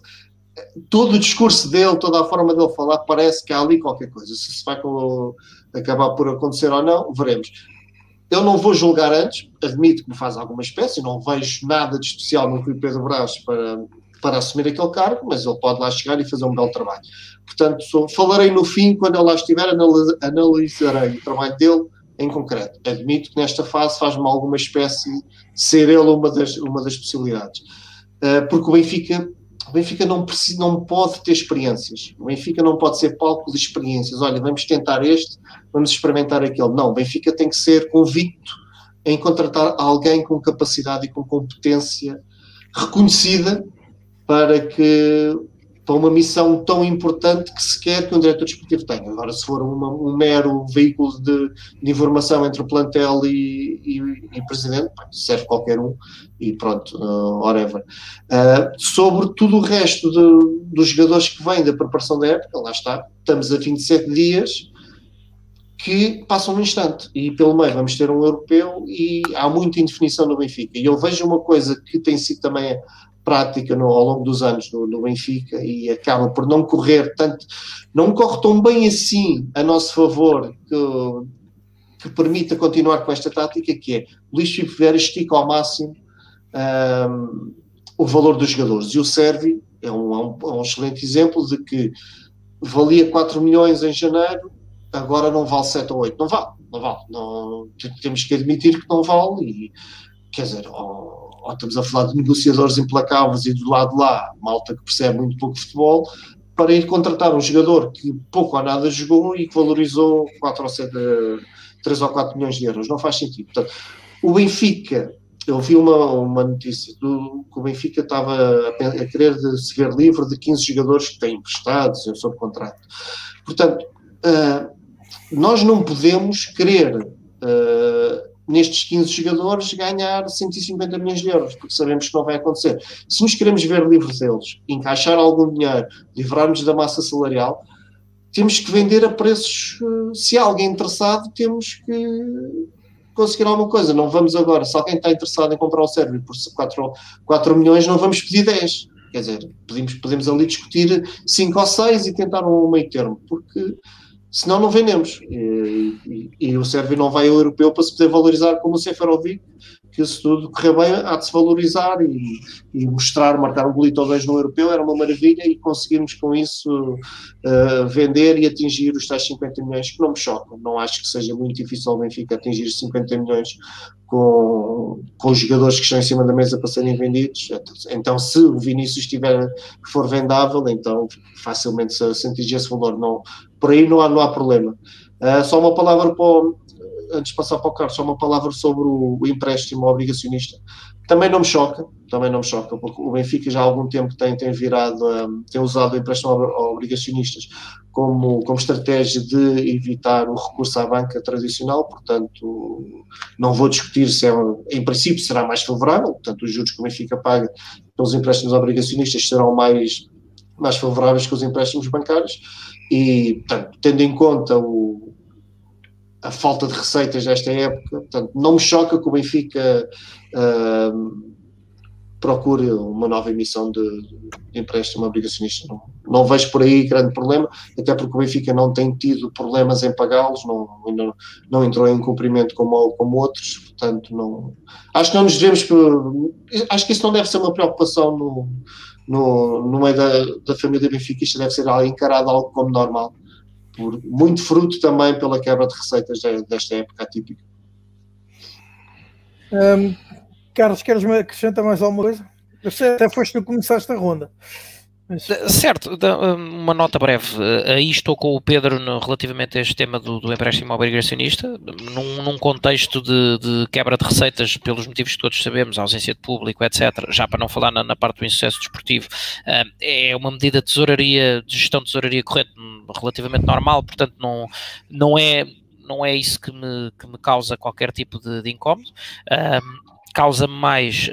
todo o discurso dele, toda a forma dele falar, parece que há ali qualquer coisa. Se vai acabar por acontecer ou não, veremos. Eu não vou julgar antes, admito que me faz alguma espécie, não vejo nada de especial no Rui Pedro Brás para, para assumir aquele cargo, mas ele pode lá chegar e fazer um belo trabalho. Portanto, sou, falarei no fim, quando ele lá estiver, analisarei o trabalho dele em concreto. Admito que nesta fase faz-me alguma espécie ser ele uma das, uma das possibilidades. Uh, porque o Benfica o Benfica não, precisa, não pode ter experiências. O Benfica não pode ser palco de experiências. Olha, vamos tentar este, vamos experimentar aquele. Não, o Benfica tem que ser convicto em contratar alguém com capacidade e com competência reconhecida para que para uma missão tão importante que se quer que um diretor desportivo tenha. Agora, se for uma, um mero veículo de, de, informação entre o plantel e, e, e presidente, serve qualquer um e pronto, uh, whatever. Uh, sobre tudo o resto de, dos jogadores que vêm da preparação da época, lá está, estamos a 27 dias que passam um instante e pelo meio vamos ter um europeu e há muita indefinição no Benfica. E eu vejo uma coisa que tem sido também prática no, ao longo dos anos no, no, Benfica e acaba por não correr tanto, não corre tão bem assim a nosso favor que, que permita continuar com esta tática, que é Luís Filipe Vieira estica ao máximo um, o valor dos jogadores. E o Servi é um, é um, é um excelente exemplo de que valia 4 milhões em janeiro, agora não vale 7 ou 8. Não vale, não vale. Não, temos que admitir que não vale e quer dizer, ou, ou estamos a falar de negociadores implacáveis e do lado lá, malta que percebe muito pouco futebol, para ir contratar um jogador que pouco ou nada jogou e que valorizou 4 ou 7, 3 ou 4 milhões de euros. Não faz sentido. Portanto, o Benfica, eu vi uma, uma notícia do, que o Benfica estava a, a querer se ver livre de 15 jogadores que têm emprestados sob contrato. Portanto, uh, nós não podemos querer uh, nestes 15 jogadores, ganhar 150 milhões de euros, porque sabemos que não vai acontecer. Se nos queremos ver livres deles, encaixar algum dinheiro, livrarmos da massa salarial, temos que vender a preços. Eh, se há alguém interessado, temos que conseguir alguma coisa. Não vamos agora, se alguém está interessado em comprar o Sérvio por 4, 4 milhões, não vamos pedir 10. Quer dizer, podemos, podemos ali discutir 5 ou 6 e tentar um meio termo, porque senão não vendemos. E, e, e, o Sérvio não vai ao europeu para se poder valorizar como o Seferovic, que se tudo correr bem há de se valorizar e, e mostrar, marcar um golito ou dois no europeu era uma maravilha e conseguirmos com isso uh, vender e atingir os tais 50 milhões que não me chocam. Não acho que seja muito difícil ao Benfica atingir 50 milhões com, com os jogadores que estão em cima da mesa para serem vendidos. Então, se o Vinícius estiver, for vendável, então facilmente se atingir esse valor. Não, por aí não há, não há problema. Uh, só uma palavra para o, antes de passar para o Carlos, só uma palavra sobre o, o, empréstimo obrigacionista. Também não me choca, também não me choca, porque o Benfica já há algum tempo tem, tem virado, um, tem usado o empréstimo obrigacionistas como, como estratégia de evitar o recurso à banca tradicional, portanto, não vou discutir se é, em princípio será mais favorável, portanto, os juros que o Benfica paga pelos empréstimos obrigacionistas serão mais, mais favoráveis que os empréstimos bancários, e, portanto, tendo em conta o, a falta de receitas desta época. Portanto, não me choca que o Benfica uh, procure uma nova emissão de, de empréstimo obrigacionista. Não, não, vejo por aí grande problema, até porque o Benfica não tem tido problemas em pagá-los, não, não, não, entrou em cumprimento como, como outros, portanto, não, acho que não nos devemos. Acho que isso não deve ser uma preocupação no, no, no meio da, da família benfiquista, deve ser encarado algo como normal por muito fruto também pela quebra de receitas desta época atípica. Carlos, queres acrescentar mais alguma coisa? Eu sei, até foste tu que começaste a ronda. Mas... Certo, uma nota breve. Aí estou com o Pedro no, relativamente a este tema do, do empréstimo obrigacionista, num, num contexto de, de, quebra de receitas, pelos motivos que todos sabemos, ausência de público, etc. Já para não falar na, na parte do insucesso desportivo, é uma medida de tesouraria, de gestão de tesouraria corrente relativamente normal, portanto, não, não é. Não é isso que me, que me causa qualquer tipo de, de incómodo. causa-me mais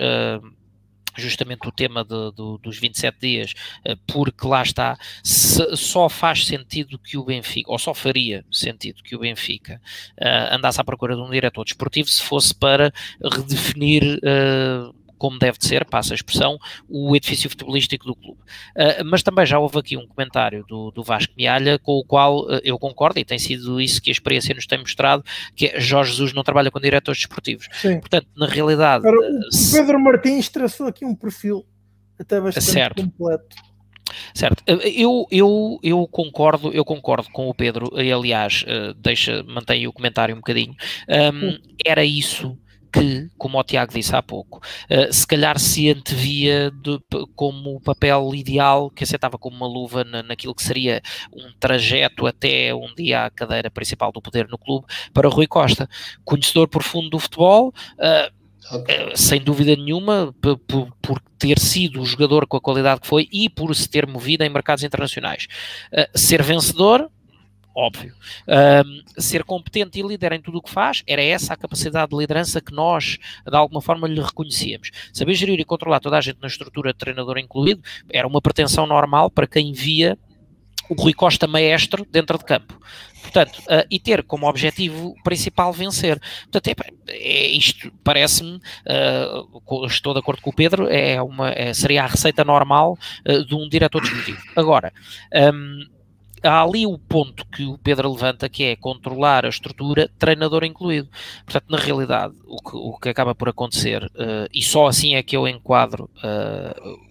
justamente o tema de, de, dos 27 dias, eh, porque lá está, se, só faz sentido que o Benfica, ou só faria sentido que o Benfica uh, andasse à procura de um diretor desportivo se fosse para redefinir uh, como deve de ser, passa a expressão, o edifício futebolístico do clube. Uh, mas também já houve aqui um comentário do, do Vasco Mialha com o qual uh, eu concordo e tem sido isso que a experiência nos tem mostrado, que é Jorge Jesus não trabalha com diretores desportivos. Sim. Portanto, na realidade... o. Pedro Martins traçou aqui um perfil até bastante certo. completo. Certo, eu, eu, eu concordo, eu concordo com o Pedro, e aliás, deixa, mantém o comentário um bocadinho. Um, era isso que, como o Tiago disse há pouco, uh, se calhar se antevia de, como o papel ideal que aceitava como uma luva na, naquilo que seria um trajeto até um dia à cadeira principal do poder no clube para Rui Costa. Conhecedor profundo do futebol, uh, Uh, sem dúvida nenhuma, por, por, ter sido o jogador com a qualidade que foi e por se ter movido em mercados internacionais. Ser vencedor, óbvio. Um, ser competente e líder em tudo o que faz, era essa a capacidade de liderança que nós, de alguma forma, lhe reconhecíamos. Saber gerir e controlar toda a gente na estrutura treinador incluído, era uma pretensão normal para quem via o Rui Costa maestro dentro de campo. Portanto, uh, e ter como objetivo principal vencer. Portanto, é, é isto parece-me, uh, estou de acordo com o Pedro, é uma, é, seria a receita normal uh, de um diretor desportivo. Agora, um, há ali o ponto que o Pedro levanta, que é controlar a estrutura, treinador incluído. Portanto, na realidade, o que, o que acaba por acontecer, uh, e só assim é que eu enquadro uh,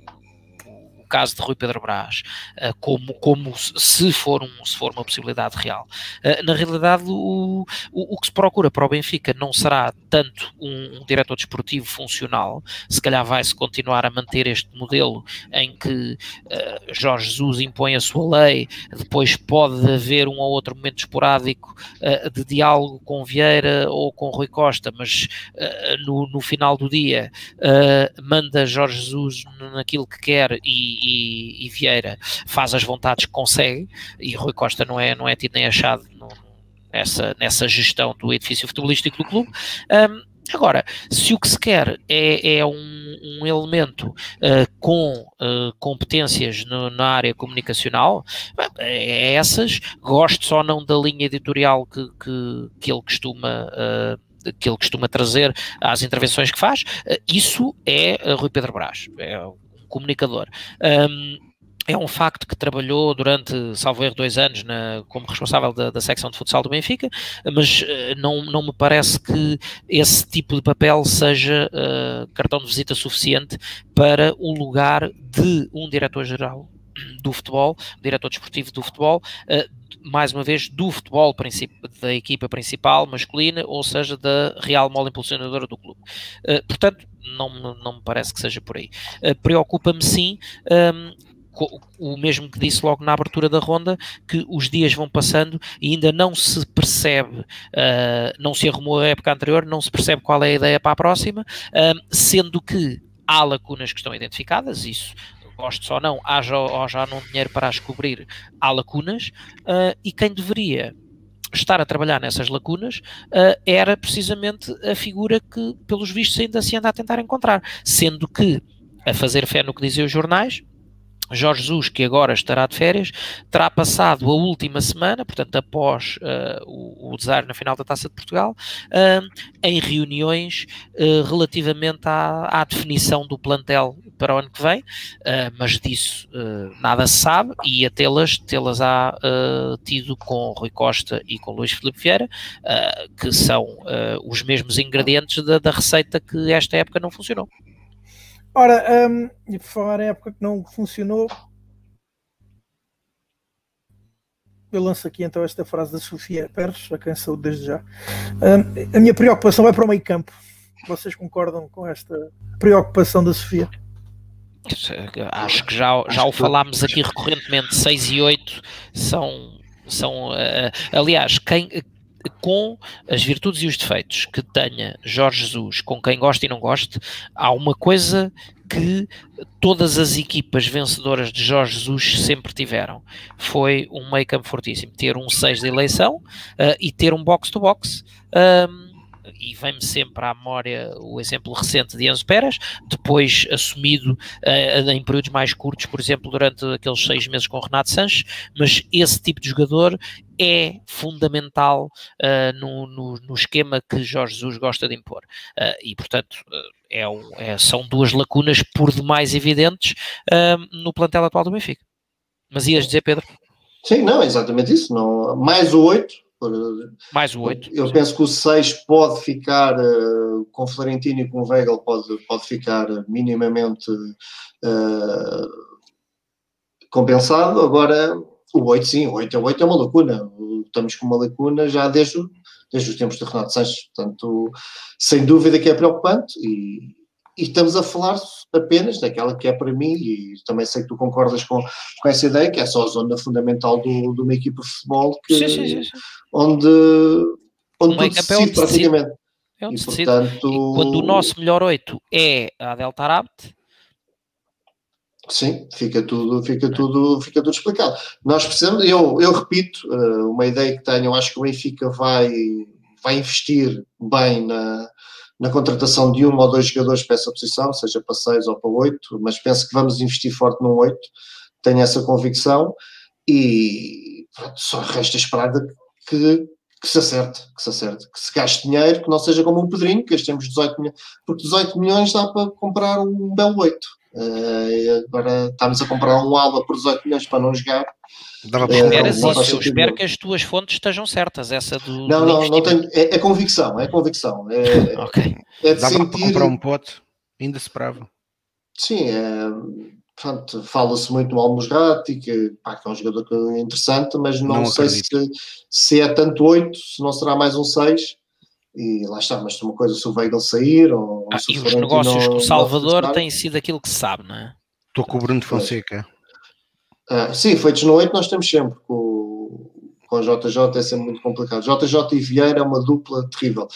caso de Rui Pedro Brás, uh, como, como se, for um, se for uma possibilidade real. Uh, na realidade, o, o, o, que se procura para o Benfica não será tanto um, um diretor desportivo funcional, se calhar vai-se continuar a manter este modelo em que uh, Jorge Jesus impõe a sua lei, depois pode haver um ou outro momento esporádico de diálogo com Vieira ou com Rui Costa, mas no, no final do dia manda Jorge Jesus naquilo que quer e, e, e, Vieira faz as vontades que consegue, e Rui Costa não é, não é tido nem achado no, nessa, nessa gestão do edifício futebolístico do clube. Um, Agora, se o que se quer é, é um, um, elemento uh, com uh, competências no, na área comunicacional, é essas. Gosto só não da linha editorial que, que, que ele costuma. Uh, que ele costuma trazer às intervenções que faz, isso é Rui Pedro Brás. É comunicador. Um, é um facto que trabalhou durante, salvo erro, dois anos na, como responsável da, da, secção de futsal do Benfica, mas uh, não, não me parece que esse tipo de papel seja uh, cartão de visita suficiente para o lugar de um diretor-geral do futebol, diretor desportivo do futebol, uh, mais uma vez, do futebol da equipa principal masculina, ou seja, da real mola impulsionadora do clube. Uh, portanto, não, não me parece que seja por aí. Uh, Preocupa-me sim. Um, o mesmo que disse logo na abertura da ronda, que os dias vão passando e ainda não se percebe, uh, não se arrumou a época anterior, não se percebe qual é a ideia para a próxima, uh, sendo que há lacunas que estão identificadas, isso gostes ou não, haja ou já não dinheiro para as cobrir, há lacunas, uh, e quem deveria estar a trabalhar nessas lacunas uh, era precisamente a figura que, pelos vistos, ainda se anda a tentar encontrar, sendo que, a fazer fé no que dizem os jornais, Jorge Jesus, que agora estará de férias, terá passado a última semana, portanto, após uh, o, o desaire na final da Taça de Portugal, uh, em reuniões uh, relativamente à, à, definição do plantel para o ano que vem, mas disso nada se sabe e a tê-las, tê-las há tido com Rui Costa e com Luís Filipe Vieira, que são os mesmos ingredientes da, da receita que esta época não funcionou. Ora, um, e por falar em época que não funcionou, eu lanço aqui então esta frase da Sofia Pérez, a quem saúde desde já. Um, a minha preocupação é para o meio campo. Vocês concordam com esta preocupação da Sofia? Acho que já, já o falámos aqui recorrentemente, 6 e 8 são, são uh, aliás, quem, com as virtudes e os defeitos que tenha Jorge Jesus, com quem gosta e não goste, há uma coisa que todas as equipas vencedoras de Jorge Jesus sempre tiveram. Foi um meio campo fortíssimo. Ter um 6 de eleição uh, e ter um box-to-box. Um, e vem-me sempre à memória o exemplo recente de Enzo Pérez, depois assumido uh, em períodos mais curtos, por exemplo, durante aqueles seis meses com Renato Sanches, mas esse tipo de jogador é fundamental uh, no, no, no, esquema que Jorge Jesus gosta de impor. Uh, e, portanto, é, um, é, são duas lacunas por demais evidentes no plantel atual do Benfica. Mas ias dizer, Pedro? Sim, não, é exatamente isso. Não, mais o 8, mais o 8. Eu penso que o 6 pode ficar, uh, com Florentino e com Weigl, pode, pode ficar minimamente uh, compensado. Agora, o 8, sim, o 8 é 8 é uma lacuna. Estamos com uma lacuna já desde, desde os tempos de Renato Sanches. Portanto, sem dúvida que é preocupante e, e estamos a falar apenas daquela que é para mim, e também sei que tu concordas com, com essa ideia, que é só a zona fundamental do, de uma equipa de futebol que, sim, sim, sim, onde, onde tudo se decide, praticamente. É onde e, portanto... E quando o nosso melhor 8 é a Delta Arabt, Sim, fica tudo, fica tudo, fica tudo explicado. Nós precisamos, eu, eu repito, eh, uma ideia que tenho, acho que o Benfica vai, vai investir bem na, na contratação de um ou dois jogadores para essa posição, seja para seis ou para oito, mas penso que vamos investir forte num oito, tenho essa convicção e pronto, só resta esperar que, que se acerte, que se acerte, que se gaste dinheiro, que não seja como um Pedrinho, que gastemos 18 milhões, porque 18 milhões dá para comprar um belo oito. Uh, agora estamos a comprar um Alba por 18 milhões para não jogar Dava para é, isso, eu espero que as tuas fontes estejam certas, essa do. Não, não, não tenho. É, é, convicção, é convicção. É, okay. é de Dava sentir... para comprar um pote, ainda se prava. Sim, é, portanto, fala-se muito no Almusrati, que, pá, que é um jogador é interessante, mas não, não sei se, se é tanto 8, se não será mais um 6. E lá está, mas se uma coisa se o Weigl sair ou, ah, se e os negócios com o Salvador têm sido aquilo que se sabe, não é? Estou com o Bruno Fonseca. Uh, sim, feitos no 8 nós temos sempre com, com a JJ, é sempre muito complicado. JJ e Vieira é uma dupla terrível.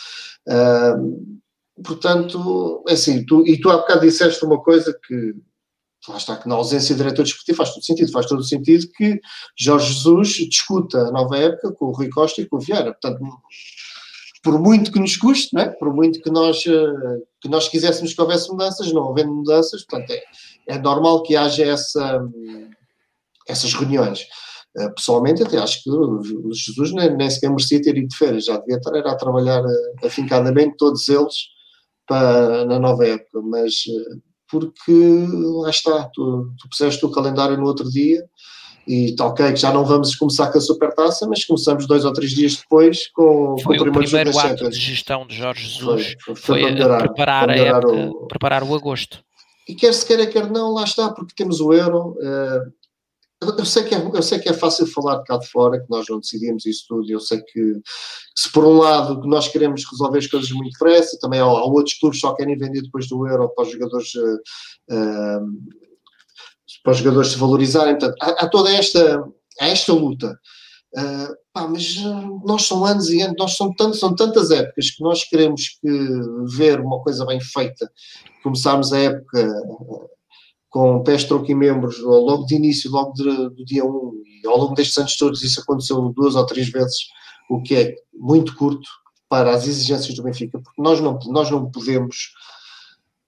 Uh, portanto, é assim, tu, e tu há bocado disseste uma coisa que lá está que na ausência de diretor desportivo faz todo sentido, faz todo o sentido que Jorge Jesus discuta a nova época com o Rui Costa e com o Vieira. Portanto, por muito que nos custe, é? por muito que nós, ah, que nós quiséssemos que houvesse mudanças, não havendo mudanças, portanto, é, é normal que haja essa essas reuniões. Uh, pessoalmente, até acho que o Jesus nem, nem sequer merecia ter ido de férias, já devia estar a trabalhar uh, afincadamente, todos eles, para, na nova época, mas porque lá está, tu, tu puseste o calendário no outro dia e está ok que já não vamos começar com a supertaça, mas começamos dois ou três dias depois com, foi com o primeiro, primeiro ato de gestão de Jorge Jesus, foi, foi, foi melhorar, preparar, época, o... preparar o agosto. E quer se queira, quer não, lá está, porque temos o Euro, uh, eu sei, que é, eu sei que é fácil falar de cá de fora, que nós não decidimos isso tudo. Eu sei que, se por um lado nós queremos resolver as coisas muito depressa, também há, há, outros clubes que só querem vender depois do euro para os jogadores, uh, para os jogadores se valorizarem. Portanto, há, há toda esta, há esta luta. Uh, pá, mas nós são anos e anos, nós são, tanto, são tantas épocas que nós queremos que ver uma coisa bem feita. Começámos a época com pés, tronco e membros logo de início, logo de, do dia 1, e ao longo destes anos todos isso aconteceu duas ou três vezes, o que é muito curto para as exigências do Benfica, porque nós não, nós não podemos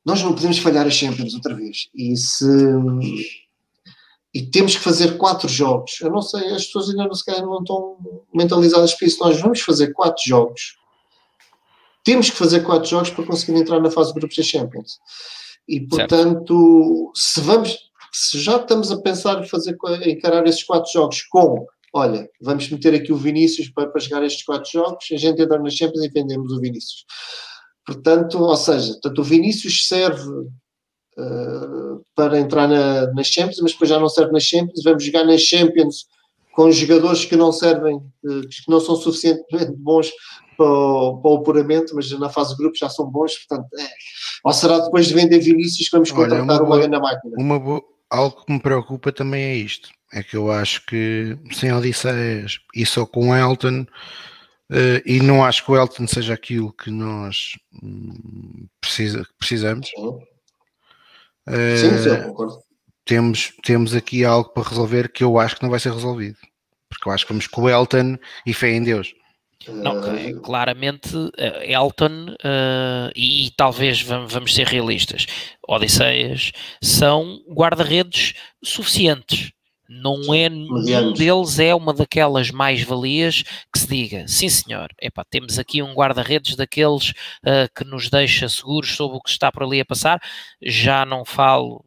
nós não podemos falhar a Champions outra vez, e se e temos que fazer quatro jogos, eu não sei, as pessoas ainda não, não estão mentalizadas para isso, nós vamos fazer quatro jogos, temos que fazer quatro jogos para conseguir entrar na fase de grupos da Champions. E, portanto, se vamos, se já estamos a pensar em fazer, encarar esses quatro jogos com, olha, vamos meter aqui o Vinícius para, para jogar estes quatro jogos, a gente entra nas Champions e vendemos o Vinícius. Portanto, ou seja, tanto o Vinícius serve uh, para entrar na, nas Champions, mas depois já não serve nas Champions, vamos jogar nas Champions com jogadores que não servem, uh, que não são suficientemente bons para o, para o apuramento, mas na fase de grupo já são bons, portanto, é. ou será depois de vender Vinícius que vamos contratar Olha, uma, uma grande máquina? Uma boa, algo que me preocupa também é isto, é que eu acho que sem Odisseias e só com Elton, uh, e não acho que o Elton seja aquilo que nós um, precisa, precisamos. Sim, sim, sim, concordo. Temos, temos aqui algo para resolver que eu acho que não vai ser resolvido. Porque eu acho que vamos com o Elton e fé em Deus. Não, uh, claramente Elton uh, e, e, talvez vamos, vamos ser realistas, Odisseias são guarda-redes suficientes não é nenhum deles é uma daquelas mais-valias que se diga, sim senhor, epá, temos aqui um guarda-redes daqueles uh, que nos deixa seguros sobre o que está por ali a passar. Já não falo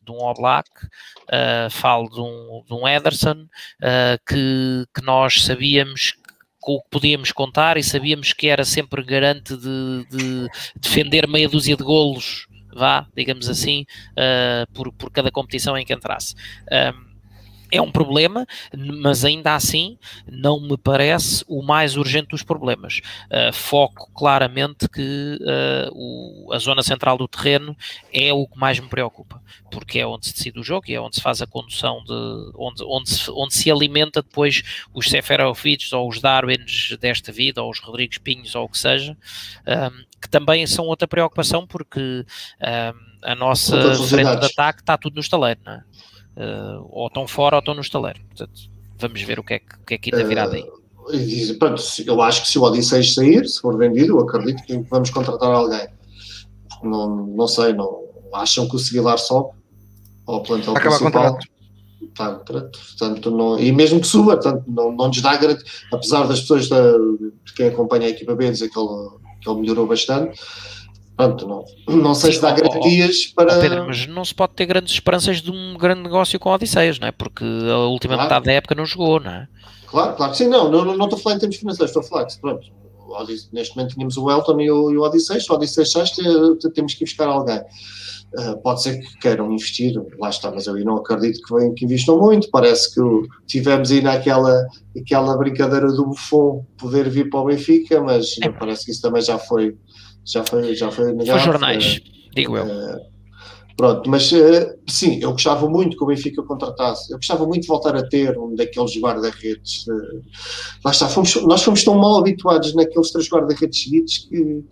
de um Oblak, uh, falo de um, de um Ederson, uh, que, que nós sabíamos com o que podíamos contar e sabíamos que era sempre garante de, de defender meia dúzia de golos, vá, digamos assim, uh, por, por cada competição em que entrasse. Um, é um problema, mas ainda assim não me parece o mais urgente dos problemas. Uh, foco claramente que uh, o, a zona central do terreno é o que mais me preocupa, porque é onde se decide o jogo e é onde se faz a condução de onde, onde, se, onde se alimenta depois os Seferovics ou os Darwins desta vida, ou os Rodrigues Pinhos ou o que seja, um, ah, que também são outra preocupação porque um, a nossa frente de ataque está tudo no estaleiro, não é? Uh, ou estão fora ou estão no estaleiro. Portanto, vamos ver o que é que, que, é que ainda virá daí. Uh, pronto, eu acho que se o Odissei sair, se for vendido, eu acredito que vamos contratar alguém. Não, não sei, não acham que o Seguilar sobe ao plantel Acaba principal. Tá, portanto, não, e mesmo que suba, portanto, não, não nos dá apesar das pessoas da, de quem acompanha a equipa B dizer que ele, que ele melhorou bastante, Pronto, não, não sei se dá garantias para. Pedro, mas não se pode ter grandes esperanças de um grande negócio com Odisseias, não é? Porque a última claro. metade da época não jogou, não é? Claro, claro que sim, não, não, não estou a falar em termos financeiros, estou a falar que, pronto, neste momento tínhamos o Elton e o, e o Odisseias, o Odisseias temos que buscar alguém. Uh, pode ser que queiram investir, lá está, mas eu não acredito que, que investam muito. Parece que tivemos aí naquela aquela brincadeira do Buffon poder vir para o Benfica, mas é. parece que isso também já foi já foi, já foi negado. Foi jornais, digo eu. Uh, pronto, mas uh, sim, eu gostava muito que o Benfica contratasse. Eu gostava muito de voltar a ter um daqueles guarda-redes. Lá está, fomos, nós fomos tão mal habituados naqueles três guarda-redes seguidos que,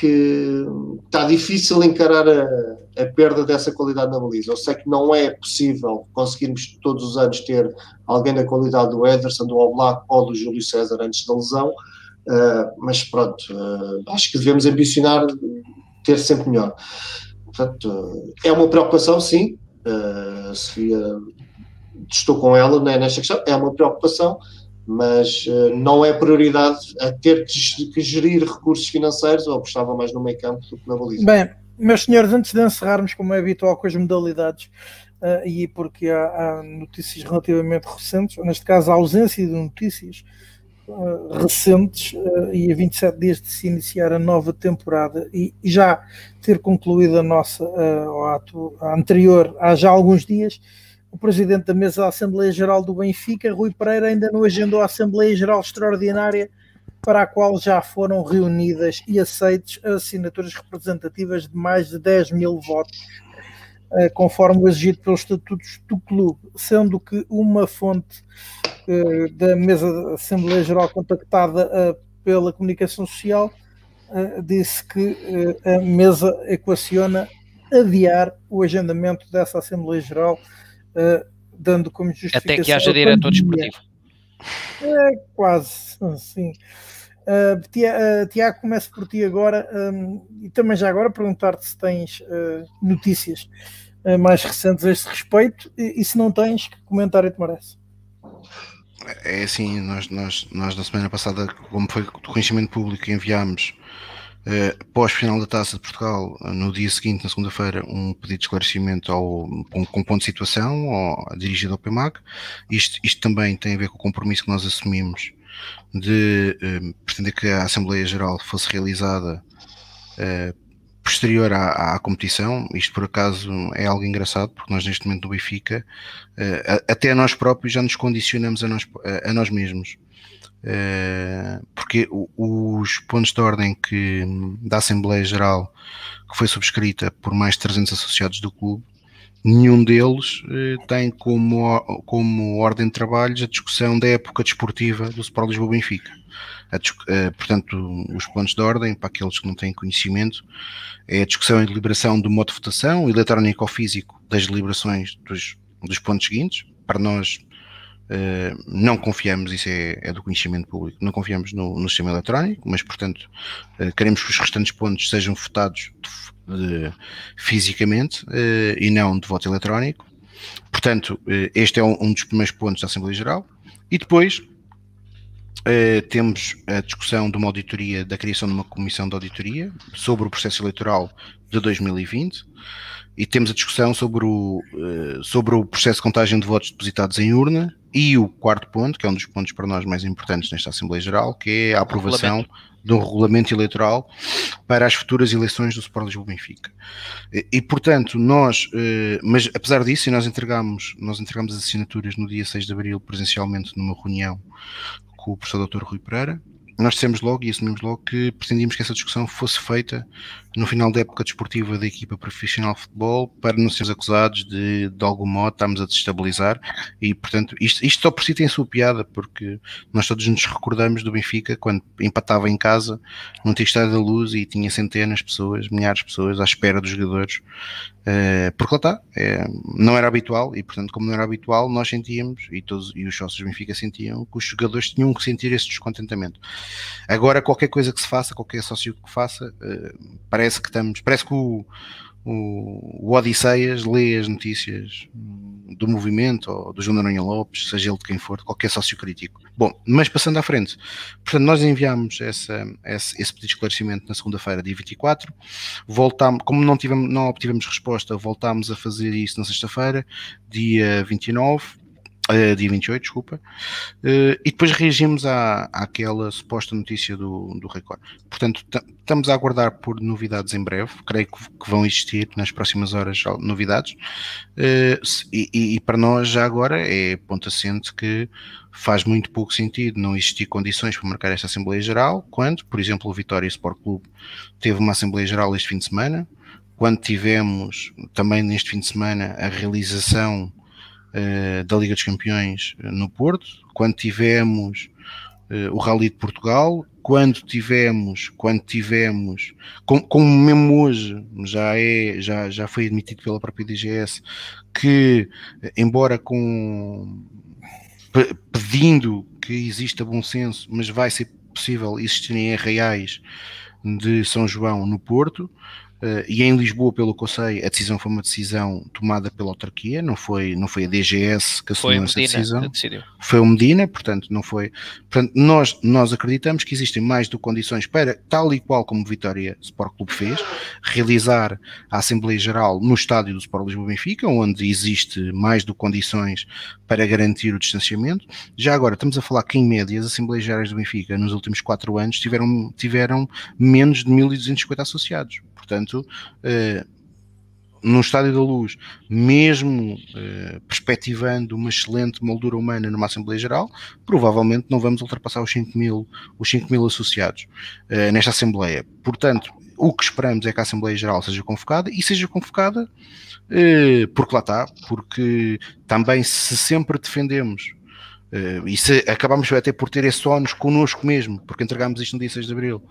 que está difícil encarar a, a, perda dessa qualidade na baliza. Eu sei que não é possível conseguirmos todos os anos ter alguém da qualidade do Ederson, do Oblak ou do Júlio César antes da lesão Uh, mas pronto, uh, acho que devemos ambicionar ter sempre melhor. Portanto, uh, é uma preocupação, sim. Sofia, estou com ela né, nesta questão, é uma preocupação, mas não é prioridade a ter que, que gerir recursos financeiros, ou apostava mais no meio campo do que na baliza. Bem, meus senhores, antes de encerrarmos, como é habitual com as modalidades, e porque há, há notícias relativamente recentes, ou neste caso a ausência de notícias, uh, recentes uh, e a 27 dias de se iniciar a nova temporada e, já ter concluído a nossa uh, ato anterior há já alguns dias, o presidente da mesa da Assembleia Geral do Benfica, Rui Pereira, ainda não agendou a Assembleia Geral Extraordinária para a qual já foram reunidas e aceites assinaturas representativas de mais de 10 mil votos, conforme o exigido pelos estatutos do clube, sendo que uma fonte da mesa da Assembleia Geral contactada uh, pela comunicação social disse que a mesa equaciona adiar o agendamento dessa Assembleia Geral, dando como justificação. Até que haja diretor desportivo. É, quase, sim. Uh, Tiago, começo por ti agora um, e também já agora perguntar-te se tens uh, notícias mais recentes a este respeito e, e, se não tens, que comentário te merece? É assim, nós, nós, nós na semana passada, como foi do conhecimento público, enviámos pós-final da Taça de Portugal, no dia seguinte, na segunda-feira, um pedido de esclarecimento ao, com ponto de situação ao, dirigido ao PMAC. Isto, isto também tem a ver com o compromisso que nós assumimos de uh, pretender que a Assembleia Geral fosse realizada uh, posterior à, à, competição, isto por acaso é algo engraçado, porque nós neste momento no Benfica, uh, até nós próprios já nos condicionamos a nós, a, a nós mesmos. Uh, porque os pontos de ordem que, da Assembleia Geral que foi subscrita por mais de 300 associados do clube, nenhum deles uh, tem como, como ordem de trabalhos a discussão da época desportiva do Sport Lisboa Benfica. A, uh, portanto, os pontos de ordem, para aqueles que não têm conhecimento, é a discussão e deliberação do modo de votação, eletrónico ou físico, das deliberações dos, dos pontos seguintes. Para nós, Uh, não confiamos, isso é, é, do conhecimento público, não confiamos no, no sistema eletrónico, mas, portanto, queremos que os restantes pontos sejam votados de, fisicamente uh, e não de voto eletrónico. Portanto, este é um, um, dos primeiros pontos da Assembleia Geral. E depois temos a discussão de uma auditoria, da criação de uma comissão de auditoria sobre o processo eleitoral de 2020 e temos a discussão sobre o, sobre o processo de contagem de votos depositados em urna e o quarto ponto, que é um dos pontos para nós mais importantes nesta Assembleia Geral, que é a aprovação um regulamento eleitoral para as futuras eleições do Sport Lisboa Benfica. E, e, portanto, nós, uh, mas apesar disso, nós entregamos, nós entregamos as assinaturas no dia 6 de abril presencialmente numa reunião com o professor Dr. Rui Pereira, nós dissemos logo e assumimos logo que pretendíamos que essa discussão fosse feita no final da época desportiva da equipa profissional de futebol para não sermos acusados de, de algum modo, estarmos a destabilizar. E, portanto, isto, isto só por si tem sua piada porque nós todos nos recordamos do Benfica quando empatava em casa, não tinha estado da luz e tinha centenas de pessoas, milhares de pessoas à espera dos jogadores. Uh, porque lá está, é, não era habitual e portanto como não era habitual nós sentíamos e, todos, e os sócios do Benfica sentiam que os jogadores tinham que sentir esse descontentamento. Agora qualquer coisa que se faça, qualquer sócio que faça uh, parece que estamos, parece que o, o, o Odisseias lê as notícias do movimento ou do João Noronha Lopes, seja ele de quem for, qualquer sócio crítico. Bom, mas passando à frente, portanto, nós enviámos essa, esse, esse pedido de esclarecimento na segunda-feira, dia 24, voltámos, como não, tivemos, não obtivemos resposta, voltámos a fazer isso na sexta-feira, dia 29, uh, dia 28, desculpa, uh, e depois reagimos à, àquela suposta notícia do, do Record. Portanto, estamos a aguardar por novidades em breve, creio que, que vão existir nas próximas horas novidades, uh, e, e, e, para nós já agora é ponto assente que faz muito pouco sentido não existir condições para marcar esta Assembleia Geral, quando, por exemplo, o Vitória Sport Clube teve uma Assembleia Geral este fim de semana, quando tivemos também neste fim de semana a realização uh, da Liga dos Campeões eh, no Porto, quando tivemos uh, o Rally de Portugal, quando tivemos, quando tivemos, como, como, mesmo hoje já é, já, já foi admitido pela própria DGS, que embora com pedindo que exista bom senso, mas vai ser possível existirem arraiais de São João no Porto, e em Lisboa, pelo que eu sei, a decisão foi uma decisão tomada pela autarquia, não foi, não foi a DGS que assumiu essa decisão. Foi o Medina, portanto, não foi. Portanto, nós, nós acreditamos que existem mais do que condições para, tal e qual como Vitória Sport Clube fez, realizar a Assembleia Geral no estádio do Sport Lisboa Benfica, onde existe mais do que condições para garantir o distanciamento. Já agora, estamos a falar que em média as Assembleias Gerais do Benfica nos últimos quatro anos tiveram, tiveram menos de 1.250 associados. Portanto, eh, no Estádio da Luz, mesmo eh, perspectivando uma excelente moldura humana numa Assembleia Geral, provavelmente não vamos ultrapassar os 5 mil, os 5 mil associados eh, nesta Assembleia. Portanto, o que esperamos é que a Assembleia Geral seja convocada e seja convocada porque lá está, porque também se sempre defendemos Uh, e se acabámos até por ter esse ónus connosco mesmo, porque entregámos isto no dia 6 de Abril,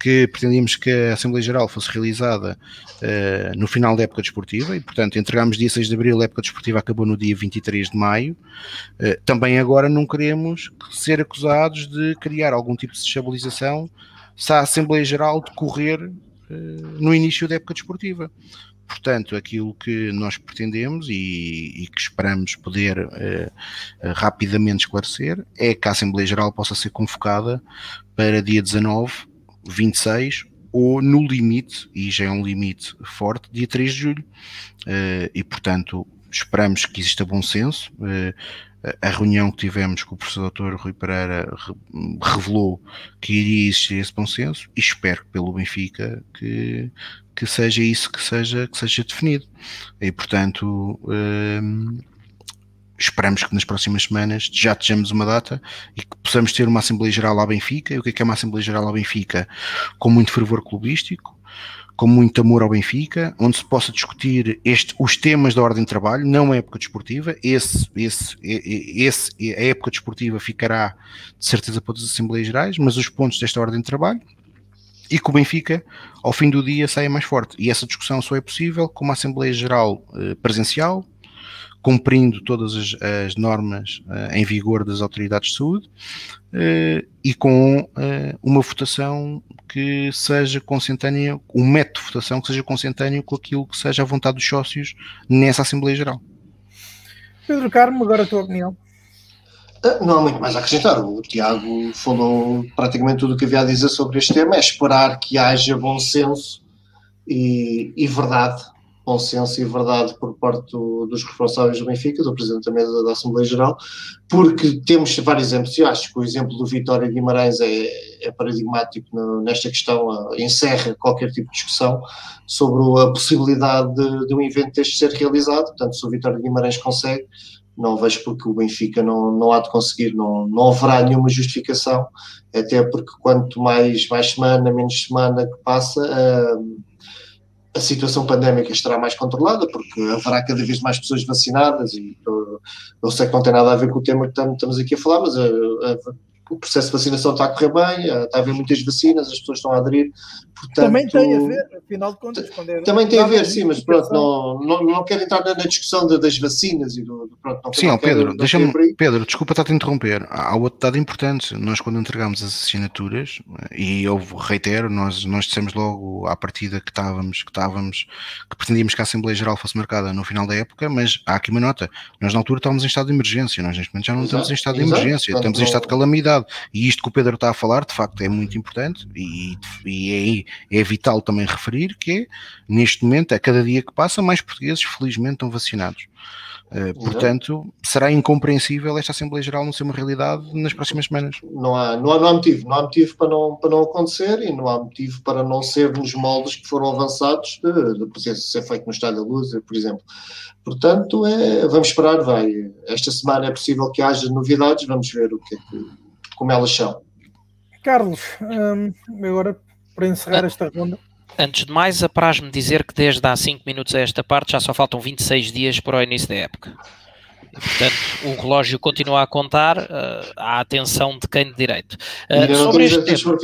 que pretendíamos que a Assembleia Geral fosse realizada uh, no final da época desportiva, e portanto entregámos dia 6 de Abril, a época desportiva acabou no dia 23 de Maio, uh, também agora não queremos ser acusados de criar algum tipo de desestabilização se a Assembleia Geral decorrer no início da época desportiva. Portanto, aquilo que nós pretendemos e, e que esperamos poder uh, rapidamente esclarecer é que a Assembleia Geral possa ser convocada para dia 19, 26 ou no limite, e já é um limite forte, dia 3 de julho. Uh, e, portanto, esperamos que exista bom senso. Uh, a reunião que tivemos com o professor Dr. Rui Pereira revelou que iria existir esse bom senso e espero pelo Benfica que, que seja isso que seja, que seja definido. E, portanto, hum, esperamos que nas próximas semanas já tenhamos uma data e que possamos ter uma Assembleia Geral à Benfica. E o que é, que é uma Assembleia Geral à Benfica? Com muito fervor clubístico, com muito amor ao Benfica, onde se possa discutir este, os temas da ordem de trabalho, não a época desportiva. Esse, esse, esse, a época desportiva ficará de certeza para as Assembleias Gerais, mas os pontos desta ordem de trabalho e que o Benfica, ao fim do dia, saia mais forte. E essa discussão só é possível com uma Assembleia Geral eh, presencial, cumprindo todas as, as normas uh, em vigor das autoridades de saúde uh, e com uh, uma votação que seja consentânea, um método de votação que seja consentâneo com aquilo que seja a vontade dos sócios nessa Assembleia Geral. Pedro Carmo, agora a tua opinião. Não há muito mais a acrescentar. O Tiago falou praticamente tudo o que havia a dizer sobre este tema. É esperar que haja bom senso e, e verdade bom senso e verdade por parte do, dos responsáveis do Benfica, do Presidente da Mesa da Assembleia Geral, porque temos vários exemplos, eu acho que o exemplo do Vitória Guimarães é, é paradigmático no, nesta questão, uh, encerra qualquer tipo de discussão sobre a possibilidade de, de um evento deste ser realizado, portanto se o Vitória Guimarães consegue, não vejo porque o Benfica não, não há de conseguir, não, não haverá nenhuma justificação, até porque quanto mais, mais semana, menos semana que passa, uh, a situação pandémica estará mais controlada, porque haverá cada vez mais pessoas vacinadas e eu, eu sei que não tem nada a ver com o tema que estamos aqui a falar, mas a, a, o processo de vacinação está a correr bem, eh, está a haver muitas vacinas, as pessoas estão a aderir. Portanto, também tem a ver, afinal de contas. É também tem a ver, sim, mas pronto, não, não, não quero entrar na, discussão de, das vacinas e do. do pronto, não, sim, não Pedro, deixa-me. Pedro, desculpa estar a te interromper. Há outro dado importante. Nós, quando entregamos as assinaturas, e eu reitero, nós, nós dissemos logo à partida que estávamos, que estávamos, que pretendíamos que a Assembleia Geral fosse marcada no final da época, mas há aqui uma nota. Nós, na altura, estávamos em estado de emergência. Nós, neste momento, já não exato, estamos em estado exato, de emergência, exato, estamos em estado de calamidade. E isto que o Pedro está a falar, de facto, é muito importante e, e é, é, vital também referir que é, neste momento, a cada dia que passa, mais portugueses, felizmente, estão vacinados. Uh, portanto, será incompreensível esta Assembleia Geral não ser uma realidade nas próximas semanas. Não há, não há, não há motivo, não há motivo para não, para não acontecer e não há motivo para não ser nos moldes que foram avançados de, de ser feito no Estádio da Luz, por exemplo. Portanto, é, vamos esperar, vai. Esta semana é possível que haja novidades, vamos ver o que é que, como elas são. Carlos, hum, agora para encerrar esta ronda. Antes de mais, apraz-me dizer que desde há 5 minutos a esta parte já só faltam 26 dias para o início da época. E, portanto, o relógio continua a contar uh, à atenção de quem de direito. Uh, sobre este tema,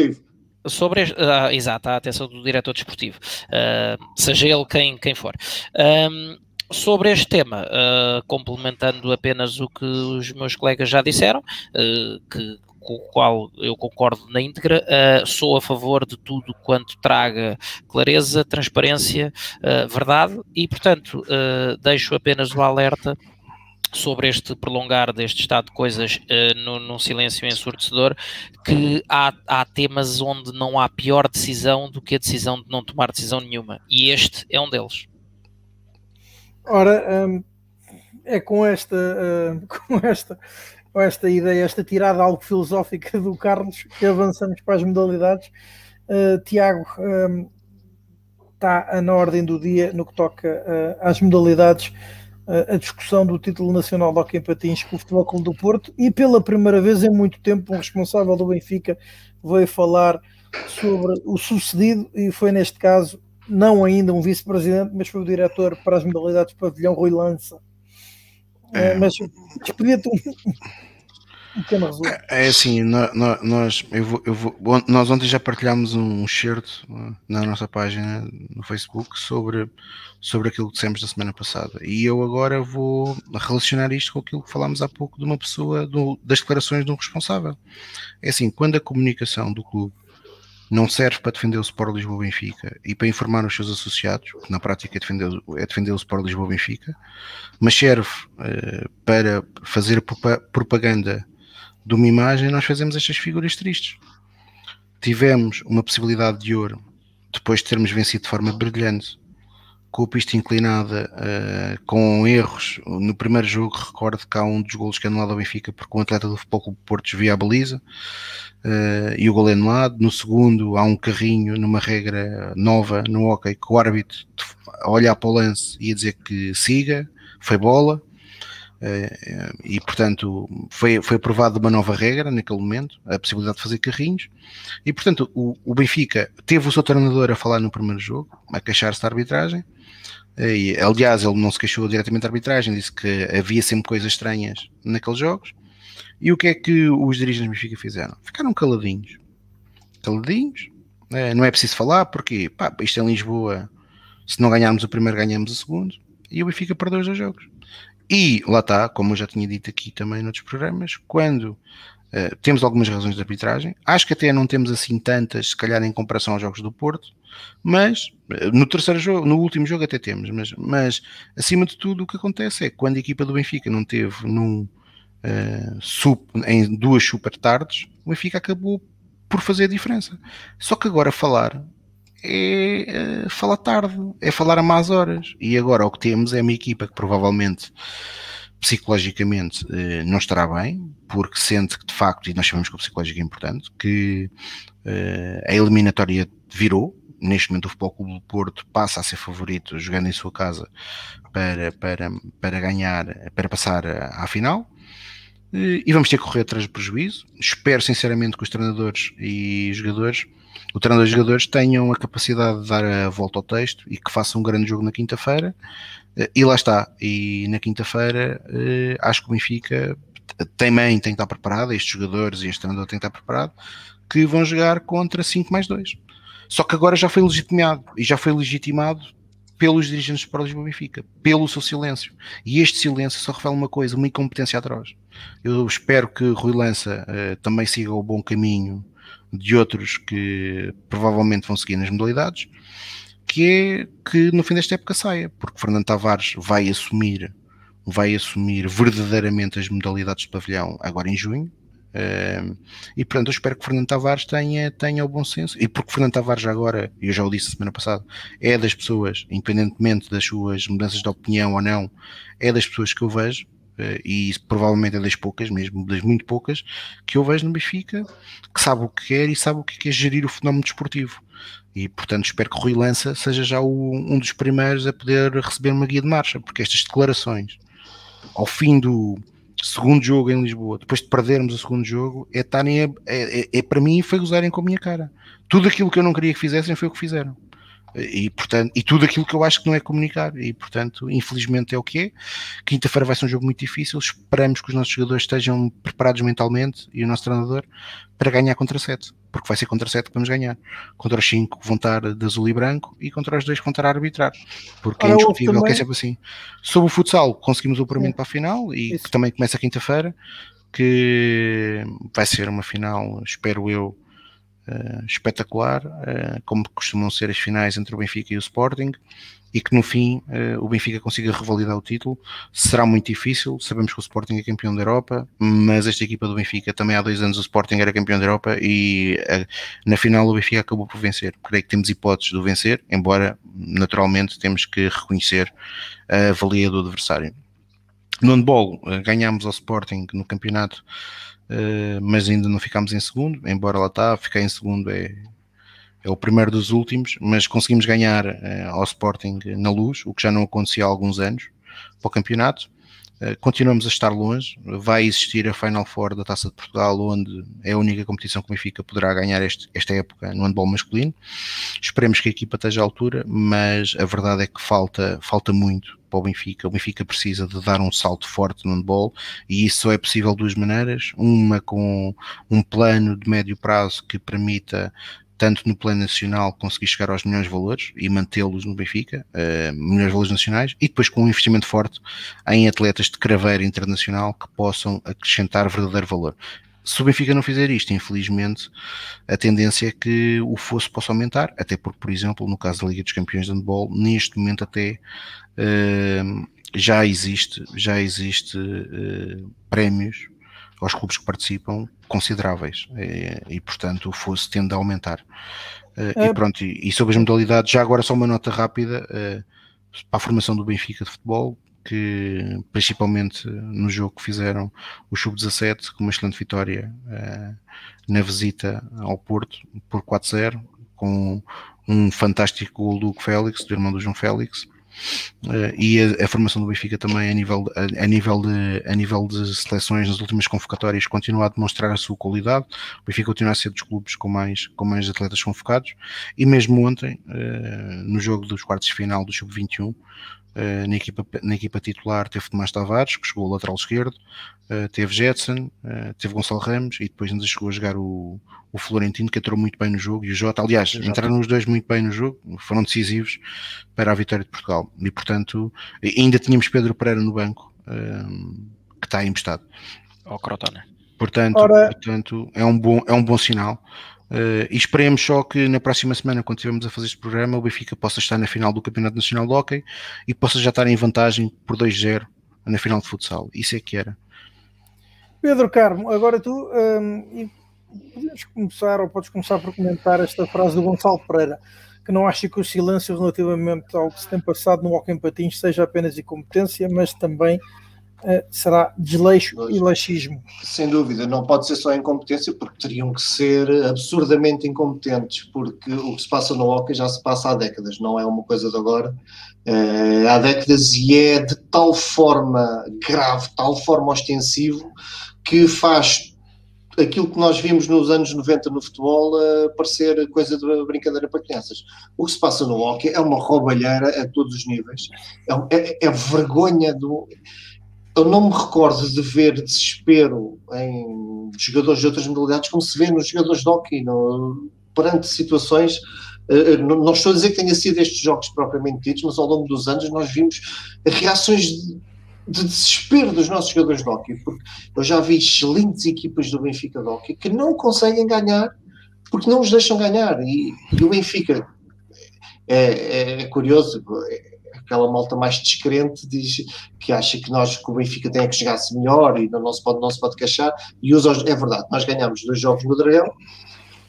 sobre este, uh, exato, à atenção do diretor desportivo, uh, seja ele quem, quem for. Um, sobre este tema, uh, complementando apenas o que os meus colegas já disseram, uh, que com o qual eu concordo na íntegra, uh, sou a favor de tudo quanto traga clareza, transparência, uh, verdade e, portanto, uh, deixo apenas o alerta sobre este prolongar deste estado de coisas uh, no, num silêncio ensurdecedor, que há, há temas onde não há pior decisão do que a decisão de não tomar decisão nenhuma, e este é um deles. Ora, um, é com esta, uh, com esta esta ideia, esta tirada algo filosófica do Carlos, que avançamos para as modalidades. Uh, Tiago, um, ehm, está na ordem do dia no que toca uh, às modalidades uh, a discussão do título nacional de hockey patins com o Futebol Clube do Porto e pela primeira vez em muito tempo um responsável do Benfica veio falar sobre o sucedido e foi neste caso não ainda um vice-presidente, mas foi o diretor para as modalidades pavilhão Rui Lança é, mas despedia-te um, um pequeno resumo. É, é assim, nós, eu vou, eu vou, nós ontem já partilhámos um certo na nossa página no Facebook sobre, sobre aquilo que dissemos da semana passada. E eu agora vou relacionar isto com aquilo que falámos há pouco de uma pessoa, do, das declarações de um responsável. É assim, quando a comunicação do clube não serve para defender o Sport Lisboa Benfica e para informar os seus associados, que na prática é defender, é defender o Sport Lisboa Benfica, mas serve uh, para fazer propaganda de uma imagem, nós fazemos estas figuras tristes. Tivemos uma possibilidade de ouro depois de termos vencido de forma brilhante com a pista inclinada, uh, com erros. No primeiro jogo, recordo que há um dos golos que é anulado ao Benfica porque um atleta do Futebol Clube Porto desvia a baliza uh, e o gol é anulado. No segundo, há um carrinho numa regra nova no hockey que o árbitro, a para o lance, ia dizer que siga, foi bola. Uh, e portanto foi, foi aprovado uma nova regra naquele momento, a possibilidade de fazer carrinhos, e portanto o, o Benfica teve o seu treinador a falar no primeiro jogo, a queixar-se da arbitragem, e, aliás, ele não se queixou diretamente da arbitragem, disse que havia sempre coisas estranhas naqueles jogos. E o que é que os dirigentes do Benfica fizeram? Ficaram caladinhos. Caladinhos. É, não é preciso falar, porque pá, isto em Lisboa. Se não ganharmos o primeiro, ganhamos o segundo. E o Benfica perdeu os dois jogos. e lá está, como eu já tinha dito aqui também noutros programas, quando uh, temos algumas razões de arbitragem, acho que até não temos assim tantas, se calhar em comparação aos jogos do Porto, mas no terceiro jogo, no último jogo até temos, mas, mas acima de tudo o que acontece é que quando a equipa do Benfica não teve num uh, sup, em duas super tardes, o Benfica acabou por fazer a diferença. Só que agora falar é uh, falar tarde, é falar a más horas. E agora o que temos é uma equipa que provavelmente psicologicamente uh, não estará bem, porque sente que de facto, e nós sabemos que o psicológico é importante, que a eliminatória virou, neste momento o Futebol Clube do Porto passa a ser favorito jogando em sua casa para, para, para ganhar, para passar à final. E vamos ter que correr atrás do prejuízo. Espero sinceramente que os treinadores e jogadores, o treinador e os jogadores tenham a capacidade de dar a volta ao texto e que façam um grande jogo na quinta-feira. E lá está. E na quinta-feira eh, acho que o Benfica também tem que estar preparado, estes jogadores e este treinador tem que estar preparado, que vão jogar contra 5 mais 2. Só que agora já foi legitimado e já foi legitimado pelos dirigentes do Lisboa Benfica, pelo seu silêncio. E este silêncio só revela uma coisa, uma incompetência atroz. Eu espero que Rui Lança uh, também siga o bom caminho de outros que provavelmente vão seguir nas modalidades, que é que no fim desta época saia, porque Fernando Tavares vai assumir vai assumir verdadeiramente as modalidades de pavilhão agora em junho, E portanto eu espero que Fernando Tavares tenha, tenha o bom senso, e porque Fernando Tavares agora, eu já o disse semana passada, é das pessoas, independentemente das suas mudanças de opinião ou não, é das pessoas que eu vejo, uh, e provavelmente é das poucas, mesmo das muito poucas, que eu vejo no Benfica, que sabe o que quer e sabe o que é gerir o fenómeno desportivo. E portanto espero que Rui Lança seja já o, um dos primeiros a poder receber uma guia de marcha, porque estas declarações ao fim do, segundo jogo em Lisboa, depois de perdermos o segundo jogo, é estarem a, é, é, é, para mim foi gozarem com a minha cara. Tudo aquilo que eu não queria que fizessem foi o que fizeram. E, portanto, e tudo aquilo que eu acho que não é comunicar, e portanto, infelizmente é o que é. Quinta-feira vai ser um jogo muito difícil. Esperamos que os nossos jogadores estejam preparados mentalmente e o nosso treinador para ganhar contra 7, porque vai ser contra 7 que vamos ganhar. Contra os 5 vão estar de azul e branco e contra os 2 vão estar a arbitrar, porque é Ora, é indiscutível também... que é sempre assim. Sobre o futsal, conseguimos o apuramento para a final e Isso. que também começa quinta-feira, que vai ser uma final, espero eu uh, espetacular, uh, como costumam ser as finais entre o Benfica e o Sporting, e que no fim uh, o Benfica consiga revalidar o título. Será muito difícil, sabemos que o Sporting é campeão da Europa, mas esta equipa do Benfica também há dois anos o Sporting era campeão da Europa e na final o Benfica acabou por vencer. Creio que temos hipóteses de o vencer, embora naturalmente temos que reconhecer a valia do adversário. No handball, ganhámos ao Sporting no campeonato eh, mas ainda não ficámos em segundo, embora lá está, ficar em segundo é, é o primeiro dos últimos, mas conseguimos ganhar uh, ao Sporting na luz, o que já não acontecia há alguns anos, para o campeonato. Uh, continuamos a estar longe, vai existir a Final Four da Taça de Portugal, onde é a única competição que o Benfica poderá ganhar este, esta época no handball masculino. Esperemos que a equipa esteja à altura, mas a verdade é que falta, falta muito para o Benfica. O Benfica precisa de dar um salto forte no handball e isso só é possível de duas maneiras. Uma com um plano de médio prazo que permita tanto no plano nacional conseguir chegar aos melhores valores e mantê-los no Benfica, uh, melhores valores nacionais, e depois com um investimento forte em atletas de craveira internacional que possam acrescentar verdadeiro valor. Se o Benfica não fizer isto, infelizmente, a tendência é que o fosso possa aumentar, até porque, por exemplo, no caso da Liga dos Campeões de Handball, neste momento até uh, já existe, já existe uh, prémios aos clubes que participam consideráveis e, e portanto o fosso tende a aumentar. É. E pronto, e, e, sobre as modalidades, já agora só uma nota rápida para a formação do Benfica de futebol, que principalmente no jogo que fizeram o Sub-17 com uma excelente vitória na visita ao Porto por 4-0 com um fantástico gol do Félix, do irmão do João Félix e a, a, formação do Benfica também a nível, a, a, nível de, a nível de seleções nas últimas convocatórias continua a demonstrar a sua qualidade. O Benfica continua a ser dos clubes com mais, com mais atletas convocados. E mesmo ontem uh, no jogo dos quartos de final do Sub-21 Uh, na, equipa, na equipa titular teve Tomás Tavares, que chegou ao lateral esquerdo, uh, teve Jetson, uh, teve Gonçalo Ramos e depois ainda chegou a jogar o, o Florentino, que entrou muito bem no jogo, e o Jota. Aliás, Jota. entraram os dois muito bem no jogo, foram decisivos para a vitória de Portugal. E portanto, ainda tínhamos Pedro Pereira no banco, um, que está emprestado. Ao Crotona. Portanto, Ora... portanto é, um bom, é um bom sinal. Uh, e esperemos só que na próxima semana, quando estivermos a fazer este programa, o Benfica possa estar na final do Campeonato Nacional de Hockey e possa já estar em vantagem por 2-0 na final de futsal. Isso é que era. Pedro Carmo, agora tu um, podes começar ou podes começar por comentar esta frase do Gonçalo Pereira, que não acha que o silêncio relativamente ao que se tem passado no Hockey em Patins seja apenas incompetência, mas também será desleixo e laxismo. Sem dúvida, não pode ser só incompetência, porque teriam que ser absurdamente incompetentes, porque o que se passa no hockey já se passa há décadas, não é uma coisa de agora. Uh, há décadas e é de tal forma grave, tal forma ostensivo, que faz aquilo que nós vimos nos anos 90 no futebol uh, parecer coisa de brincadeira para crianças. O que se passa no hockey é uma roubalheira a todos os níveis. É, é, é vergonha do. Eu não me recordo de ver desespero em jogadores de outras modalidades como se vê nos jogadores de hockey, no, perante situações. Uh, não estou a dizer que tenha sido estes jogos propriamente ditos, mas ao longo dos anos nós vimos reações de, de desespero dos nossos jogadores de hockey, porque eu já vi excelentes equipas do Benfica de hockey que não conseguem ganhar porque não os deixam ganhar. E, e o Benfica é, é, é curioso, é, aquela malta mais descrente diz que acha que nós que o Benfica tem que jogar-se melhor e não se pode, não se pode queixar. E usa, é verdade, nós ganhamos dois jogos no Dragão.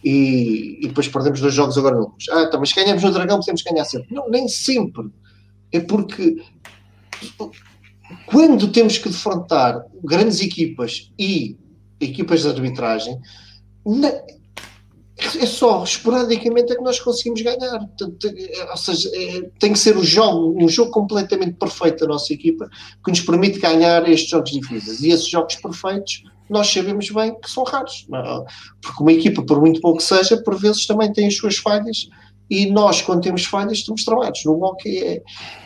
E, e depois perdemos dois jogos agora no Ah, então, mas ganhamos no Dragão, podemos ganhar sempre. Não, nem sempre. É porque quando temos que defrontar grandes equipas e equipas de arbitragem, na, é só esporadicamente é que nós conseguimos ganhar. Ou seja, é, tem que ser um jogo, um jogo completamente perfeito da nossa equipa que nos permite ganhar estes jogos difíceis. E esses jogos perfeitos nós sabemos bem que são raros. Não? Porque uma equipa, por muito pouco que seja, por vezes também tem as suas falhas e nós, quando temos falhas, estamos travados. No hockey, é,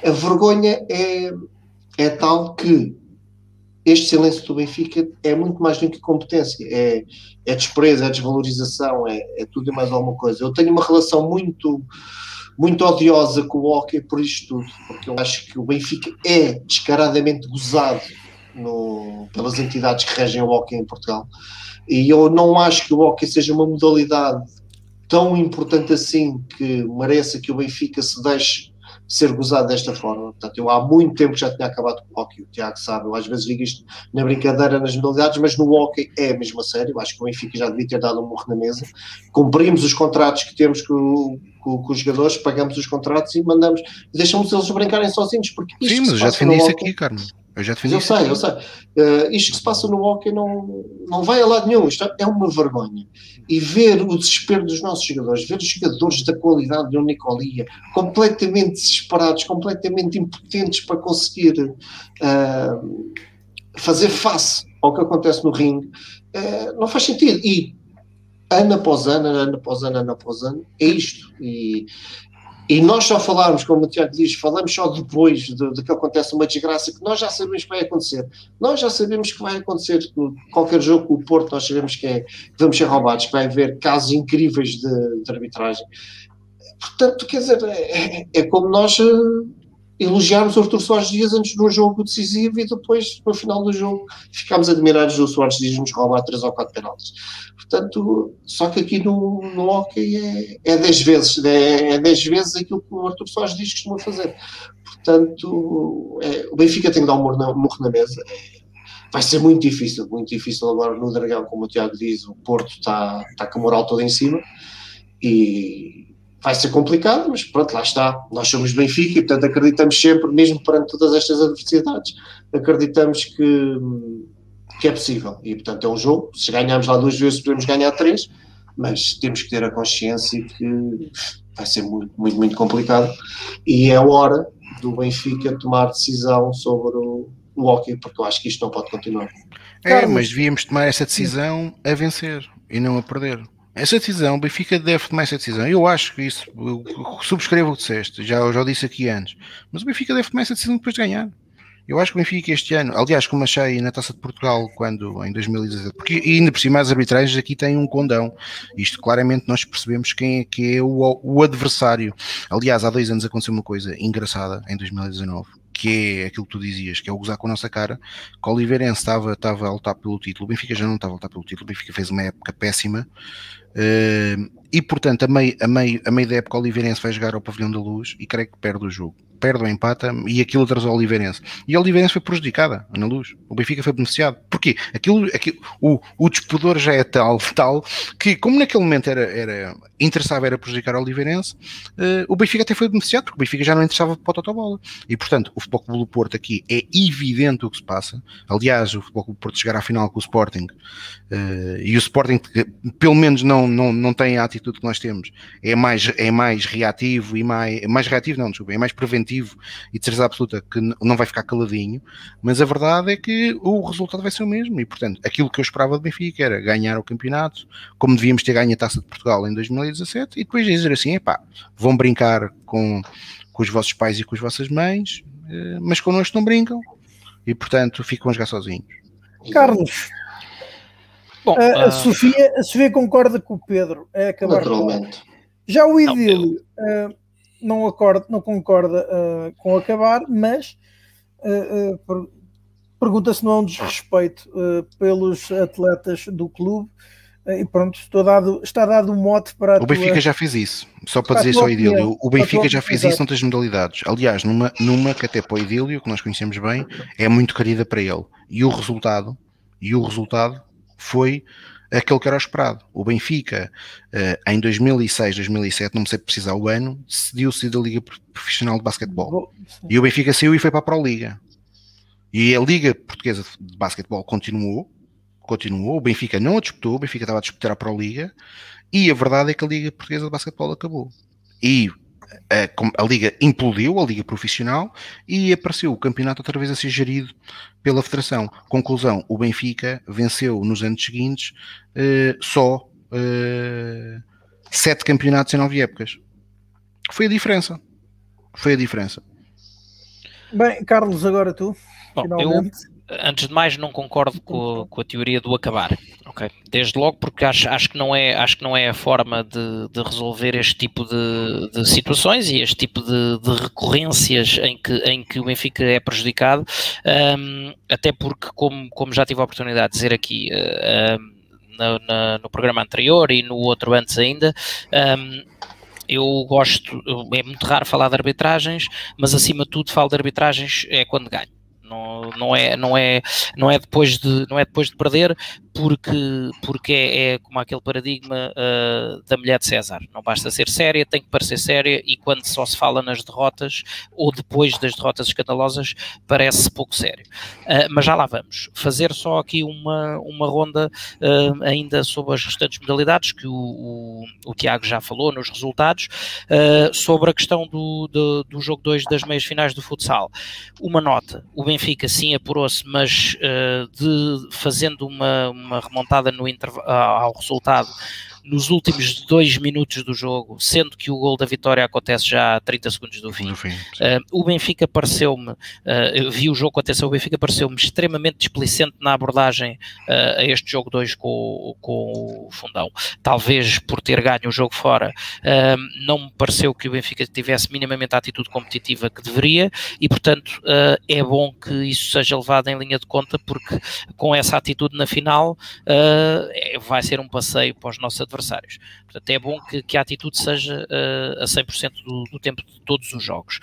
a vergonha é é tal que este silêncio do Benfica é muito mais do que competência, é, é desprezo, é desvalorização, é, é tudo e mais alguma coisa. Eu tenho uma relação muito, muito odiosa com o hockey por isto tudo, porque eu acho que o Benfica é descaradamente gozado no, pelas entidades que regem o hockey em Portugal. E eu não acho que o hockey seja uma modalidade tão importante assim que mereça que o Benfica se deixe ser gozado desta forma. Portanto, eu há muito tempo já tinha acabado com o hockey, o Tiago sabe, eu às vezes digo isto na brincadeira nas modalidades, mas no hockey é a mesma série, eu acho que o Benfica já devia ter dado um morro na mesa, cumprimos os contratos que temos com, com, com os jogadores, pagamos os contratos e mandamos, deixamos eles brincarem sozinhos, porque Sim, mas já defendi isso aqui, Carlos. Eu já defendi eu sei, aqui. eu sei. Uh, isto que se passa no hockey não, não vai a lado nenhum, isto é uma vergonha e ver o desespero dos nossos jogadores, ver os jogadores da qualidade do Nicolia completamente desesperados, completamente impotentes para conseguir uh, fazer face ao que acontece no ringue, uh, não faz sentido. E ano após ano, ano após ano, ano após ano, é isto. E e nós só falarmos, como o Tiago diz, falamos só depois de, de, que acontece uma desgraça, que nós já sabemos que vai acontecer. Nós já sabemos que vai acontecer. Qualquer jogo com o Porto, nós sabemos que, é, que vamos ser roubados, que vai haver casos incríveis de, de arbitragem. Portanto, quer dizer, é, é como nós uh, elogiarmos o Artur Soares Dias antes de um jogo decisivo e depois, no final do jogo, ficámos admirados do Soares Dias nos roubar três ou quatro penaltis. Portanto, só que aqui no, no hockey é, é 10 vezes, é, é 10 vezes aquilo que o Artur Soares que costuma fazer. Portanto, é, o Benfica tem que dar um morro na, morro na mesa. É, vai ser muito difícil, muito difícil agora no Dragão, como o Tiago diz, o Porto está, está com a moral toda em cima e vai ser complicado, mas pronto, lá está. Nós somos Benfica e, portanto, acreditamos sempre, mesmo perante todas estas adversidades, acreditamos que que é possível. E, portanto, é um jogo. Se ganharmos lá duas vezes, podemos ganhar três, mas temos que ter a consciência que vai ser muito, muito, muito complicado. E é hora do Benfica tomar decisão sobre o, o hockey, porque eu acho que isto não pode continuar. É, mas devíamos tomar essa decisão a vencer e não a perder. Essa decisão, o Benfica deve tomar essa decisão. Eu acho que isso, subscrevo o que disseste, já, já disse aqui antes. Mas o Benfica deve tomar essa decisão depois de ganhar. Eu acho que o Benfica este ano, aliás, como achei na Taça de Portugal, quando em 2017, porque ainda por cima as arbitragens aqui têm um condão. Isto claramente nós percebemos quem é que é o, o adversário. Aliás, há dois anos aconteceu uma coisa engraçada em 2019 que é aquilo que tu dizias, que é o gozar com a nossa cara, que o Oliveirense estava, estava a lutar pelo título, o Benfica já não estava a lutar pelo título, o Benfica fez uma época péssima, e portanto a meio, a, meio, a meio da época o Oliveirense vai jogar ao Pavilhão da Luz e creio que perde o jogo perde ou empata e aquilo atrasou o Oliveirense. E a Oliveirense foi prejudicada na luz. O Benfica foi beneficiado. Porquê? Aquilo, aquilo, o, o disputador já é tal, tal que, como naquele momento era, era interessava era prejudicar o Oliveirense, uh, o Benfica até foi beneficiado, porque o Benfica já não interessava para o Totobola. E, portanto, o Futebol Clube do Porto aqui é evidente o que se passa. Aliás, o Futebol Clube do Porto chegar à final com o Sporting uh, e o Sporting, pelo menos, não, não, não tem a atitude que nós temos, é mais, é mais reativo e mais, mais reativo, não, desculpa, é mais preventivo e de certeza absoluta que não vai ficar caladinho, mas a verdade é que o resultado vai ser o mesmo e, portanto, aquilo que eu esperava do Benfica era ganhar o campeonato, como devíamos ter ganho a Taça de Portugal em 2017 e depois dizer assim, epá, vão brincar com, com os vossos pais e com as vossas mães, eh, mas connosco não brincam e, portanto, ficam a jogar sozinhos. Carlos, Bom, a, a, uh... Sofia, a Sofia concorda com o Pedro. É acabar com... Já o idílio, uh, não, acorda, não concorda uh, com acabar, mas uh, uh, per, pergunta se não há um desrespeito pelos atletas do clube. E pronto, estou dado, está dado um mote para O Benfica tua... já fez isso, só para, para dizer só o idílio. O Benfica já fez isso noutras modalidades. Aliás, numa, numa que até para o idílio, que nós conhecemos bem, é muito querida para ele. E o resultado, e o resultado foi aquele que era esperado. O Benfica, uh, em 2006, 2007, não me sei precisar o ano, decidiu-se da Liga Profissional de Basquetebol. E o Benfica saiu e foi para a Pro Liga. E a Liga Portuguesa de Basquetebol continuou, continuou, o Benfica não a disputou, o Benfica estava a disputar a Pro Liga, e a verdade é que a Liga Portuguesa de Basquetebol acabou. E a, a, liga implodiu, a liga profissional, e apareceu o campeonato outra vez a ser gerido pela federação. Conclusão, o Benfica venceu nos anos seguintes uh, só uh, sete campeonatos em nove épocas. Foi a diferença. Foi a diferença. Bem, Carlos, agora tu. Bom, finalmente. Eu antes de mais, não concordo com, com, a teoria do acabar, ok? Desde logo porque acho, acho, que, não é, acho que não é a forma de, de resolver este tipo de, de, situações e este tipo de, de, recorrências em que, em que o Benfica é prejudicado, um, até porque, como, como já tive a oportunidade de dizer aqui na, na, no programa anterior e no outro antes ainda, um, eu gosto, é muito raro falar de arbitragens, mas acima de tudo falo de arbitragens é quando ganho. Não, não, é, não, é, não, é depois de, não é depois de perder, porque, porque é, é como aquele paradigma uh, da mulher de César. Não basta ser séria, tem que parecer séria, e quando só se fala nas derrotas, ou depois das derrotas escandalosas, parece pouco sério. Uh, mas já lá vamos. Fazer só aqui uma, uma ronda uh, ainda sobre as restantes modalidades, que o, o, o Tiago já falou nos resultados, sobre a questão do, do, do jogo 2 das meias finais do futsal. Uma nota, o Benfica sim apurou-se, mas de, fazendo uma, uma uma remontada no ao resultado nos últimos dois minutos do jogo, sendo que o gol da vitória acontece já a 30 segundos do fim. fim uh, o Benfica pareceu-me, uh, vi o jogo com atenção, o Benfica pareceu-me extremamente displicente na abordagem uh, a este jogo 2 com, com o Fundão. Talvez por ter ganho o jogo fora, não me pareceu que o Benfica tivesse minimamente a atitude competitiva que deveria e, portanto, é bom que isso seja levado em linha de conta, porque com essa atitude na final é, vai ser um passeio para os nossos adversários adversários. Portanto, é bom que, que a atitude seja uh, a 100% do, do tempo de todos os jogos.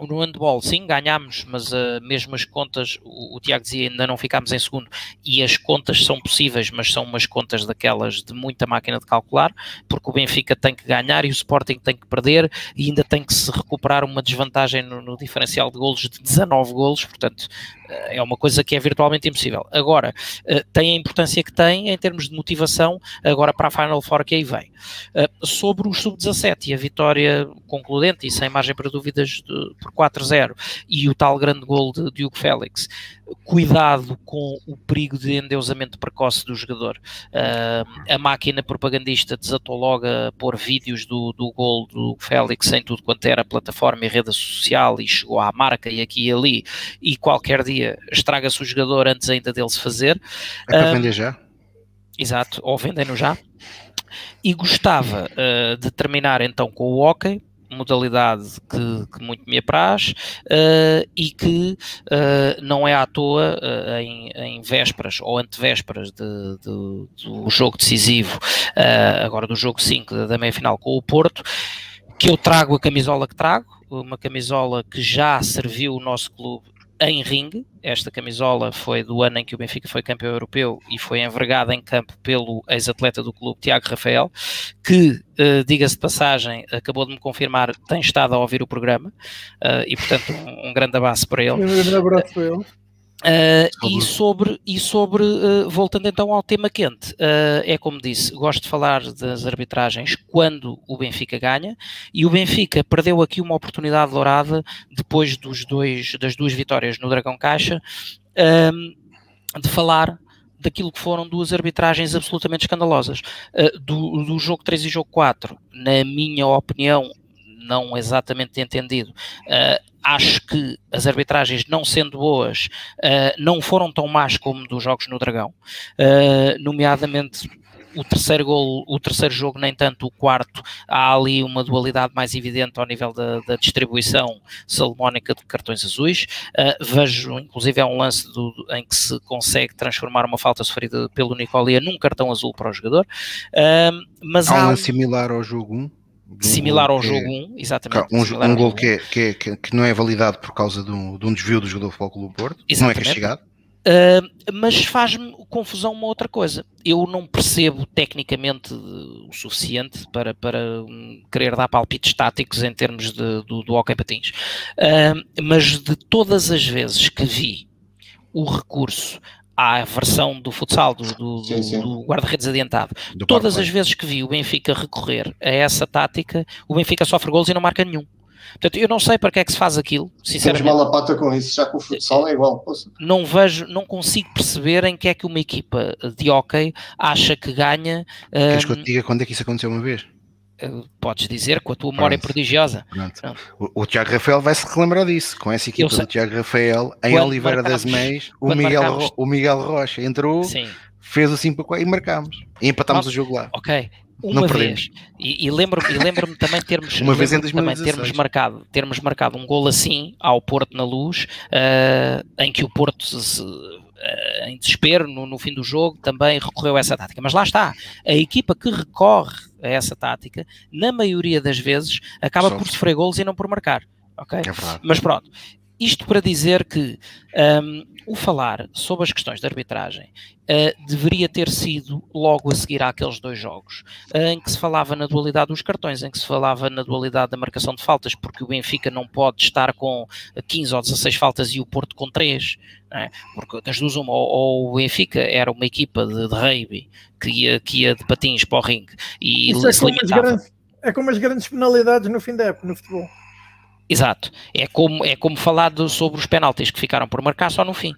No handball, sim, ganhámos, mas uh, mesmo as contas, o, o, Tiago dizia, ainda não ficámos em segundo, e as contas são possíveis, mas são umas contas daquelas de muita máquina de calcular, porque o Benfica tem que ganhar e o Sporting tem que perder, e ainda tem que se recuperar uma desvantagem no, no diferencial de golos de 19 golos, portanto, é uma coisa que é virtualmente impossível. Agora, eh, tem a importância que tem em termos de motivação, agora para a Final Four que aí vem. Sobre o Sub-17 e a vitória concludente e sem margem para dúvidas de, por 4-0 e o tal grande gol de Diogo Félix, cuidado com o perigo de endeusamento precoce do jogador. Uh, a máquina propagandista desatou logo a pôr vídeos do, do gol do Félix em tudo quanto era plataforma e rede social e chegou à marca e aqui e ali e qualquer dia estraga-se o jogador antes ainda dele se fazer. É para uh, vender já? Exato, ou vendem-no já. E gostava uh, de terminar então com o hockey, modalidade que, que muito me apraz uh, e que uh, não é à toa uh, em, em, vésperas ou antevésperas de, de, do jogo decisivo, agora do jogo 5 da meia-final com o Porto, que eu trago a camisola que trago, uma camisola que já serviu o nosso clube em ringue. Esta camisola foi do ano em que o Benfica foi campeão europeu e foi envergada em campo pelo ex-atleta do clube, Tiago Rafael, que, uh, diga-se de passagem, acabou de me confirmar, tem estado a ouvir o programa uh, e, portanto, um, um, grande abraço para ele. Um grande abraço para ele. Uh, e sobre, e sobre uh, voltando então ao tema quente, uh, é como disse, gosto de falar das arbitragens quando o Benfica ganha, e o Benfica perdeu aqui uma oportunidade dourada depois dos dois, das duas vitórias no Dragão Caixa, de falar daquilo que foram duas arbitragens absolutamente escandalosas. do, do jogo 3 e jogo 4, na minha opinião, não exatamente entendido. Uh, acho que as arbitragens, não sendo boas, uh, não foram tão más como dos jogos no Dragão, uh, nomeadamente o terceiro gol, o terceiro jogo, nem tanto o quarto, há ali uma dualidade mais evidente ao nível da, da distribuição salomónica de cartões azuis. Uh, vejo, inclusive, é um lance do, em que se consegue transformar uma falta sofrida pelo Nicolia num cartão azul para o jogador. Mas há um lance similar ao jogo 1 similar ao jogo 1, exatamente. Um, um gol que, é, que, é, que, não é validado por causa de um, de um desvio do jogador do Futebol do Porto, exatamente. não é castigado. Uh, mas faz-me confusão uma outra coisa. Eu não percebo tecnicamente o suficiente para, para um, querer dar palpites táticos em termos de, do, do hockey patins. Uh, mas de todas as vezes que vi o recurso à versão do futsal, do, do, do guarda-redes adiantado. Do Todas as vezes que vi o Benfica recorrer a essa tática, o Benfica sofre gols e não marca nenhum. Portanto, eu não sei para que é que se faz aquilo, sinceramente. Temos mal a pata com isso, já que o futsal é igual. Poxa. Não vejo, não consigo perceber em que é que uma equipa de hockey acha que ganha. Queres um, que eu te diga quando é que isso aconteceu uma vez? Podes dizer com a tua memória Pronto. prodigiosa. Pronto. O, o, Tiago Rafael vai se relembrar disso, com essa equipa do Tiago Rafael, em Oliveira das Meias, o Miguel, o Miguel Rocha entrou, Sim. fez o 5 para e marcámos. E empatámos o jogo lá. Ok. Uma Não vez, e, e lembro-me lembro também termos, uma vez em também termos marcado, termos marcado um gol assim ao Porto na luz, uh, em que o Porto se, em desespero no, no, fim do jogo também recorreu a essa tática. Mas lá está, a equipa que recorre a essa tática, na maioria das vezes, acaba por sofrer golos e não por marcar. Ok? É Mas pronto, isto para dizer que um, o falar sobre as questões de arbitragem uh, deveria ter sido logo a seguir àqueles dois jogos, uh, em que se falava na dualidade dos cartões, em que se falava na dualidade da marcação de faltas, porque o Benfica não pode estar com 15 ou 16 faltas e o Porto com 3, é? porque das duas uma, ou, ou, o Benfica era uma equipa de, de rugby que ia, que ia de patins para o ringue e Isso se é limitava. Grandes, é como as grandes penalidades no fim da época no futebol. Exato. É como, é como falar de, sobre os penaltis que ficaram por marcar só no fim.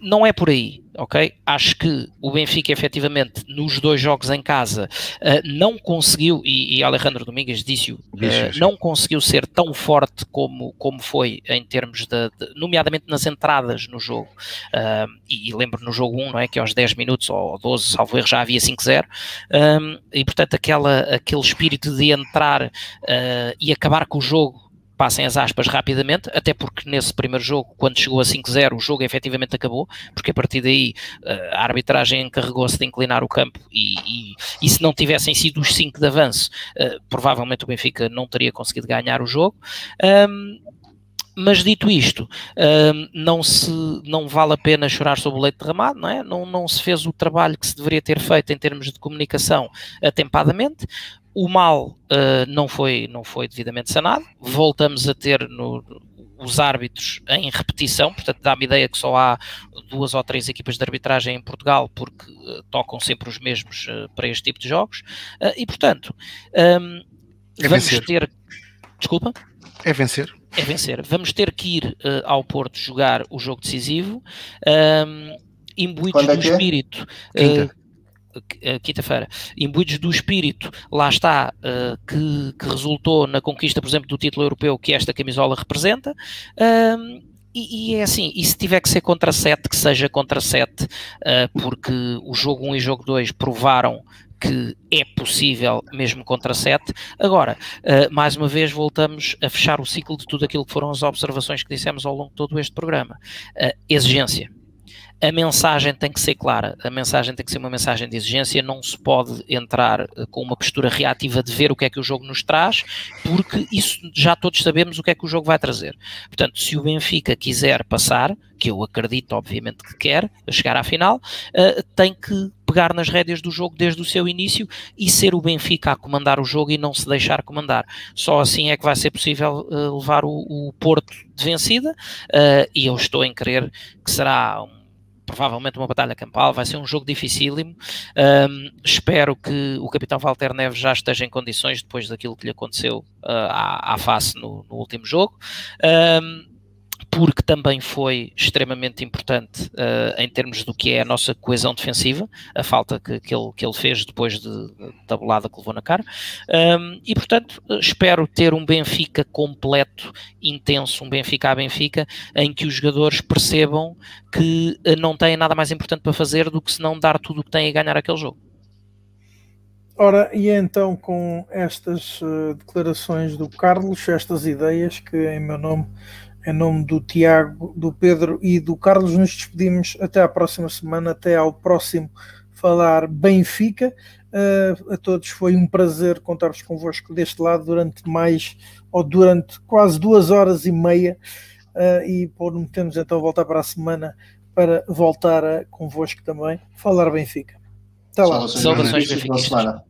Não é por aí, ok? Acho que o Benfica, efetivamente, nos dois jogos em casa, uh, não conseguiu, e, e Alejandro Domingues disse-o, uh, não conseguiu ser tão forte como, como foi em termos de, de nomeadamente nas entradas no jogo. Uh, e, e, lembro no jogo 1, não é? Que aos 10 minutos ou 12, salvo erro, já havia 5-0. Um, e portanto, aquela, aquele espírito de entrar e acabar com o jogo passem as aspas rapidamente, até porque nesse primeiro jogo, quando chegou a 5-0, o jogo efetivamente acabou, porque a partir daí eh, a arbitragem encarregou-se de inclinar o campo e, e, e, se não tivessem sido os 5 de avanço, uh, provavelmente o Benfica não teria conseguido ganhar o jogo. Um, mas dito isto, não, se, não vale a pena chorar sobre o leite derramado, não é? Não, não se fez o trabalho que se deveria ter feito em termos de comunicação atempadamente. O mal uh, não, foi, não foi devidamente sanado, voltamos a ter no, os árbitros em repetição, portanto dá-me ideia que só há duas ou três equipas de arbitragem em Portugal, porque uh, tocam sempre os mesmos uh, para este tipo de jogos, e portanto um, é vamos vencer. ter. Desculpa? É vencer. É vencer. Vamos ter que ir ao Porto jogar o jogo decisivo, um, imbuídos é do é? espírito. Quinta quinta-feira, imbuídos do espírito, lá está, uh, que, que, resultou na conquista, por exemplo, do título europeu que esta camisola representa. Uh, e, e, é assim, e se tiver que ser contra 7, que seja contra 7, uh, porque o jogo 1 e jogo 2 provaram que é possível mesmo contra 7. Agora, uh, mais uma vez voltamos a fechar o ciclo de tudo aquilo que foram as observações que dissemos ao longo de todo este programa. Uh, exigência a mensagem tem que ser clara, a mensagem tem que ser uma mensagem de exigência, não se pode entrar eh, com uma postura reativa de ver o que é que o jogo nos traz, porque isso já todos sabemos o que é que o jogo vai trazer. Portanto, se o Benfica quiser passar, que eu acredito obviamente que quer, chegar à final, uh, tem que pegar nas rédeas do jogo desde o seu início e ser o Benfica a comandar o jogo e não se deixar comandar. Só assim é que vai ser possível uh, levar o, o, Porto de vencida uh, e eu estou em crer que será um provavelmente uma batalha campal, vai ser um jogo dificílimo. Um, espero que o capitão Walter Neves já esteja em condições depois daquilo que lhe aconteceu uh, à, à, face no, no último jogo. Um, porque também foi extremamente importante uh, em termos do que é a nossa coesão defensiva, a falta que, que, ele, que ele fez depois de, da bolada que levou na cara. Um, e, portanto, espero ter um Benfica completo, intenso, um Benfica a Benfica, em que os jogadores percebam que uh, não têm nada mais importante para fazer do que se não dar tudo o que têm a ganhar aquele jogo. Ora, e então com estas uh, declarações do Carlos, estas ideias que em meu nome em nome do Tiago, do Pedro e do Carlos, nos despedimos até à próxima semana, até ao próximo Falar Benfica. Uh, a todos foi um prazer contar-vos convosco deste lado durante mais, ou durante quase duas horas e meia, uh, e prometemos então voltar para a semana para voltar a, convosco também falar Benfica. Até lá. Saudações Benfica.